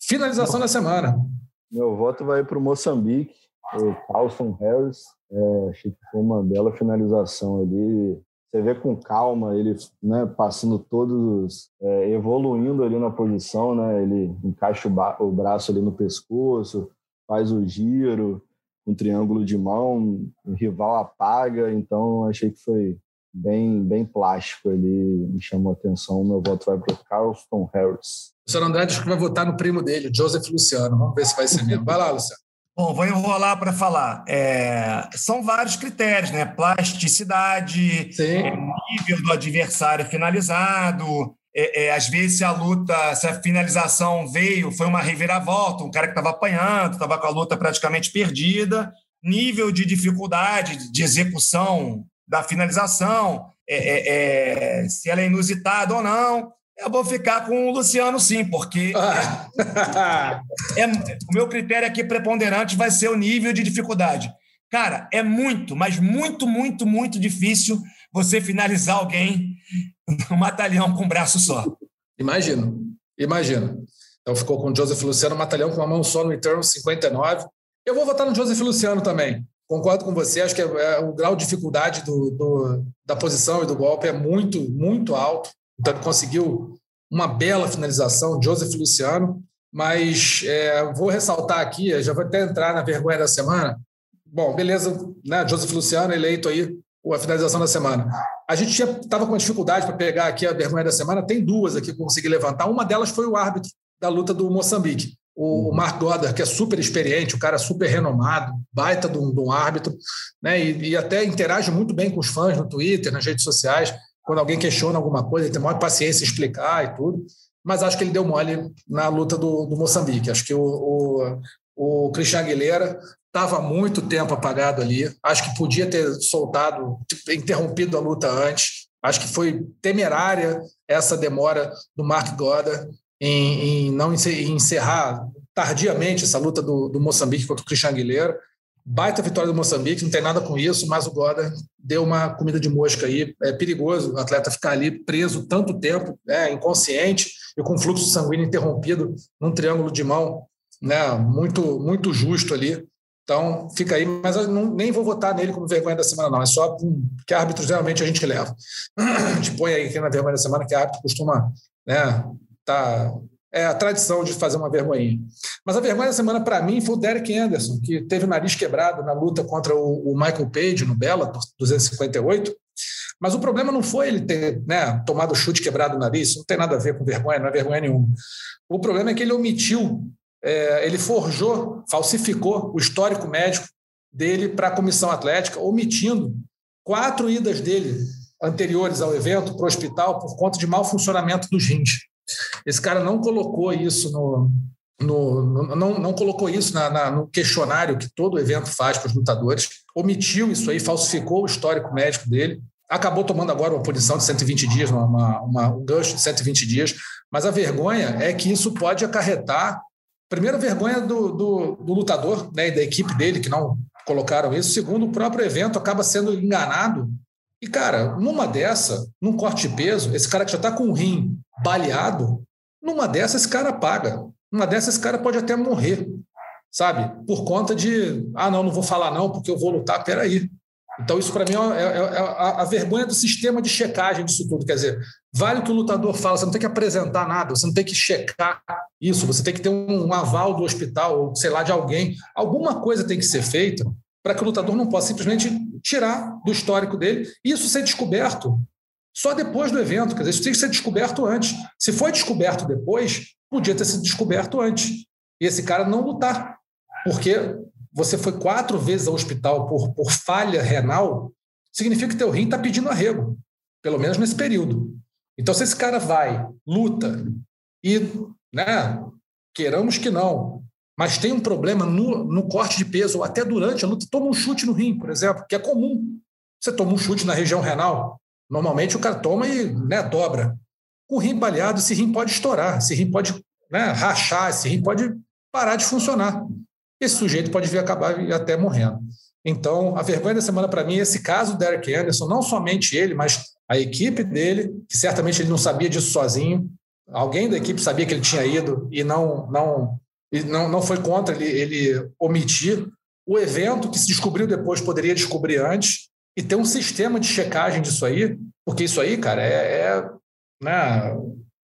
Finalização da semana. Meu voto vai para o Moçambique o Carlson Harris. É, achei que foi uma bela finalização ali. Você vê com calma ele né, passando todos, é, evoluindo ali na posição, né? Ele encaixa o, o, braço ali no pescoço, faz o giro, um triângulo de mão, o rival apaga. Então achei que foi bem, bem plástico ali, me chamou a atenção. Meu voto vai para o Carlston Harris. O senhor André diz que vai votar no primo dele, Joseph Luciano. Vamos ver se vai ser mesmo. Vai lá, Luciano. Bom, vou enrolar para falar. É, são vários critérios, né? Plasticidade, é, nível do adversário finalizado. É, é, às vezes, se a luta, se a finalização veio, foi uma reviravolta, um cara que estava apanhando, estava com a luta praticamente perdida. Nível de dificuldade de execução da finalização, é, é, se ela é inusitada ou não. Eu vou ficar com o Luciano, sim, porque é, o meu critério aqui preponderante vai ser o nível de dificuldade. Cara, é muito, mas muito, muito, muito difícil você finalizar alguém no matalhão com um braço só. Imagino, imagino. Então ficou com o Joseph Luciano, matalhão com uma mão só no Eternal 59. Eu vou votar no Joseph Luciano também. Concordo com você, acho que é, é, o grau de dificuldade do, do, da posição e do golpe é muito, muito alto. Então, ele conseguiu uma bela finalização, Joseph Luciano. Mas é, vou ressaltar aqui, já vou até entrar na vergonha da semana. Bom, beleza, né? Joseph Luciano eleito aí a finalização da semana. A gente estava com dificuldade para pegar aqui a vergonha da semana. Tem duas aqui que eu consegui levantar. Uma delas foi o árbitro da luta do Moçambique o Mark Goddard, que é super experiente, o cara super renomado, baita de um, de um árbitro, né? E, e, até interage muito bem com os fãs no Twitter, nas redes sociais. Quando alguém questiona alguma coisa, ele tem maior paciência explicar e tudo. Mas acho que ele deu mole na luta do, do Moçambique. Acho que o, o, o Christian Aguilera estava muito tempo apagado ali. Acho que podia ter soltado, tipo, interrompido a luta antes. Acho que foi temerária essa demora do Mark Goddard em, em não encerrar tardiamente essa luta do, do Moçambique contra o Cristian Aguilera. Baita vitória do Moçambique, não tem nada com isso, mas o Goda deu uma comida de mosca aí. É perigoso o atleta ficar ali preso tanto tempo, né, inconsciente e com fluxo sanguíneo interrompido num triângulo de mão, né, muito, muito justo ali. Então, fica aí, mas eu não, nem vou votar nele como vergonha da semana, não. É só que árbitros geralmente a gente leva. <clears throat> A gente põe aí aqui na vergonha da semana que árbitro costuma né, tá é a tradição de fazer uma vergonhinha. Mas a vergonha da semana para mim foi o Derek Anderson, que teve o nariz quebrado na luta contra o, Michael Page no Bela 258. Mas o problema não foi ele ter né, tomado chute quebrado o nariz, não tem nada a ver com vergonha, não é vergonha nenhuma. O problema é que ele omitiu, é, ele forjou, falsificou o histórico médico dele para a comissão atlética, omitindo quatro idas dele anteriores ao evento para o hospital por conta de mau funcionamento dos rins. Esse cara não colocou isso no, no, não, não colocou isso na, na, no questionário que todo evento faz para os lutadores, omitiu isso aí, falsificou o histórico médico dele, acabou tomando agora uma punição de 120 dias, uma, uma, um gancho de 120 dias, mas a vergonha é que isso pode acarretar, primeiro, vergonha do, do, do lutador né, e da equipe dele, que não colocaram isso, segundo, o próprio evento acaba sendo enganado e, cara, numa dessa, num corte de peso, esse cara que já está com o rim baleado, numa dessa esse cara paga. Numa dessa esse cara pode até morrer, sabe? Por conta de, ah, não, não vou falar não, porque eu vou lutar, peraí. Então, isso para mim é, é, é a, a, vergonha do sistema de checagem disso tudo. Quer dizer, vale o que o lutador fala, você não tem que apresentar nada, você não tem que checar isso, você tem que ter um, um aval do hospital, ou sei lá, de alguém. Alguma coisa tem que ser feita para que o lutador não possa simplesmente tirar do histórico dele e isso ser descoberto só depois do evento. Quer dizer, isso tem que ser descoberto antes. Se foi descoberto depois, podia ter sido descoberto antes. E esse cara não lutar, porque você foi quatro vezes ao hospital por, por falha renal, significa que teu rim está pedindo arrego, pelo menos nesse período. Então, se esse cara vai, luta e, né, queiramos que não, mas tem um problema no, no corte de peso, ou até durante a luta, toma um chute no rim, por exemplo, que é comum. Você toma um chute na região renal, normalmente o cara toma e né, dobra. Com o rim baleado, esse rim pode estourar, esse rim pode né, rachar, esse rim pode parar de funcionar. Esse sujeito pode vir acabar até morrendo. Então, a vergonha da semana para mim é esse caso do Derek Anderson, não somente ele, mas a equipe dele, que certamente ele não sabia disso sozinho. Alguém da equipe sabia que ele tinha ido e não, não não, não foi contra ele, ele omitir. O evento que se descobriu depois poderia descobrir antes e ter um sistema de checagem disso aí, porque isso aí, cara, é, é né,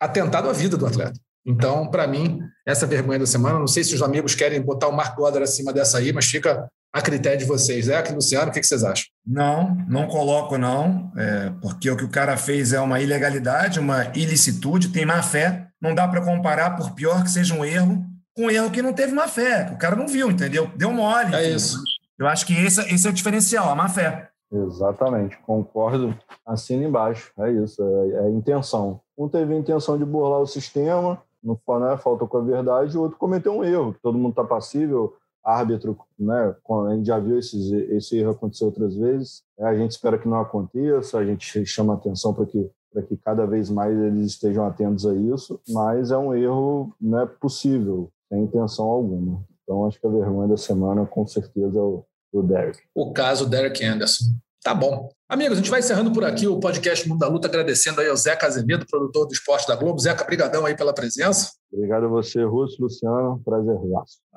atentado à vida do atleta. Então, para mim, essa vergonha da semana, não sei se os amigos querem botar o Mark Goddard acima dessa aí, mas fica a critério de vocês. É, aqui, Luciano, o que, vocês acham? Não, não coloco, não, é, porque o que o cara fez é uma ilegalidade, uma ilicitude, tem má fé. Não dá para comparar, por pior que seja um erro, com um erro que não teve má fé, que o cara não viu, entendeu? Deu mole. É isso. Eu acho que esse, esse é o diferencial, a má fé. Exatamente, concordo. Assina embaixo, é isso, é, é intenção. Um teve a intenção de burlar o sistema, não né, faltou com a verdade, o outro cometeu um erro, que todo mundo está passível, árbitro, né, a gente já viu esses, esse erro acontecer outras vezes, é, a gente espera que não aconteça, a gente chama atenção para que, que cada vez mais eles estejam atentos a isso, mas é um erro né, possível, sem intenção alguma. Então, acho que a vergonha da semana, com certeza, é o, o Derek. O caso Derek Anderson. Tá bom. Amigos, a gente vai encerrando por aqui o podcast Mundo da Luta, agradecendo aí ao Zeca Azevedo, produtor do esporte da Globo. Zeca, brigadão aí pela presença. Obrigado a você, Russo, Luciano, prazer.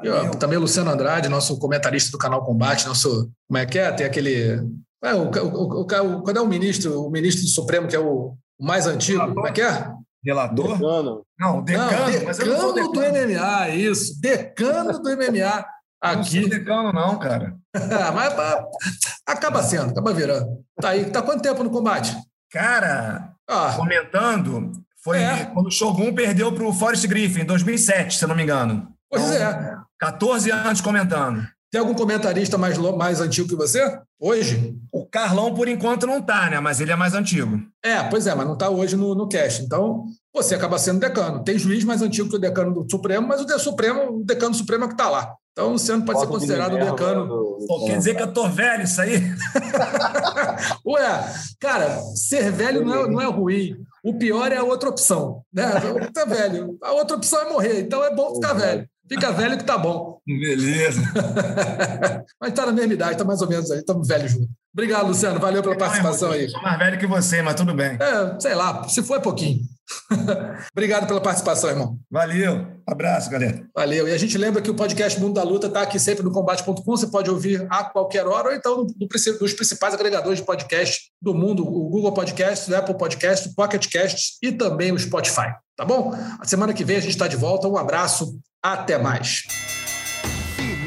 E também o Luciano Andrade, nosso comentarista do canal Combate, nosso, como é que é? Tem aquele... É, o, o, o, quando é o ministro, o ministro do Supremo, que é o mais antigo, como é que é? Relator? Decano. Não, decano. Não, mas decano, decano do MMA, isso. Decano do MMA. Aqui. Não decano, não, cara. <laughs> mas, mas, acaba sendo, acaba virando. Tá aí. Tá quanto tempo no combate? Cara, ah. comentando, foi é. quando o Shogun perdeu para o Forrest Griffin, em 2007, se eu não me engano. Pois então, é. 14 anos comentando. Tem algum comentarista mais, mais antigo que você? Hoje? O Carlão, por enquanto, não tá, né? Mas ele é mais antigo. É, pois é, mas não tá hoje no, no cast. Então, você acaba sendo decano. Tem juiz mais antigo que o decano do Supremo, mas o, Supremo, o decano Supremo é que tá lá. Então, o Luciano pode ser considerado o decano. Pô, quer dizer que eu tô velho isso aí? <laughs> Ué, cara, ser velho não é, não é ruim. O pior é a outra opção. Né? Tá velho. A outra opção é morrer. Então é bom ficar velho. Fica velho que tá bom. Beleza. <laughs> mas tá na mesma idade, tá mais ou menos aí, estamos velhos juntos. Obrigado, Luciano. Valeu pela participação aí. Sou mais velho que você, mas tudo bem. É, sei lá, se for é pouquinho. <laughs> Obrigado pela participação, irmão. Valeu. Abraço, galera. Valeu. E a gente lembra que o podcast Mundo da Luta está aqui sempre no combate.com. Você pode ouvir a qualquer hora, ou então nos principais agregadores de podcast do mundo: o Google Podcast, o Apple Podcast, o Pocket Cast e também o Spotify. Tá bom? A semana que vem a gente está de volta. Um abraço. Até mais.